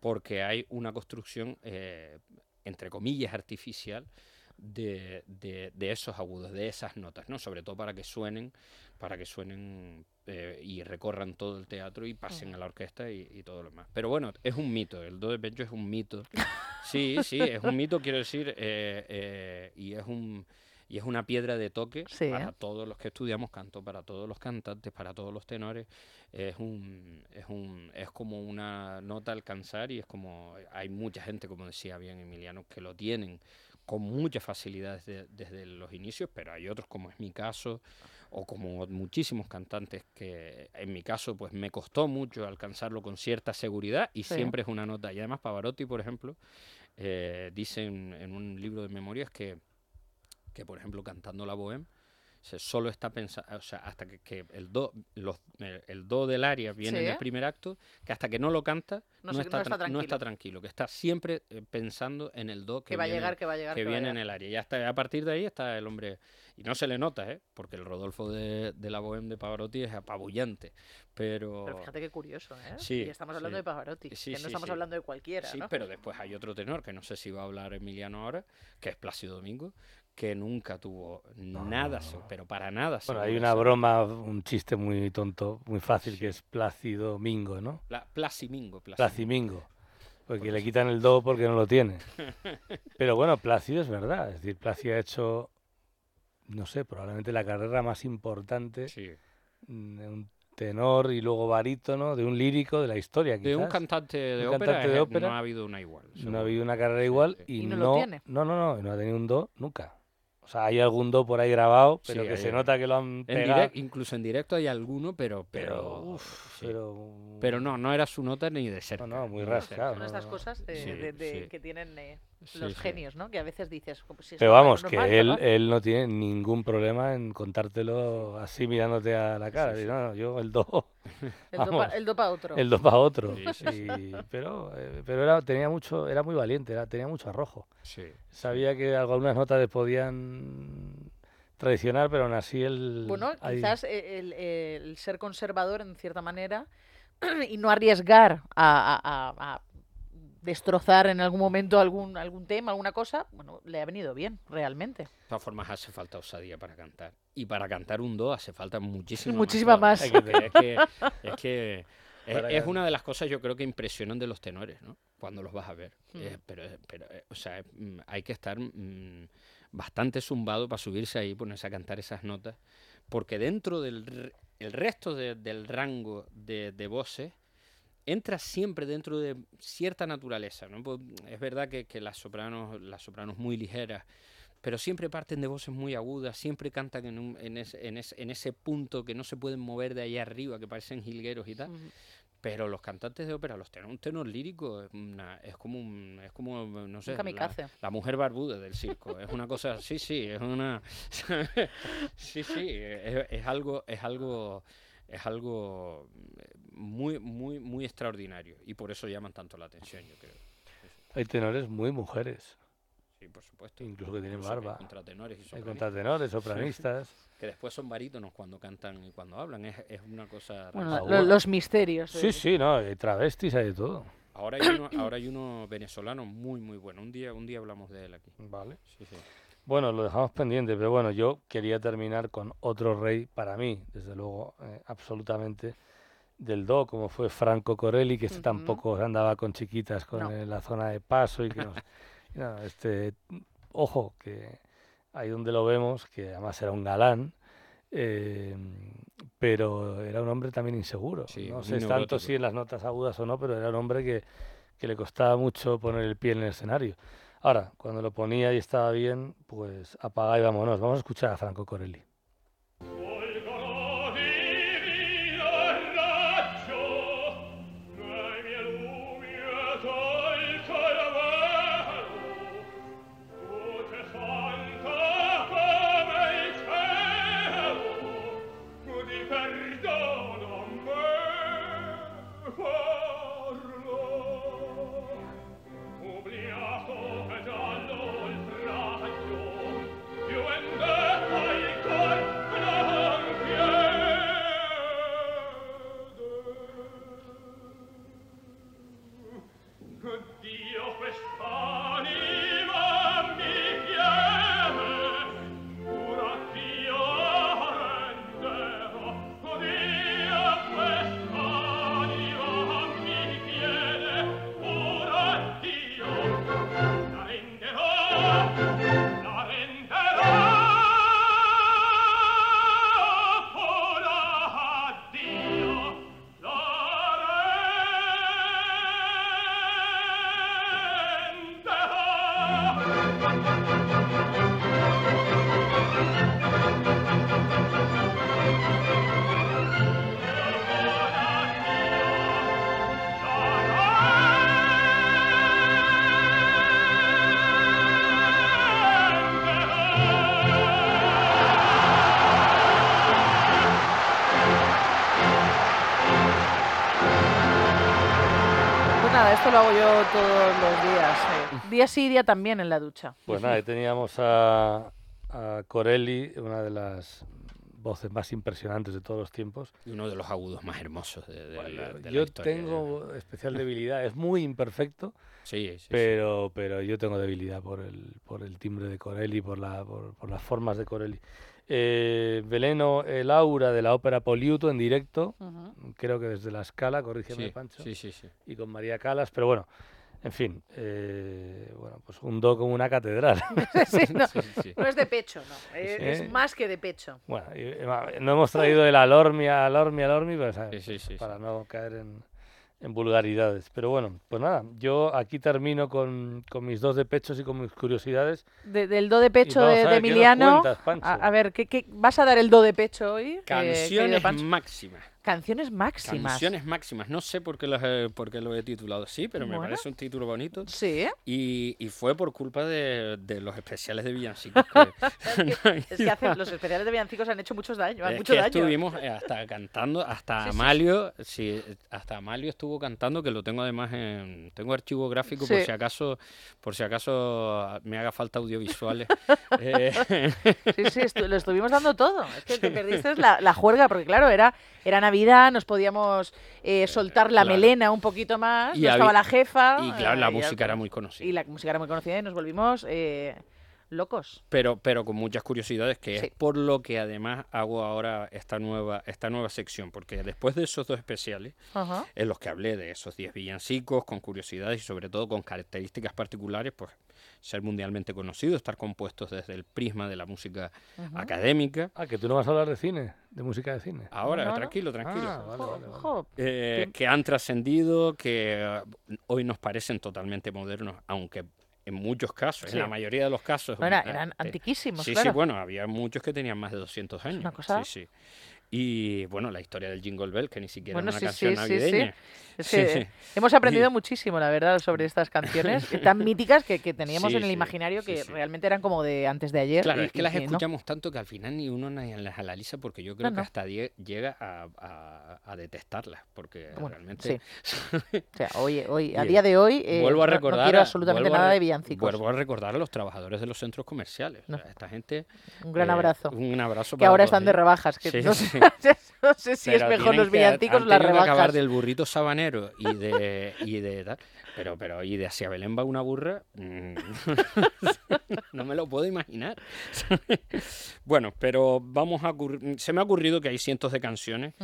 Speaker 15: porque hay una construcción, eh, entre comillas, artificial de, de- de esos agudos, de esas notas, ¿no? Sobre todo para que suenen, para que suenen eh, y recorran todo el teatro y pasen a la orquesta y, y todo lo demás. Pero bueno, es un mito, el do de pecho es un mito. Sí, sí, es un mito, quiero decir, eh, eh, y es un y es una piedra de toque
Speaker 2: Sí,
Speaker 15: para todos los que estudiamos canto, para todos los cantantes, para todos los tenores. Es un, es un, es como una nota a alcanzar y es como hay mucha gente, como decía bien Emiliano, que lo tienen con mucha facilidad desde, desde los inicios, pero hay otros, como es mi caso, o como muchísimos cantantes que en mi caso pues me costó mucho alcanzarlo con cierta seguridad y
Speaker 2: Sí.
Speaker 15: siempre es una nota. Y además Pavarotti, por ejemplo, eh, dice en, en un libro de memorias que, que por ejemplo, cantando la bohème, se solo está pensando, o sea, hasta que, que el, do, los- el, el do del aria viene en
Speaker 2: Sí.
Speaker 15: el primer acto, que hasta que no lo canta,
Speaker 2: No
Speaker 15: está,
Speaker 2: no está
Speaker 15: tran- no está
Speaker 2: tranquilo.
Speaker 15: que está siempre eh, pensando en el do que,
Speaker 2: Que va a
Speaker 15: viene-
Speaker 2: llegar, que va a llegar, que
Speaker 15: en el área. Y hasta a partir de ahí está el hombre, y no se le nota, ¿eh? porque el Rodolfo de, de la bohème de Pavarotti es apabullante, pero...
Speaker 2: Pero fíjate qué curioso, ¿eh?
Speaker 15: Sí,
Speaker 2: y estamos hablando
Speaker 15: sí.
Speaker 2: de Pavarotti,
Speaker 15: Sí,
Speaker 2: que no estamos hablando de cualquiera,
Speaker 15: Sí,
Speaker 2: ¿no?
Speaker 15: pero después hay otro tenor, que no sé si va a hablar Emiliano ahora, que es Plácido Domingo, que nunca tuvo nada, se- pero para nada.
Speaker 14: Bueno, hay una broma, un chiste muy tonto, muy fácil, que es Plácido Mingo, ¿no?
Speaker 15: Pla- Placimingo, Placimingo.
Speaker 14: Placimingo. Porque le quitan el do porque no lo tiene. Pero bueno, Plácido es verdad. Es decir, Plácido ha hecho, no sé, probablemente la carrera más importante mm, de un tenor y luego barítono, de un lírico de la historia.
Speaker 15: De un
Speaker 14: quizás.
Speaker 15: cantante de
Speaker 14: Un
Speaker 15: ópera,
Speaker 14: cantante de ópera.
Speaker 15: no ha habido una igual.
Speaker 14: No
Speaker 15: seguro.
Speaker 14: ha habido una carrera igual y,
Speaker 2: Y no
Speaker 14: no,
Speaker 2: lo tiene.
Speaker 14: no, no, no, no ha tenido un do nunca. O sea, hay algún do por ahí grabado, pero
Speaker 15: Sí,
Speaker 14: que
Speaker 15: hay-
Speaker 14: se nota que lo han
Speaker 15: en
Speaker 14: pegado.
Speaker 15: direct- incluso en directo hay alguno, pero pero
Speaker 14: Pero,
Speaker 15: uf, sí.
Speaker 14: pero-
Speaker 15: Pero no, no era su nota ni de cerca.
Speaker 14: no, muy
Speaker 15: ni de
Speaker 14: rascado.
Speaker 2: Son estas cosas de,
Speaker 15: Sí,
Speaker 2: de- de-
Speaker 15: sí.
Speaker 2: que tienen eh, los
Speaker 15: sí.
Speaker 2: genios, ¿no? Que a veces dices... "Jo, pues si
Speaker 14: Pero
Speaker 2: normal-
Speaker 14: vamos, que
Speaker 2: normal,
Speaker 14: él,
Speaker 2: ¿verdad?".
Speaker 14: él no tiene ningún problema en contártelo así mirándote a la cara. Decir, no, no, yo el do.
Speaker 2: El do pa-
Speaker 14: vamos,
Speaker 2: el do pa otro.
Speaker 14: El do pa otro.
Speaker 15: Sí, sí, sí.
Speaker 14: Y- pero eh, pero era, tenía mucho, era muy valiente, era, tenía mucho arrojo.
Speaker 15: Sí.
Speaker 14: Sabía que algunas notas le podían traicionar, pero aún así él.
Speaker 2: Bueno, quizás eh, el, el ser conservador en cierta manera y no arriesgar a, a- a- a destrozar en algún momento algún, algún tema, alguna cosa, bueno, le ha venido bien, realmente.
Speaker 15: De todas formas, hace falta osadía para cantar. Y para cantar un do hace falta muchísima,
Speaker 2: Muchísima más.
Speaker 15: Es que, es, que es,
Speaker 14: Para
Speaker 15: es
Speaker 14: can-
Speaker 15: una de las cosas yo creo que impresionan de los tenores, ¿no? Cuando los vas a ver.
Speaker 2: Mm.
Speaker 15: Eh, pero, pero eh, o sea, mm, hay que estar mm, bastante zumbado para subirse ahí y ponerse a cantar esas notas. Porque dentro del el resto de- del rango de, de voces, entra siempre dentro de cierta naturaleza. ¿no? Pues, es verdad que, las sopranos, las sopranos muy ligeras, pero siempre parten de voces muy agudas, siempre cantan en, en, ese, en, ese, en ese punto que no se pueden mover de ahí arriba, que parecen jilgueros y tal. Pero los cantantes de ópera, los tenor, un tenor lírico es, una- es como un, es como no sé, la mujer barbuda del circo. es una cosa, sí, sí, es una, sí, sí, es, es algo, es algo, es algo muy, muy, muy extraordinario y por eso llaman tanto la atención, yo creo.
Speaker 14: Hay tenores muy mujeres.
Speaker 15: Sí, por supuesto.
Speaker 14: Incluso que tienen
Speaker 15: que hay
Speaker 14: barba.
Speaker 15: contratenores y
Speaker 14: Hay
Speaker 15: sopranistas.
Speaker 14: contratenores, sopranistas.
Speaker 15: que después son barítonos cuando cantan y cuando hablan. Es, es una cosa.
Speaker 2: Bueno, lo- los misterios.
Speaker 14: Sí,
Speaker 2: de-
Speaker 14: sí, no, hay travestis, hay de todo.
Speaker 15: Ahora hay uno, ahora hay uno venezolano muy, muy bueno. Un día, un día hablamos de él aquí.
Speaker 14: Vale.
Speaker 15: Sí, sí.
Speaker 14: Bueno, lo dejamos pendiente, pero bueno, yo quería terminar con otro rey para mí, desde luego, eh, absolutamente del do, como fue Franco Corelli, que este tampoco andaba con chiquitas con
Speaker 2: No.
Speaker 14: eh, la zona de paso y que nos, y nada, este, ojo, que ahí donde lo vemos, que además era un galán, eh, pero era un hombre también inseguro.
Speaker 15: Sí,
Speaker 14: no sé tanto si en las notas agudas o no, pero era un hombre que, que le costaba mucho poner el pie en el escenario. Ahora, cuando lo ponía y estaba bien, pues apaga y vámonos. Vamos a escuchar a Franco Corelli.
Speaker 2: Día sí, día también en la ducha.
Speaker 14: Pues nada, ahí teníamos a, a Corelli, una de las voces más impresionantes de todos los tiempos.
Speaker 15: Y uno de los agudos más hermosos de, de la, de la
Speaker 14: Yo
Speaker 15: historia.
Speaker 14: tengo especial debilidad, es muy imperfecto,
Speaker 15: Sí, sí, sí.
Speaker 14: pero, pero yo tengo debilidad por el, por el timbre de Corelli, por, la, por, por las formas de Corelli. Eh, Veleno, el aura de la ópera Poliuto en directo,
Speaker 15: Ujú.
Speaker 14: creo que desde la escala, corrígeme
Speaker 15: Sí,
Speaker 14: Pancho,
Speaker 15: sí, sí, sí.
Speaker 14: y con María Calas, pero bueno, en fin, eh, bueno, pues un do como una catedral.
Speaker 2: Sí, no, no es de pecho, no. Es, más que de pecho.
Speaker 14: Bueno, y, eh, no hemos traído el alormia, alormia, alormi, pues, ¿sabes? para no caer en, en vulgaridades. Pero bueno, pues nada, yo aquí termino con, con mis dos de pechos y con mis curiosidades.
Speaker 2: De- del do de pecho de, Emiliano.
Speaker 14: cuentas,
Speaker 2: a, a ver, ¿qué, qué- vas a dar el do de pecho hoy? eh,
Speaker 15: Canciones
Speaker 2: Pancho?
Speaker 15: máximas.
Speaker 2: Canciones máximas.
Speaker 15: Canciones máximas. No sé por qué, las por qué lo he titulado así, pero me
Speaker 2: Bueno.
Speaker 15: parece un título bonito.
Speaker 2: Sí.
Speaker 15: Y, y fue por culpa de, de los especiales de villancicos. que-
Speaker 2: Es que hacen- los especiales de villancicos han hecho muchos daño, han
Speaker 15: Es
Speaker 2: mucho
Speaker 15: que
Speaker 2: daño.
Speaker 15: estuvimos eh, hasta cantando, hasta
Speaker 2: Sí, sí, sí.
Speaker 15: Amalio, sí, hasta Amalio estuvo cantando, que lo tengo además en, tengo archivo gráfico por
Speaker 2: Sí.
Speaker 15: si acaso, por si acaso me haga falta audiovisuales. Eh,
Speaker 2: Sí, sí, estu- lo estuvimos dando todo. Es que te perdiste la, la juerga, porque claro, era, era Navidad, nos podíamos eh, soltar la
Speaker 15: claro.
Speaker 2: melena un poquito más,
Speaker 15: Y
Speaker 2: no estaba la jefa.
Speaker 15: y claro, la
Speaker 2: eh,
Speaker 15: música era muy conocida.
Speaker 2: Y la música era muy conocida y nos volvimos eh, locos.
Speaker 15: pero, pero con muchas curiosidades, que
Speaker 2: Sí.
Speaker 15: es por lo que además hago ahora esta nueva, esta nueva sección, porque después de esos dos especiales, en los que hablé de esos 10 villancicos, con curiosidades y sobre todo con características particulares, pues ser mundialmente conocido, estar compuestos desde el prisma de la música académica.
Speaker 14: Ah, que tú no vas a hablar de cine, de música de cine.
Speaker 15: Ahora,
Speaker 14: No, no.
Speaker 15: tranquilo, tranquilo.
Speaker 14: Ah, vale, vale,
Speaker 15: Eh, que han trascendido, que eh, hoy nos parecen totalmente modernos, aunque en muchos casos,
Speaker 2: Sí.
Speaker 15: en la mayoría de los casos.
Speaker 2: No, era-
Speaker 15: eh,
Speaker 2: eran
Speaker 15: eh,
Speaker 2: antiquísimos,
Speaker 15: Sí,
Speaker 2: claro.
Speaker 15: sí, bueno, había muchos que tenían más de 200 años.
Speaker 2: Una cosa-
Speaker 15: Sí, sí. Y bueno, la historia del Jingle Bell, que ni siquiera
Speaker 2: Bueno,
Speaker 15: es una
Speaker 2: sí,
Speaker 15: canción
Speaker 2: sí, sí, sí.
Speaker 15: navideña.
Speaker 2: Es que eh, hemos aprendido
Speaker 15: Y-
Speaker 2: muchísimo, la verdad, sobre estas canciones tan míticas que, que teníamos en el imaginario que realmente eran como de antes de ayer.
Speaker 15: Claro,
Speaker 2: y-
Speaker 15: es que
Speaker 2: y
Speaker 15: las
Speaker 2: que no.
Speaker 15: escuchamos tanto que al final ni uno ni las analiza porque yo creo
Speaker 2: No,
Speaker 15: que
Speaker 2: no.
Speaker 15: hasta llega a, a- a detestarlas porque
Speaker 2: Bueno,
Speaker 15: realmente...
Speaker 2: O sea, hoy, hoy, a
Speaker 15: Y,
Speaker 2: día de hoy, eh,
Speaker 15: vuelvo a
Speaker 2: no- no
Speaker 15: recordar
Speaker 2: quiero absolutamente nada de villancicos.
Speaker 15: Vuelvo a recordar a los trabajadores de los centros comerciales. o
Speaker 2: No.
Speaker 15: sea, esta gente...
Speaker 2: Un gran
Speaker 15: eh,
Speaker 2: abrazo.
Speaker 15: Un abrazo
Speaker 2: Que
Speaker 15: para
Speaker 2: ahora
Speaker 15: todos
Speaker 2: están de rebajas, que
Speaker 15: Sí,
Speaker 2: no,
Speaker 15: sí.
Speaker 2: sé, no sé si es mejor los villancicos o las
Speaker 15: tenido que acabar
Speaker 2: rebajas.
Speaker 15: del burrito sabanero y de, y de tal. Pero, pero, y de hacia Belén va una burra. mm, no me lo puedo imaginar. bueno, pero vamos a Se me ha ocurrido que hay cientos de canciones,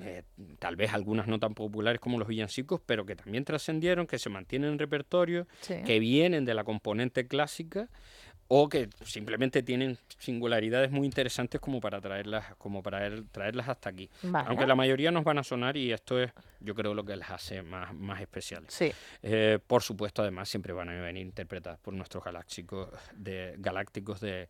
Speaker 15: eh, tal vez algunas no tan populares como los villancicos, pero que también trascendieron, que se mantienen en repertorio,
Speaker 2: Sí.
Speaker 15: que vienen de la componente clásica o que simplemente tienen singularidades muy interesantes como para traerlas como para er- traerlas hasta aquí
Speaker 2: Vale.
Speaker 15: aunque la mayoría nos van a sonar y esto es yo creo lo que las hace más, más especiales
Speaker 2: Sí.
Speaker 15: Eh, por supuesto además siempre van a venir interpretadas por nuestros galácticos de galácticos de,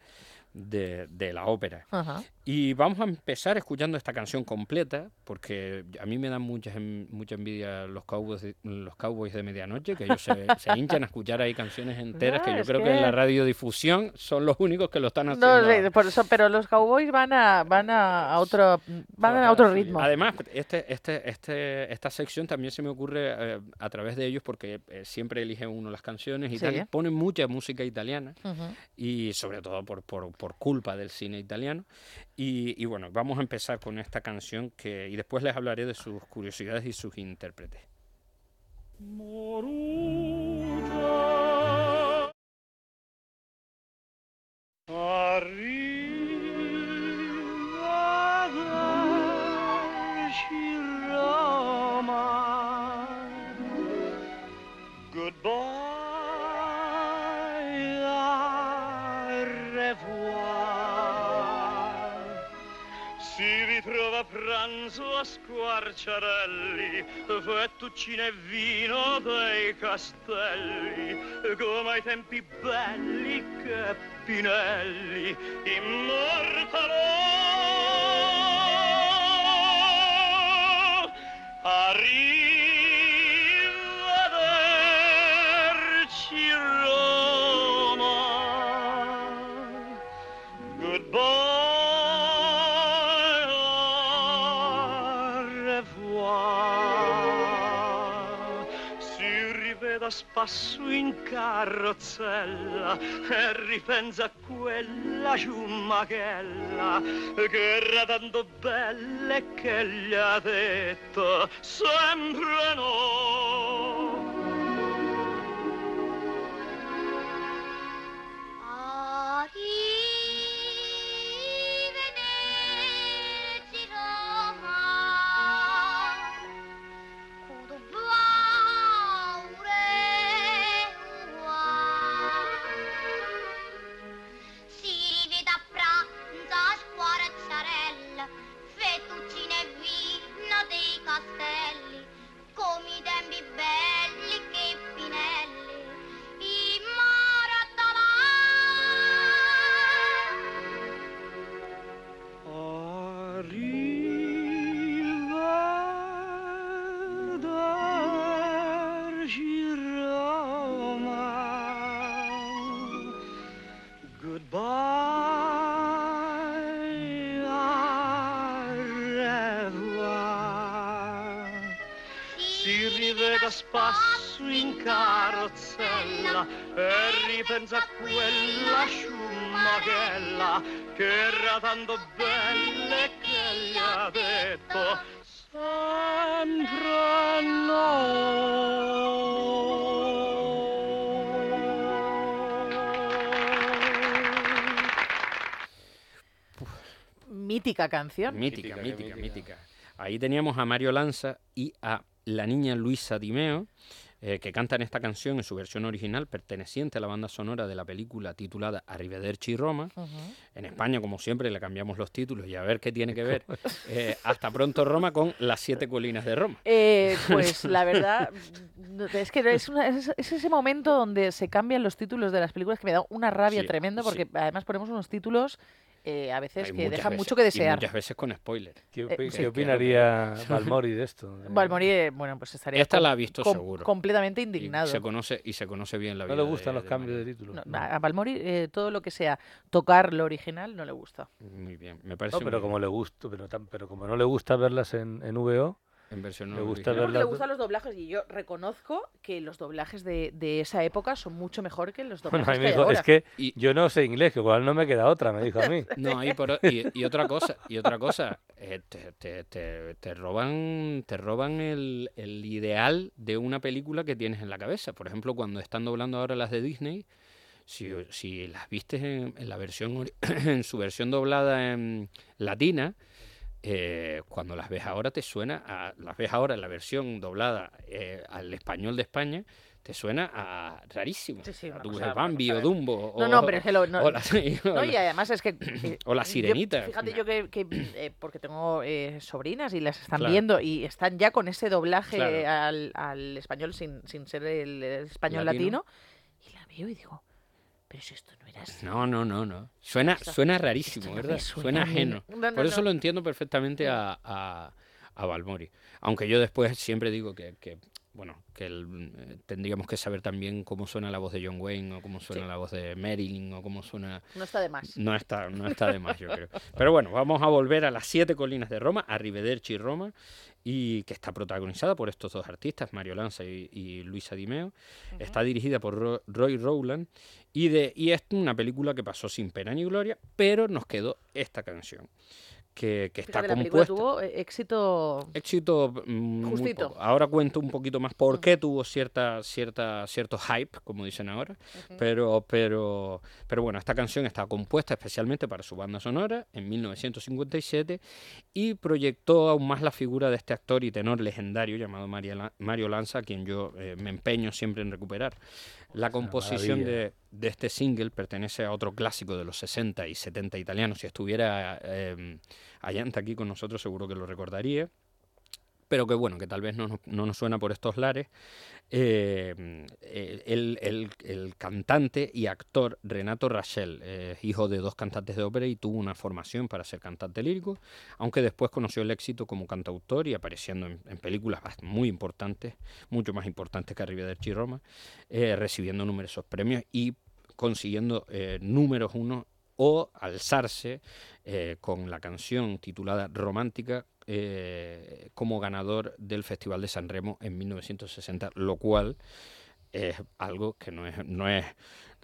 Speaker 15: de, de la ópera
Speaker 2: Ajá.
Speaker 15: y vamos a empezar escuchando esta canción completa, porque a mí me dan mucha, mucha envidia los cowboys, de, los cowboys de medianoche, que ellos se, se hinchan a escuchar ahí canciones enteras,
Speaker 2: No,
Speaker 15: que yo creo que... en la radiodifusión son los únicos que lo están haciendo.
Speaker 2: No, sí,
Speaker 15: ahora.
Speaker 2: por eso, pero los cowboys van a, van a, otro, van a otro ritmo.
Speaker 15: Además, este, este, este, esta sección también se me ocurre eh, a través de ellos, porque eh, siempre eligen uno las canciones y
Speaker 2: Sí.
Speaker 15: tal, y ponen mucha música italiana y sobre todo por, por, por culpa del cine italiano. Y, bueno, vamos a empezar con esta canción que, y después les hablaré de sus curiosidades y sus intérpretes.
Speaker 16: Pranzo a squarciarelli Fettuccine e vino dei castelli Come ai tempi belli che Pinelli immortalò. Arrivederci
Speaker 17: da spasso in carrozzella e ripensa a quella ciumachella che era tanto bella e che gli ha detto sempre no.
Speaker 18: Si rivede a
Speaker 17: spasso in carrozzella e ripensa a quella sciumachella che era tanto bella e che gli ha detto sempre
Speaker 2: Mítica canción.
Speaker 15: Mítica, mítica, mítica. Ahí teníamos a Mario Lanza y a la niña Luisa Dimeo, eh, que cantan esta canción en su versión original, perteneciente a la banda sonora de la película titulada Arrivederci Roma. En España, como siempre, le cambiamos los títulos y a ver qué tiene que ver eh, Hasta pronto Roma con Las siete colinas de Roma.
Speaker 2: Eh, pues la verdad, es que es, una- es- es ese momento donde se cambian los títulos de las películas que me da una rabia
Speaker 15: Sí,
Speaker 2: tremenda porque además ponemos unos títulos eh, a veces
Speaker 15: Hay
Speaker 2: que dejan
Speaker 15: veces-
Speaker 2: mucho que
Speaker 15: y
Speaker 2: desear.
Speaker 15: muchas veces con spoiler.
Speaker 14: ¿Qué,
Speaker 2: Eh,
Speaker 14: opi-
Speaker 2: sí.
Speaker 14: qué opinaría Balmori de esto?
Speaker 2: Balmori, eh, bueno, pues estaría
Speaker 15: Esta la ha visto
Speaker 2: com-
Speaker 15: seguro.
Speaker 2: completamente
Speaker 15: Y
Speaker 2: indignado.
Speaker 15: se conoce, y se conoce bien la
Speaker 14: No
Speaker 15: vida.
Speaker 14: le gustan
Speaker 15: de-
Speaker 14: los
Speaker 15: de
Speaker 14: cambios de título.
Speaker 2: No, a a Balmori eh, todo lo que sea tocar lo original no le gusta.
Speaker 15: Muy bien, me parece
Speaker 14: No, pero
Speaker 15: muy
Speaker 14: como le gusta, pero, tam- pero como no le gusta verlas en, en VO,
Speaker 15: En versión
Speaker 14: gusta
Speaker 15: original.
Speaker 2: Porque le
Speaker 14: verlas.
Speaker 2: gustan los doblajes y yo reconozco que los doblajes de, de esa época son mucho mejor que los
Speaker 14: Bueno,
Speaker 2: doblajes
Speaker 14: a mí me dijo,
Speaker 2: ahora.
Speaker 14: es que yo no sé inglés, que igual no me queda otra, me dijo a mí.
Speaker 15: No, y, por o- y, y otra cosa, y otra cosa, eh, te, te- te- te roban, te roban el, el ideal de una película que tienes en la cabeza. Por ejemplo, cuando están doblando ahora las de Disney, si, si las viste en, en la versión en su versión doblada en latina, eh, cuando las ves ahora te suena a, las ves ahora en la versión doblada eh, al español de España te suena a rarísimo
Speaker 2: Sí, sí,
Speaker 15: a tu
Speaker 2: cosa-
Speaker 15: Bambi o Dumbo
Speaker 2: No,
Speaker 15: o,
Speaker 2: no, pero no-
Speaker 15: o la- o
Speaker 2: No, y además es que... eh,
Speaker 15: o la
Speaker 2: yo-
Speaker 15: sirenita.
Speaker 2: fíjate yo que, que, eh, porque tengo eh, sobrinas y las están
Speaker 15: Claro.
Speaker 2: viendo y están ya con ese doblaje
Speaker 15: Claro.
Speaker 2: al, al español sin, sin ser el, el español
Speaker 15: Latino.
Speaker 2: latino. y la veo y digo, pero si esto no
Speaker 15: No, no, no, no. Suena,
Speaker 2: Esto-
Speaker 15: suena rarísimo,
Speaker 2: no
Speaker 15: ¿verdad?
Speaker 2: suena
Speaker 15: ajeno.
Speaker 2: No, no,
Speaker 15: Por eso lo entiendo perfectamente a, a, a Balmori. Aunque yo después siempre digo que, que, bueno, que el- eh, tendríamos que saber también cómo suena la voz de John Wayne o cómo suena
Speaker 2: Sí.
Speaker 15: la voz de Marilyn o cómo suena...
Speaker 2: No está de más.
Speaker 15: No está, no está de más, yo creo. Pero bueno, vamos a volver a las siete colinas de Roma, a Rivederci Roma, y que está protagonizada por estos dos artistas, Mario Lanza y, y Luisa Dimeo. Está dirigida por Ro- Roy Rowland. Y, de, y es una película que pasó sin pena ni gloria, pero nos quedó esta canción, que, que está
Speaker 2: Fíjate, la película
Speaker 15: compuesta.
Speaker 2: tuvo eh, éxito
Speaker 15: Éxito mm,
Speaker 2: Justito.
Speaker 15: Ahora cuento un poquito más por qué tuvo cierta, cierta, cierto hype, como dicen ahora. Pero, pero, pero bueno, esta canción está compuesta especialmente para su banda sonora en 1957 y proyectó aún más la figura de este actor y tenor legendario llamado Mario Lanza, a quien yo eh, me empeño siempre en recuperar. La composición de, de este single pertenece a otro clásico de los 60 y 70 italianos. Si estuviera eh, Ayanta aquí con nosotros, seguro que lo recordaría pero que bueno, que tal vez no, no nos suena por estos lares. Eh, eh, el, el- el cantante y actor Renato Rachel, eh, hijo de dos cantantes de ópera y tuvo una formación para ser cantante lírico, aunque después conoció el éxito como cantautor y apareciendo en, películas muy importantes, mucho más importantes que Arrivederci Roma, eh, recibiendo numerosos premios y consiguiendo números uno o alzarse con la canción titulada Romántica eh, como ganador del Festival de San Remo en 1960, lo cual es algo que no es, no es,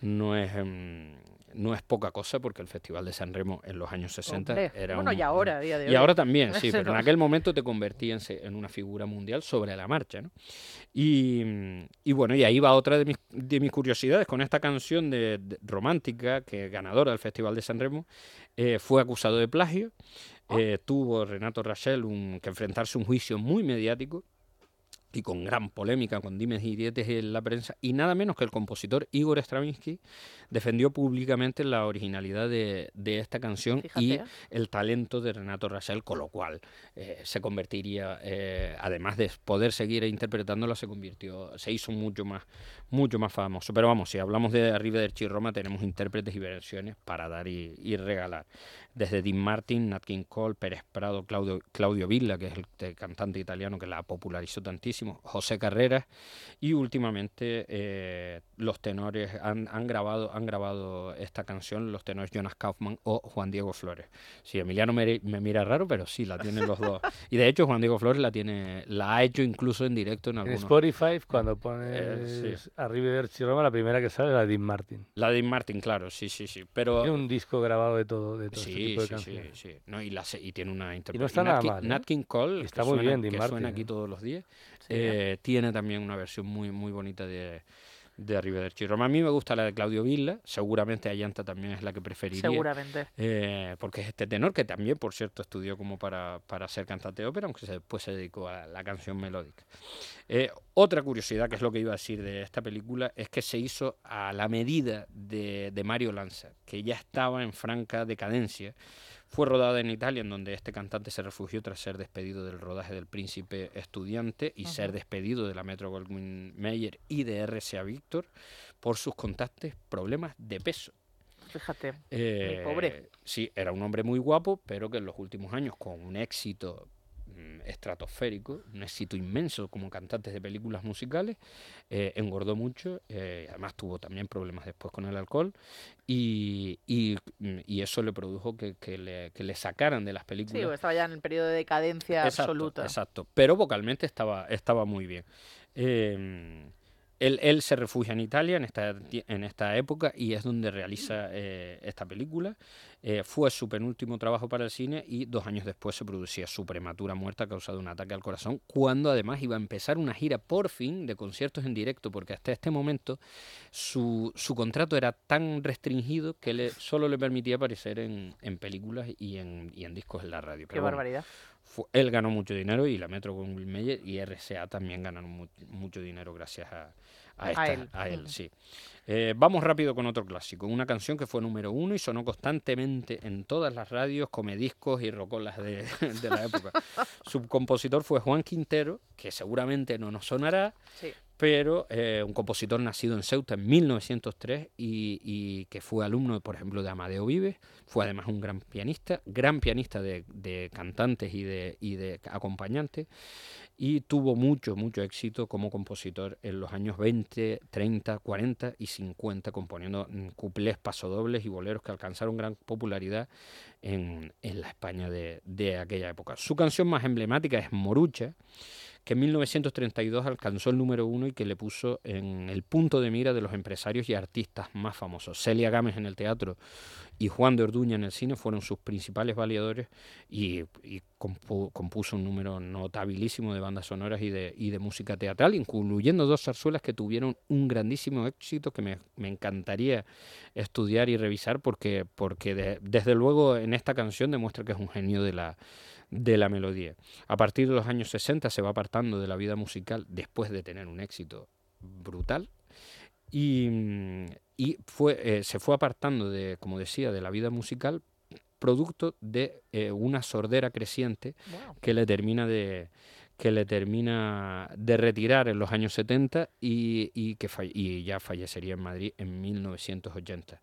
Speaker 15: no es, em, no es poca cosa porque el Festival de San Remo en los años 60
Speaker 2: Hombre,
Speaker 15: era
Speaker 2: bueno,
Speaker 15: un-
Speaker 2: y ahora, día de
Speaker 15: y
Speaker 2: hoy.
Speaker 15: ahora también, sí, pero en aquel momento te convertía en, una figura mundial sobre la marcha, ¿no? Y, y bueno, y ahí va otra de mis, de mis curiosidades con esta canción de, de- romántica que ganadora del Festival de San Remo eh, fue acusado de plagio. eh, tuvo Renato Rachel un, que enfrentarse a un juicio muy mediático y con gran polémica, con dimes y diretes en la prensa, y nada menos que el compositor Igor Stravinsky defendió públicamente la originalidad de, de esta canción y el talento de Renato Rachel, con lo cual eh, se convertiría, eh, además de poder seguir interpretándola, se convirtió, se hizo mucho más, mucho más famoso. Pero vamos, si hablamos de Arrivederci Roma, tenemos intérpretes y versiones para dar y, y regalar. Desde Dean Martin, Nat King Cole, Pérez Prado, Claudio, Claudio Villa, que es el te- cantante italiano que la popularizó tantísimo, José Carreras, y últimamente eh, los tenores han, han grabado han grabado esta canción, los tenores Jonas Kaufman o Juan Diego Flores. Sí, Emiliano me, me mira raro, pero sí, la tienen los dos. Y de hecho Juan Diego Flores la tiene, la ha hecho incluso en directo en
Speaker 14: En
Speaker 15: algunos.
Speaker 14: Spotify, cuando pones
Speaker 15: Eh, sí.
Speaker 14: Arrivederci Roma, la primera que sale es la de Dean Martin.
Speaker 15: La de Dean Martin, claro, sí, sí, sí. Pero
Speaker 14: Tiene un disco grabado de todo, de todo este
Speaker 15: Sí,
Speaker 14: tipo de
Speaker 15: sí, sí,
Speaker 14: canciones.
Speaker 15: sí. No, y, la y tiene una
Speaker 14: Y no
Speaker 15: interpretación.
Speaker 14: está nada
Speaker 15: Nat,
Speaker 14: mal, ¿eh?
Speaker 15: Nat King Cole,
Speaker 14: Y está
Speaker 15: que
Speaker 14: muy
Speaker 15: suena,
Speaker 14: bien, Dean
Speaker 15: que
Speaker 14: Martin,
Speaker 15: suena
Speaker 14: ¿eh?
Speaker 15: aquí todos los días,
Speaker 2: Sí.
Speaker 15: Eh, tiene también una versión muy, muy bonita de, de Arrivederci Roma. A mí me gusta la de Claudio Villa, seguramente Ayanta también es la que preferiría.
Speaker 2: Seguramente.
Speaker 15: eh, porque es este tenor que también, por cierto, estudió como para, para ser cantante de ópera, aunque se- después se dedicó a la canción melódica. Eh, otra curiosidad, que es lo que iba a decir de esta película, es que se hizo a la medida de, de Mario Lanza, que ya estaba en franca decadencia. Fue rodada en Italia, en donde este cantante se refugió tras ser despedido del rodaje del Príncipe Estudiante y ser despedido de la Metro Goldwyn Mayer y de RCA Victor por sus constantes problemas de peso.
Speaker 2: Fíjate.
Speaker 15: Eh,
Speaker 2: pobre.
Speaker 15: Sí, era un hombre muy guapo, pero que en los últimos años, con un éxito estratosférico, un éxito inmenso como cantante de películas musicales, eh, engordó mucho, eh, además tuvo también problemas después con el alcohol, y, y, y eso le produjo que, que le, que le sacaran de las
Speaker 2: Sí,
Speaker 15: películas.
Speaker 2: porque estaba ya en el periodo de decadencia
Speaker 15: Exacto,
Speaker 2: absoluta.
Speaker 15: Exacto, pero vocalmente estaba, estaba muy bien. Eh, él, él se refugia en Italia en esta, en esta época y es donde realiza eh, esta película. Eh, fue su penúltimo trabajo para el cine y dos años después se producía su prematura muerte a causa de un ataque al corazón, cuando además iba a empezar una gira por fin de conciertos en directo, porque hasta este momento su, su contrato era tan restringido que le, solo le permitía aparecer en, en películas y en, y en discos en la radio.
Speaker 2: Qué
Speaker 15: bueno,
Speaker 2: barbaridad.
Speaker 15: Él ganó mucho dinero y la Metro Goldwyn Mayer y RCA también ganaron mu- mucho dinero gracias a, a,
Speaker 2: A
Speaker 15: esta-
Speaker 2: él.
Speaker 15: a él,
Speaker 2: Ujú.
Speaker 15: sí. Eh, vamos rápido con otro clásico, una canción que fue número uno y sonó constantemente en todas las radios, comediscos y rocolas de, de la época. Su compositor fue Juan Quintero, que seguramente no nos sonará,
Speaker 2: Sí.
Speaker 15: Pero eh, un compositor nacido en Ceuta en 1903 y, que fue alumno, por ejemplo, de Amadeo Vives, fue además un gran pianista, gran pianista de, cantantes y de, acompañantes, y tuvo mucho, mucho éxito como compositor en los años 20, 30, 40 y 50, componiendo cuplés, pasodobles y boleros que alcanzaron gran popularidad en, en la España de, de aquella época. Su canción más emblemática es Morucha, que en 1932 alcanzó el número uno y que le puso en el punto de mira de los empresarios y artistas más famosos. Celia Gámez en el teatro y Juan de Orduña en el cine fueron sus principales valedores y, y compu- compuso un número notabilísimo de bandas sonoras y de, y de música teatral, incluyendo dos zarzuelas que tuvieron un grandísimo éxito que me, me encantaría estudiar y revisar porque, porque de- desde luego en esta canción demuestra que es un genio de la, de la melodía. A partir de los años 60 se va apartando de la vida musical después de tener un éxito brutal y, y fue, eh, se fue apartando de, como decía, de la vida musical producto de eh, una sordera creciente
Speaker 2: Wow.
Speaker 15: que le termina de que le termina de retirar en los años 70 y, y que falle- y ya fallecería en Madrid en 1980.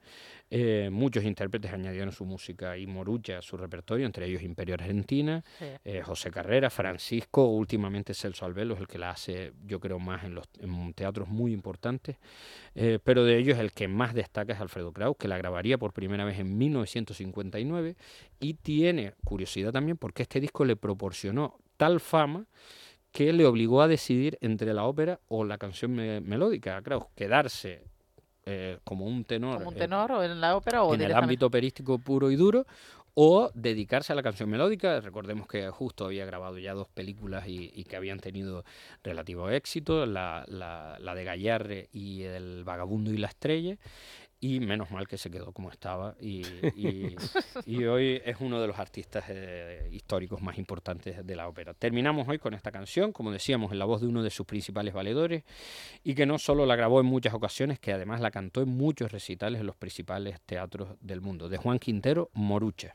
Speaker 15: Eh, muchos intérpretes añadieron su música y morucha a su repertorio, entre ellos Imperio Argentina,
Speaker 2: Sí.
Speaker 15: eh, José Carrera, Francisco, últimamente Celso Albelo es el que la hace, yo creo, más en los en teatros muy importantes, eh, pero de ellos el que más destaca es Alfredo Kraus, que la grabaría por primera vez en 1959 y tiene curiosidad también porque este disco le proporcionó tal fama que le obligó a decidir entre la ópera o la canción me- melódica. Kraus, quedarse eh, como un tenor,
Speaker 2: Como un
Speaker 15: eh,
Speaker 2: tenor o en la ópera o
Speaker 15: en el ámbito operístico puro y duro o dedicarse a la canción melódica. Recordemos que justo había grabado ya dos películas y, y que habían tenido relativo éxito, la, la- la de Gallarre y El vagabundo y la estrella. Y menos mal que se quedó como estaba. Y, y- y hoy es uno de los artistas eh, históricos más importantes de la ópera. Terminamos hoy con esta canción, como decíamos, en la voz de uno de sus principales valedores, y que no solo la grabó en muchas ocasiones, que además la cantó en muchos recitales en los principales teatros del mundo, de Juan Quintero, Morucha.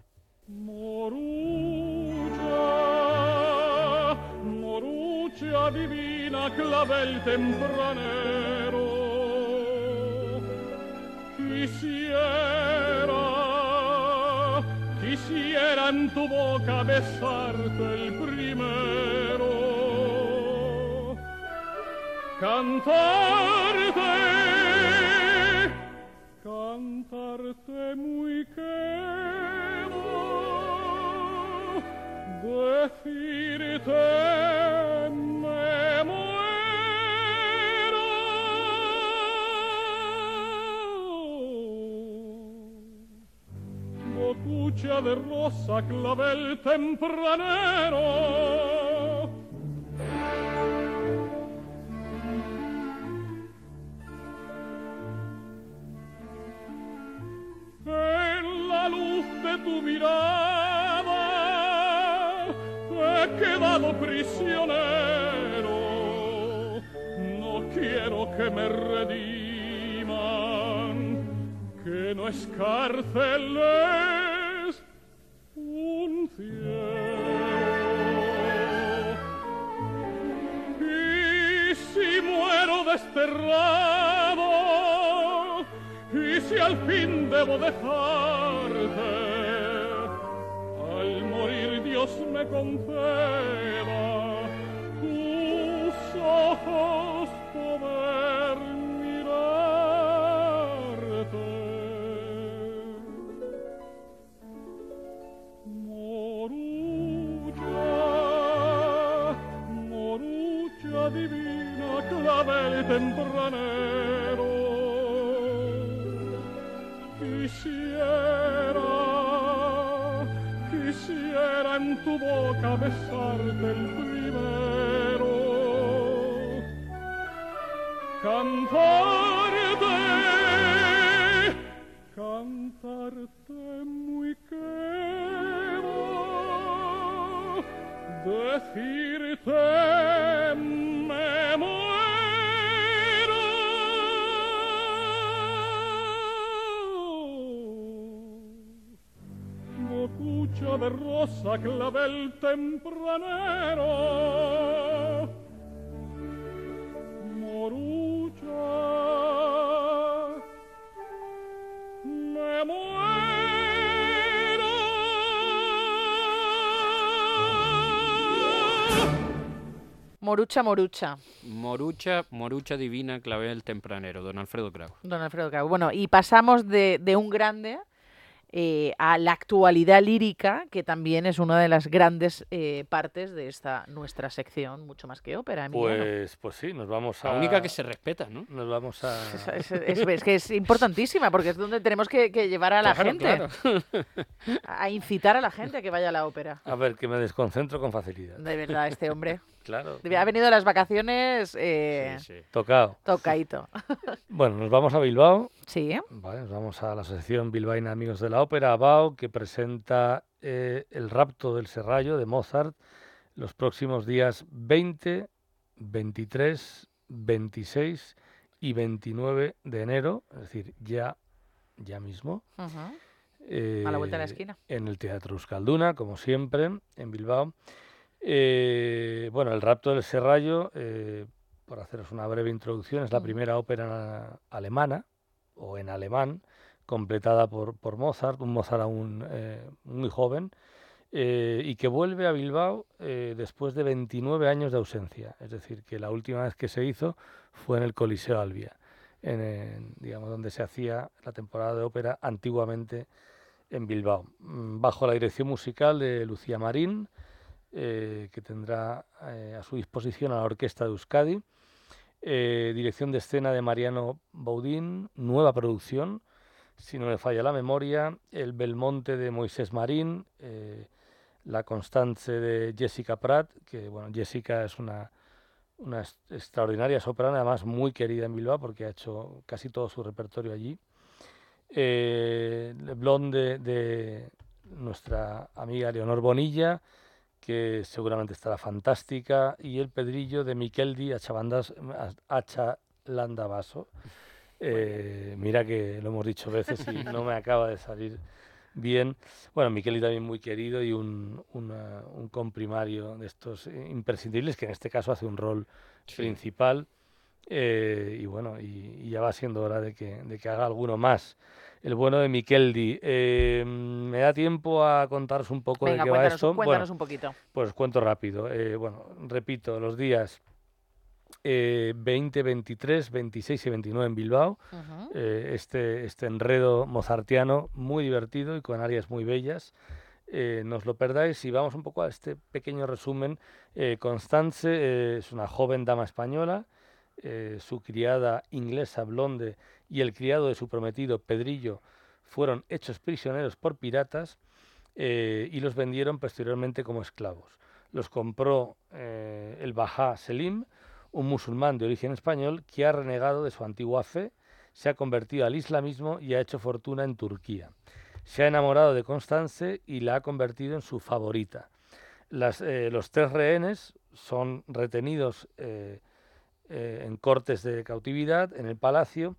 Speaker 16: Morucha, morucha divina, clavel tempranero. quisiera quisiera en tu boca besarte el primero. Cantarte cantarte muy quedo decirte muero. Bocucha de rosa, clavel tempranero. En la luz de tu mirada he quedado prisionero. No quiero que me rediman, que no es cárcel, Y si muero desterrado, y si al fin debo dejarte, al morir Dios me conceda tus ojos poder tempranero. Quisiera, quisiera en tu boca besarte el primero. Cantarte, cantarte muy quedo, decirte De rosa, clavel tempranero. Morucha, me
Speaker 2: Morucha, morucha.
Speaker 15: Morucha, Morucha Divina, Clavel Tempranero, don Alfredo Kraus.
Speaker 2: Don Alfredo Kraus. Bueno, y pasamos de, de un grande eh, a la actualidad lírica, que también es una de las grandes eh, partes de esta nuestra sección, mucho más que ópera. Emiliano.
Speaker 14: Pues, pues sí, nos vamos a...
Speaker 15: La única que se respeta, ¿no?
Speaker 14: Nos vamos a...
Speaker 2: Es, es- es que es importantísima, porque es donde tenemos que, que llevar a la
Speaker 15: Claro,
Speaker 2: gente,
Speaker 15: claro.
Speaker 2: a incitar a la gente a que vaya a la ópera.
Speaker 14: A ver, que me desconcentro con facilidad.
Speaker 2: De verdad, este hombre.
Speaker 14: Claro.
Speaker 2: Ha venido de las vacaciones eh,
Speaker 14: Tocado.
Speaker 2: tocadito.
Speaker 14: Bueno, nos vamos a Bilbao.
Speaker 2: Sí.
Speaker 14: Vale, nos vamos a la Asociación Bilbaína Amigos de la Ópera, ABAO, que presenta eh, El rapto del Serrallo de Mozart los próximos días 20, 23, 26 y 29 de enero, es decir, ya, ya mismo.
Speaker 2: Ujú. A la vuelta de la
Speaker 14: eh,
Speaker 2: esquina.
Speaker 14: En el Teatro Euskalduna, como siempre, en Bilbao. Eh, bueno, El rapto del Serrallo, eh, por haceros una breve introducción, es la primera ópera alemana, o en alemán, completada por, por Mozart, un Mozart aún eh, muy joven, y que vuelve a Bilbao después de 29 años de ausencia. Es decir, que la última vez que se hizo fue en el Coliseo Albia, en, en, digamos, donde se hacía la temporada de ópera antiguamente en Bilbao, mm, bajo la dirección musical de Lucía Marín, eh, que tendrá eh, a su disposición a la Orquesta de Euskadi. Eh, dirección de escena de Mariano Baudín, nueva producción, si no me falla la memoria, El Belmonte de Moisés Marín, La Constance de Jessica Pratt, que bueno, Jessica es una, una extraordinaria soprano, además muy querida en Bilbao porque ha hecho casi todo su repertorio allí. El Blonde de nuestra amiga Leonor Bonilla, que seguramente estará fantástica, y El Pedrillo de Miqueldi Achalanda Vaso. Eh, mira que lo hemos dicho veces y no me acaba de salir bien. Bueno, Miqueli también muy querido y un, un comprimario de estos imprescindibles que en este caso hace un rol principal. Eh, y bueno, y, ya va siendo hora de que, de que haga alguno más. El bueno de Miqueldi. Eh, ¿Me da tiempo a contaros un poco de qué va esto?
Speaker 2: Cuéntanos un poquito.
Speaker 14: Pues cuento rápido. Eh, bueno, repito, los días 20, 23, 26 y 29 en Bilbao. este, este enredo mozartiano muy divertido y con áreas muy bellas. no os lo perdáis y vamos un poco a este pequeño resumen. Constance es una joven dama española eh, su criada inglesa Blonde y el criado de su prometido Pedrillo fueron hechos prisioneros por piratas eh, y los vendieron posteriormente como esclavos. Los compró eh, el Bajá Selim, un musulmán de origen español que ha renegado de su antigua fe, se ha convertido al islamismo y ha hecho fortuna en Turquía. Se ha enamorado de Constance y la ha convertido en su favorita. los tres rehenes son retenidos eh, en cortes de cautividad en el palacio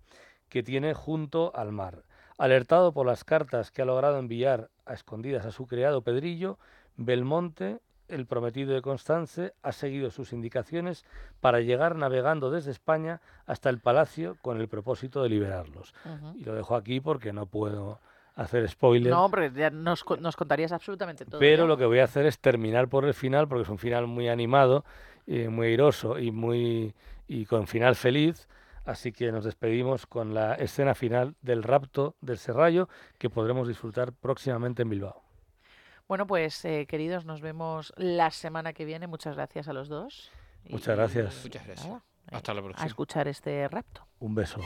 Speaker 14: que tiene junto al mar. Alertado por las cartas que ha logrado enviar a escondidas a su criado Pedrillo, Belmonte, el prometido de Constance, ha seguido sus indicaciones para llegar navegando desde España hasta el palacio con el propósito de liberarlos. Y lo dejo aquí porque no puedo hacer spoiler.
Speaker 2: No, porque ya nos, nos contarías absolutamente todo.
Speaker 14: Pero lo que voy a hacer es terminar por el final, porque es un final muy animado, eh, muy airoso y muy y con final feliz. Así que nos despedimos con la escena final del rapto del Serrallo que podremos disfrutar próximamente en Bilbao.
Speaker 2: Bueno, pues eh, queridos, nos vemos la semana que viene. Muchas gracias a los dos.
Speaker 14: Muchas gracias.
Speaker 15: Muchas gracias. Hasta la próxima.
Speaker 2: A escuchar este rapto.
Speaker 14: Un beso.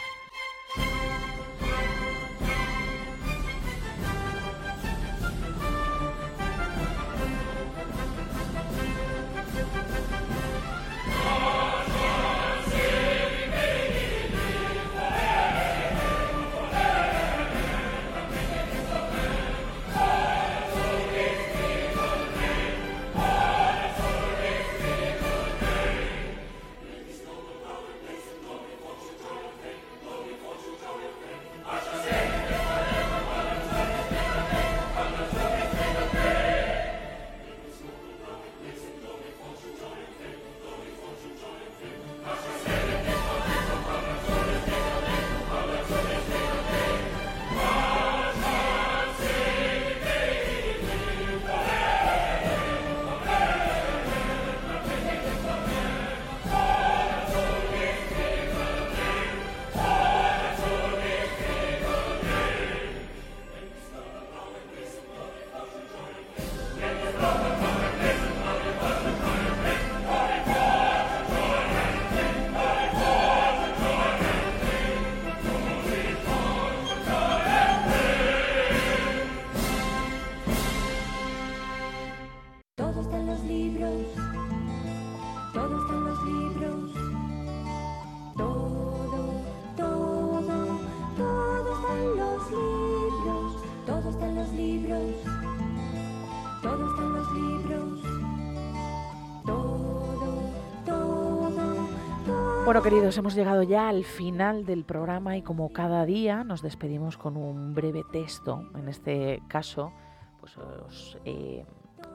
Speaker 2: Bueno, queridos, hemos llegado ya al final del programa y como cada día nos despedimos con un breve texto. En este caso, pues os eh,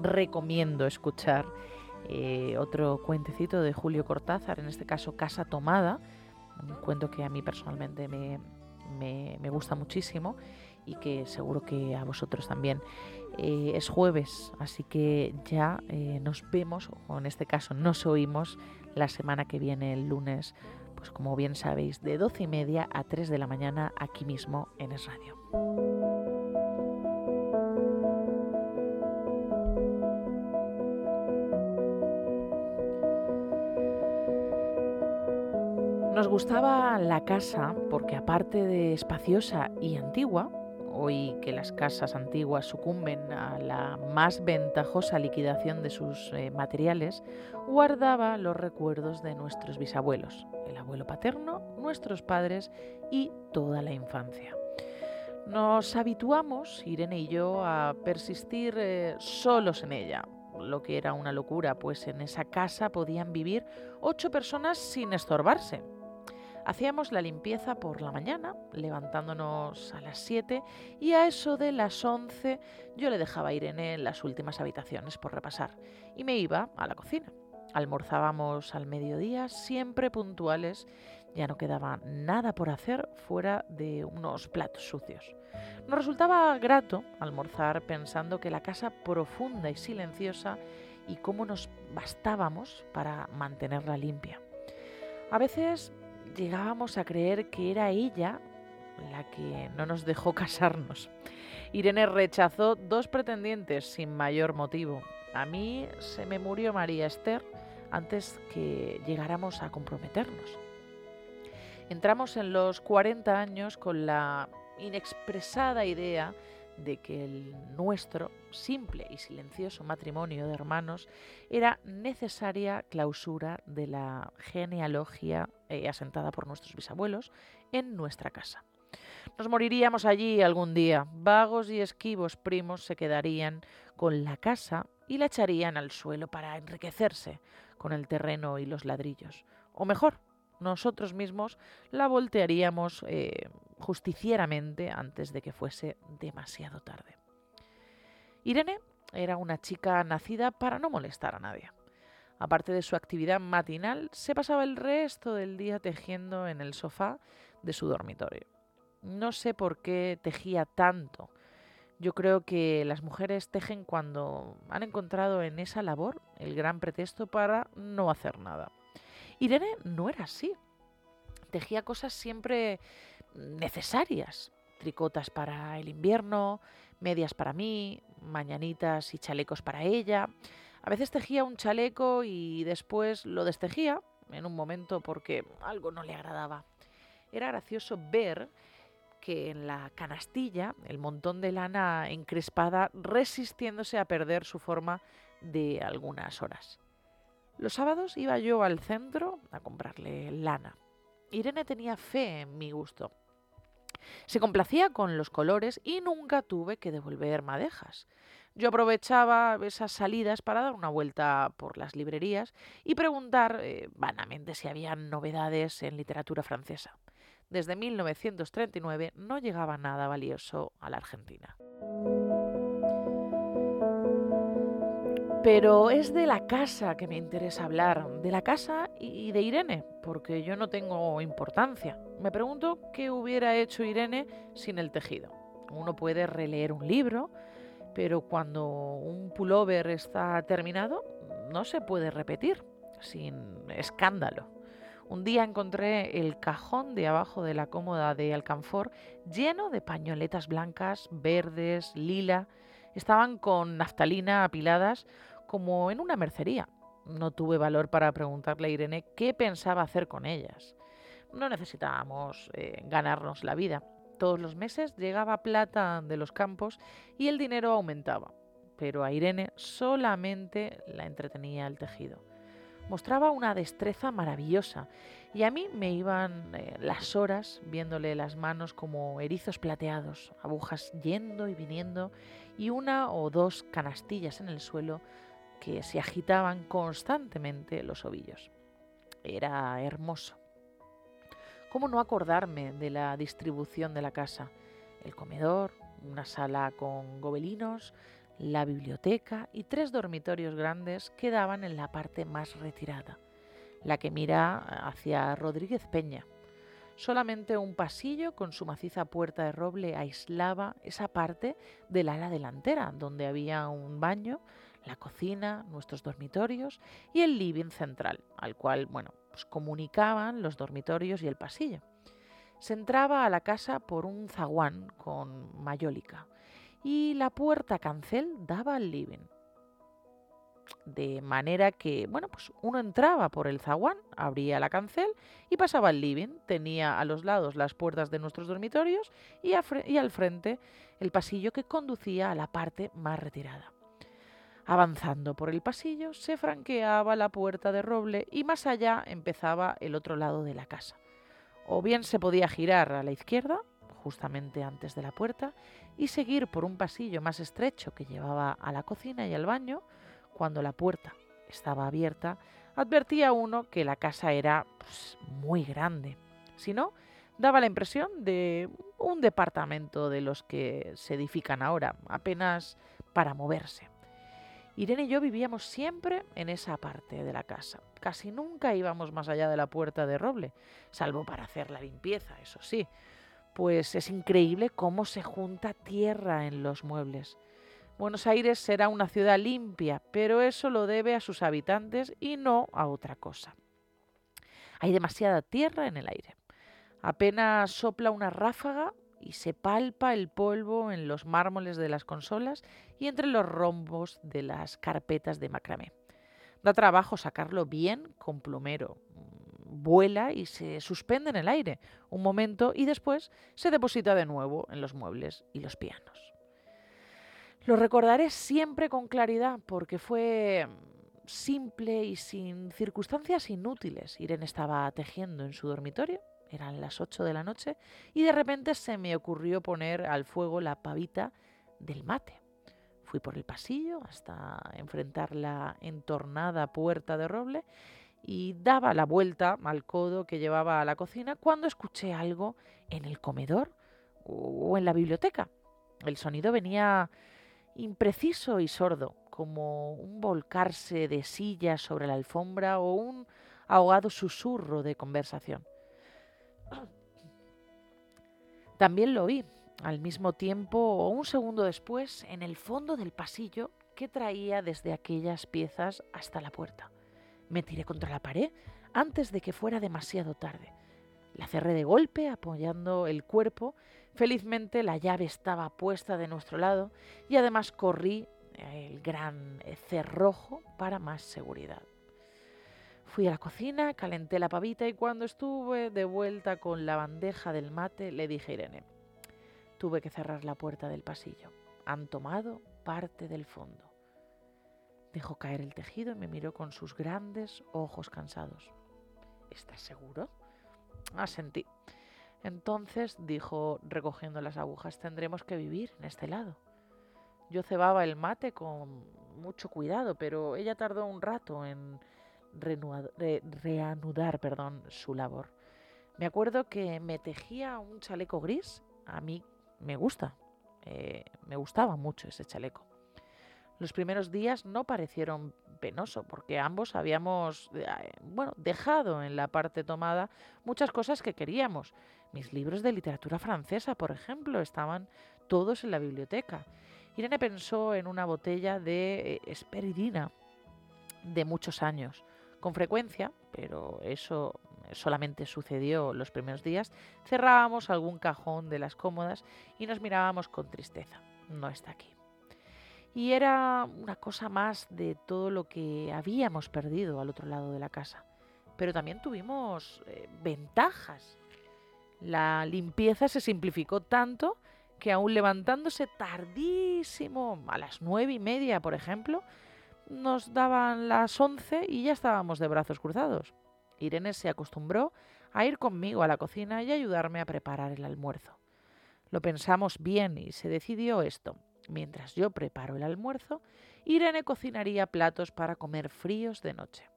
Speaker 2: recomiendo escuchar eh, otro cuentecito de Julio Cortázar, en este caso Casa Tomada, un cuento que a mí personalmente me, me, gusta muchísimo y que seguro que a vosotros también. Eh, es jueves, así que ya nos vemos, o en este caso nos oímos la semana que viene, el lunes, pues como bien sabéis, de 12 y media a 3 de la mañana aquí mismo en Es Radio. Nos gustaba la casa porque aparte de espaciosa y antigua, hoy que las casas antiguas sucumben a la más ventajosa liquidación de sus eh, materiales, guardaba los recuerdos de nuestros bisabuelos, el abuelo paterno, nuestros padres y toda la infancia. Nos habituamos, Irene y yo, a persistir eh, solos en ella, lo que era una locura, pues en esa casa podían vivir ocho personas sin estorbarse, Hacíamos la limpieza por la mañana, levantándonos a las 7 y a eso de las 11 yo le dejaba a Irene en las últimas habitaciones por repasar y me iba a la cocina. Almorzábamos al mediodía, siempre puntuales, ya no quedaba nada por hacer fuera de unos platos sucios. Nos resultaba grato almorzar pensando que la casa profunda y silenciosa y cómo nos bastábamos para mantenerla limpia. A veces llegábamos a creer que era ella la que no nos dejó casarnos. Irene rechazó dos pretendientes sin mayor motivo. A mí se me murió María Esther antes que llegáramos a comprometernos. Entramos en los 40 años con la inexpresada idea de que el nuestro simple y silencioso matrimonio de hermanos era necesaria clausura de la genealogía eh, asentada por nuestros bisabuelos en nuestra casa. Nos moriríamos allí algún día. Vagos y esquivos primos se quedarían con la casa y la echarían al suelo para enriquecerse con el terreno y los ladrillos. O mejor, nosotros mismos la voltearíamos eh, justicieramente antes de que fuese demasiado tarde. Irene era una chica nacida para no molestar a nadie. Aparte de su actividad matinal, se pasaba el resto del día tejiendo en el sofá de su dormitorio. No sé por qué tejía tanto. Yo creo que las mujeres tejen cuando han encontrado en esa labor el gran pretexto para no hacer nada. Irene no era así. Tejía cosas siempre necesarias. Tricotas para el invierno, medias para mí, mañanitas y chalecos para ella. A veces tejía un chaleco y después lo destejía en un momento porque algo no le agradaba. Era gracioso ver que en la canastilla el montón de lana encrespada resistiéndose a perder su forma de algunas horas. Los sábados iba yo al centro a comprarle lana. Irene tenía fe en mi gusto. Se complacía con los colores y nunca tuve que devolver madejas. Yo aprovechaba esas salidas para dar una vuelta por las librerías y preguntar eh, vanamente si había novedades en literatura francesa. Desde 1939 no llegaba nada valioso a la Argentina. Pero es de la casa que me interesa hablar, de la casa y de Irene, porque yo no tengo importancia. Me pregunto qué hubiera hecho Irene sin el tejido. Uno puede releer un libro, pero cuando un pullover está terminado, no se puede repetir sin escándalo. Un día encontré el cajón de abajo de la cómoda de alcanfor lleno de pañoletas blancas, verdes, lila. Estaban con naftalina apiladas como en una mercería. No tuve valor para preguntarle a Irene qué pensaba hacer con ellas. No necesitábamos eh, ganarnos la vida. Todos los meses llegaba plata de los campos y el dinero aumentaba. Pero a Irene solamente la entretenía el tejido. Mostraba una destreza maravillosa y a mí me iban eh, las horas viéndole las manos como erizos plateados, agujas yendo y viniendo y una o dos canastillas en el suelo que se agitaban constantemente los ovillos. Era hermoso. ¿Cómo no acordarme de la distribución de la casa? El comedor, una sala con gobelinos, la biblioteca y tres dormitorios grandes quedaban en la parte más retirada, la que mira hacia Rodríguez Peña. Solamente un pasillo con su maciza puerta de roble aislaba esa parte del ala delantera, donde había un baño, la cocina, nuestros dormitorios y el living central, al cual, bueno, pues comunicaban los dormitorios y el pasillo. Se entraba a la casa por un zaguán con mayólica y la puerta cancel daba al living. de manera que, bueno, pues uno entraba por el zaguán, abría la cancel y pasaba al living. Tenía a los lados las puertas de nuestros dormitorios y, y al frente el pasillo que conducía a la parte más retirada. Avanzando por el pasillo se franqueaba la puerta de roble y más allá empezaba el otro lado de la casa. O bien se podía girar a la izquierda, justamente antes de la puerta, y seguir por un pasillo más estrecho que llevaba a la cocina y al baño, cuando la puerta estaba abierta, advertía uno que la casa era pues, muy grande. Si no, daba la impresión de un departamento de los que se edifican ahora, apenas para moverse. Irene y yo vivíamos siempre en esa parte de la casa. Casi nunca íbamos más allá de la puerta de roble, salvo para hacer la limpieza, eso sí. Pues es increíble cómo se junta tierra en los muebles. Buenos Aires será una ciudad limpia, pero eso lo debe a sus habitantes y no a otra cosa. Hay demasiada tierra en el aire. Apenas sopla una ráfaga y se palpa el polvo en los mármoles de las consolas y entre los rombos de las carpetas de macramé. Da trabajo sacarlo bien con plumero. Vuela y se suspende en el aire un momento y después se deposita de nuevo en los muebles y los pianos. Lo recordaré siempre con claridad porque fue simple y sin circunstancias inútiles. Irene estaba tejiendo en su dormitorio, eran las 8 de la noche, y de repente se me ocurrió poner al fuego la pavita del mate. Por el pasillo hasta enfrentar la entornada puerta de roble y daba la vuelta al codo que llevaba a la cocina cuando escuché algo en el comedor o en la biblioteca. El sonido venía impreciso y sordo, como un volcarse de sillas sobre la alfombra o un ahogado susurro de conversación. También lo oí, al mismo tiempo o un segundo después, en el fondo del pasillo que traía desde aquellas piezas hasta la puerta. Me tiré contra la pared antes de que fuera demasiado tarde. La cerré de golpe apoyando el cuerpo Felizmente la llave estaba puesta de nuestro lado y además corrí el gran cerrojo para más seguridad. Fui a la cocina, calenté la pavita y cuando estuve de vuelta con la bandeja del mate le dije a Irene, tuve que cerrar la puerta del pasillo. Han tomado parte del fondo. Dejó caer el tejido y me miró con sus grandes ojos cansados. ¿Estás seguro? Asentí. Entonces dijo, recogiendo las agujas, tendremos que vivir en este lado. Yo cebaba el mate con mucho cuidado, pero ella tardó un rato en reanudar perdón, su labor. Me acuerdo que me tejía un chaleco gris. A mí me gusta, eh, me gustaba mucho ese chaleco. Los primeros días no parecieron penoso porque ambos habíamos eh, bueno, dejado en la parte tomada muchas cosas que queríamos. Mis libros de literatura francesa, por ejemplo, estaban todos en la biblioteca. Irene pensó en una botella de eh, esperidina de muchos años. Con frecuencia, pero eso solamente sucedió los primeros días, cerrábamos algún cajón de las cómodas y nos mirábamos con tristeza. No está aquí y era una cosa más de todo lo que habíamos perdido al otro lado de la casa. Pero también tuvimos eh, ventajas. La limpieza se simplificó tanto que aún levantándose tardísimo, a las nueve y media, por ejemplo, nos daban las once y ya estábamos de brazos cruzados. Irene se acostumbró a ir conmigo a la cocina y ayudarme a preparar el almuerzo. Lo pensamos bien y se decidió esto. Mientras yo preparo el almuerzo, Irene cocinaría platos para comer fríos de noche.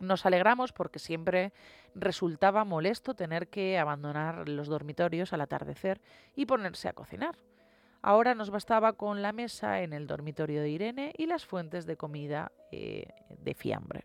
Speaker 2: Nos alegramos porque siempre resultaba molesto tener que abandonar los dormitorios al atardecer y ponerse a cocinar. Ahora nos bastaba con la mesa en el dormitorio de Irene y las fuentes de comida eh, de fiambre.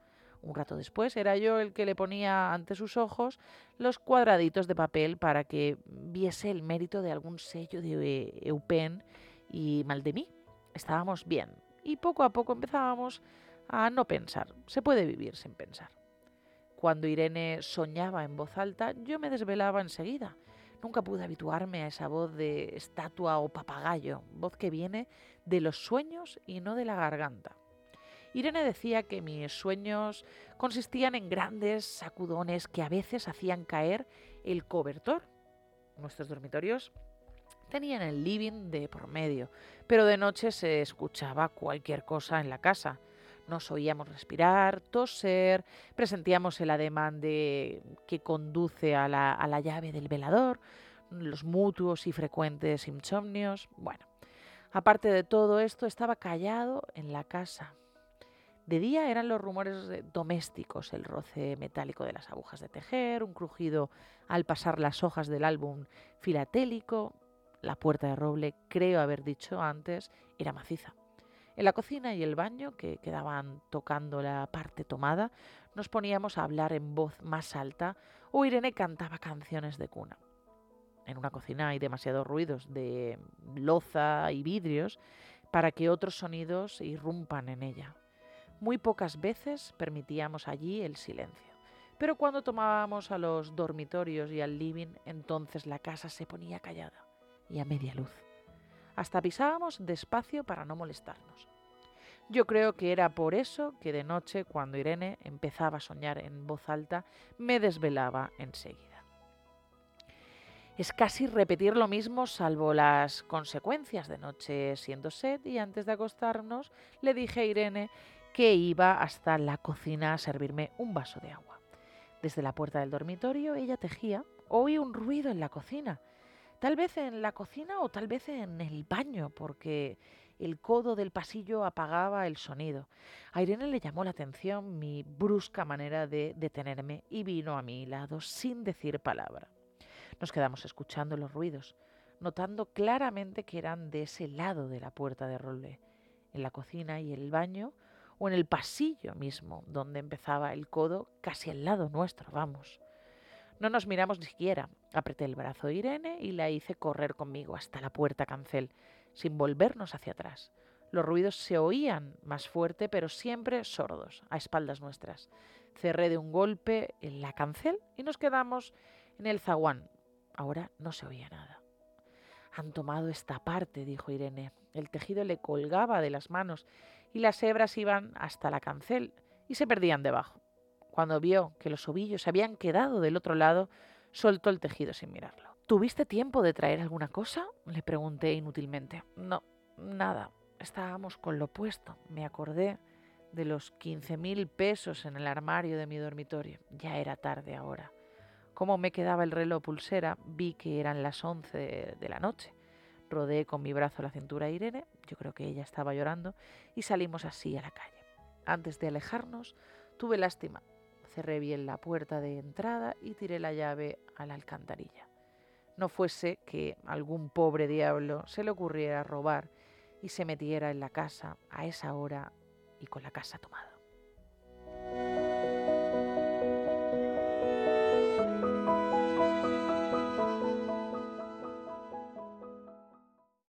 Speaker 2: Un rato después era yo el que le ponía ante sus ojos los cuadraditos de papel para que viese el mérito de algún sello de Eupen y mal de mí. Estábamos bien y poco a poco empezábamos a no pensar. Se puede vivir sin pensar. Cuando Irene soñaba en voz alta, yo me desvelaba enseguida. Nunca pude habituarme a esa voz de estatua o papagayo, voz que viene de los sueños y no de la garganta. Irene decía que mis sueños consistían en grandes sacudones que a veces hacían caer el cobertor. Nuestros dormitorios tenían el living de por medio, pero de noche se escuchaba cualquier cosa en la casa. Nos oíamos respirar, toser, presentíamos el ademán de que conduce a la, a la llave del velador, los mutuos y frecuentes insomnios. Bueno, aparte de todo esto, estaba callado en la casa, de día eran los rumores domésticos, el roce metálico de las agujas de tejer, un crujido al pasar las hojas del álbum filatélico. La puerta de roble, creo haber dicho antes, era maciza. En la cocina y el baño, que quedaban tocando la parte tomada, nos poníamos a hablar en voz más alta o Irene cantaba canciones de cuna. En una cocina hay demasiados ruidos de loza y vidrios para que otros sonidos irrumpan en ella. Muy pocas veces permitíamos allí el silencio. Pero cuando tomábamos a los dormitorios y al living, entonces la casa se ponía callada y a media luz. Hasta pisábamos despacio para no molestarnos. Yo creo que era por eso que de noche, cuando Irene empezaba a soñar en voz alta, me desvelaba enseguida. Es casi repetir lo mismo salvo las consecuencias de noche siendo sed y antes de acostarnos le dije a Irene que iba hasta la cocina a servirme un vaso de agua. Desde la puerta del dormitorio ella tejía. Oí un ruido en la cocina. Tal vez en la cocina o tal vez en el baño, porque el codo del pasillo apagaba el sonido. A Irene le llamó la atención mi brusca manera de detenerme y vino a mi lado sin decir palabra. Nos quedamos escuchando los ruidos, notando claramente que eran de ese lado de la puerta de roble. En la cocina y el baño o en el pasillo mismo, donde empezaba el codo, casi al lado nuestro, vamos. No nos miramos ni siquiera. Apreté el brazo de Irene y la hice correr conmigo hasta la puerta cancel, sin volvernos hacia atrás. Los ruidos se oían más fuerte, pero siempre sordos, a espaldas nuestras. Cerré de un golpe en la cancel y nos quedamos en el zaguán. Ahora no se oía nada. Han tomado esta parte, dijo Irene. El tejido le colgaba de las manos y las hebras iban hasta la cancel y se perdían debajo. Cuando vio que los ovillos habían quedado del otro lado, soltó el tejido sin mirarlo. ¿Tuviste tiempo de traer alguna cosa? le pregunté inútilmente. No, nada. Estábamos con lo puesto. Me acordé de los quince mil pesos en el armario de mi dormitorio. Ya era tarde ahora. Como me quedaba el reloj pulsera, vi que eran las once de la noche. Rodeé con mi brazo la cintura Irene, yo creo que ella estaba llorando, y salimos así a la calle. Antes de alejarnos, tuve lástima. Cerré bien la puerta de entrada y tiré la llave a la alcantarilla. No fuese que algún pobre diablo se le ocurriera robar y se metiera en la casa a esa hora y con la casa tomada.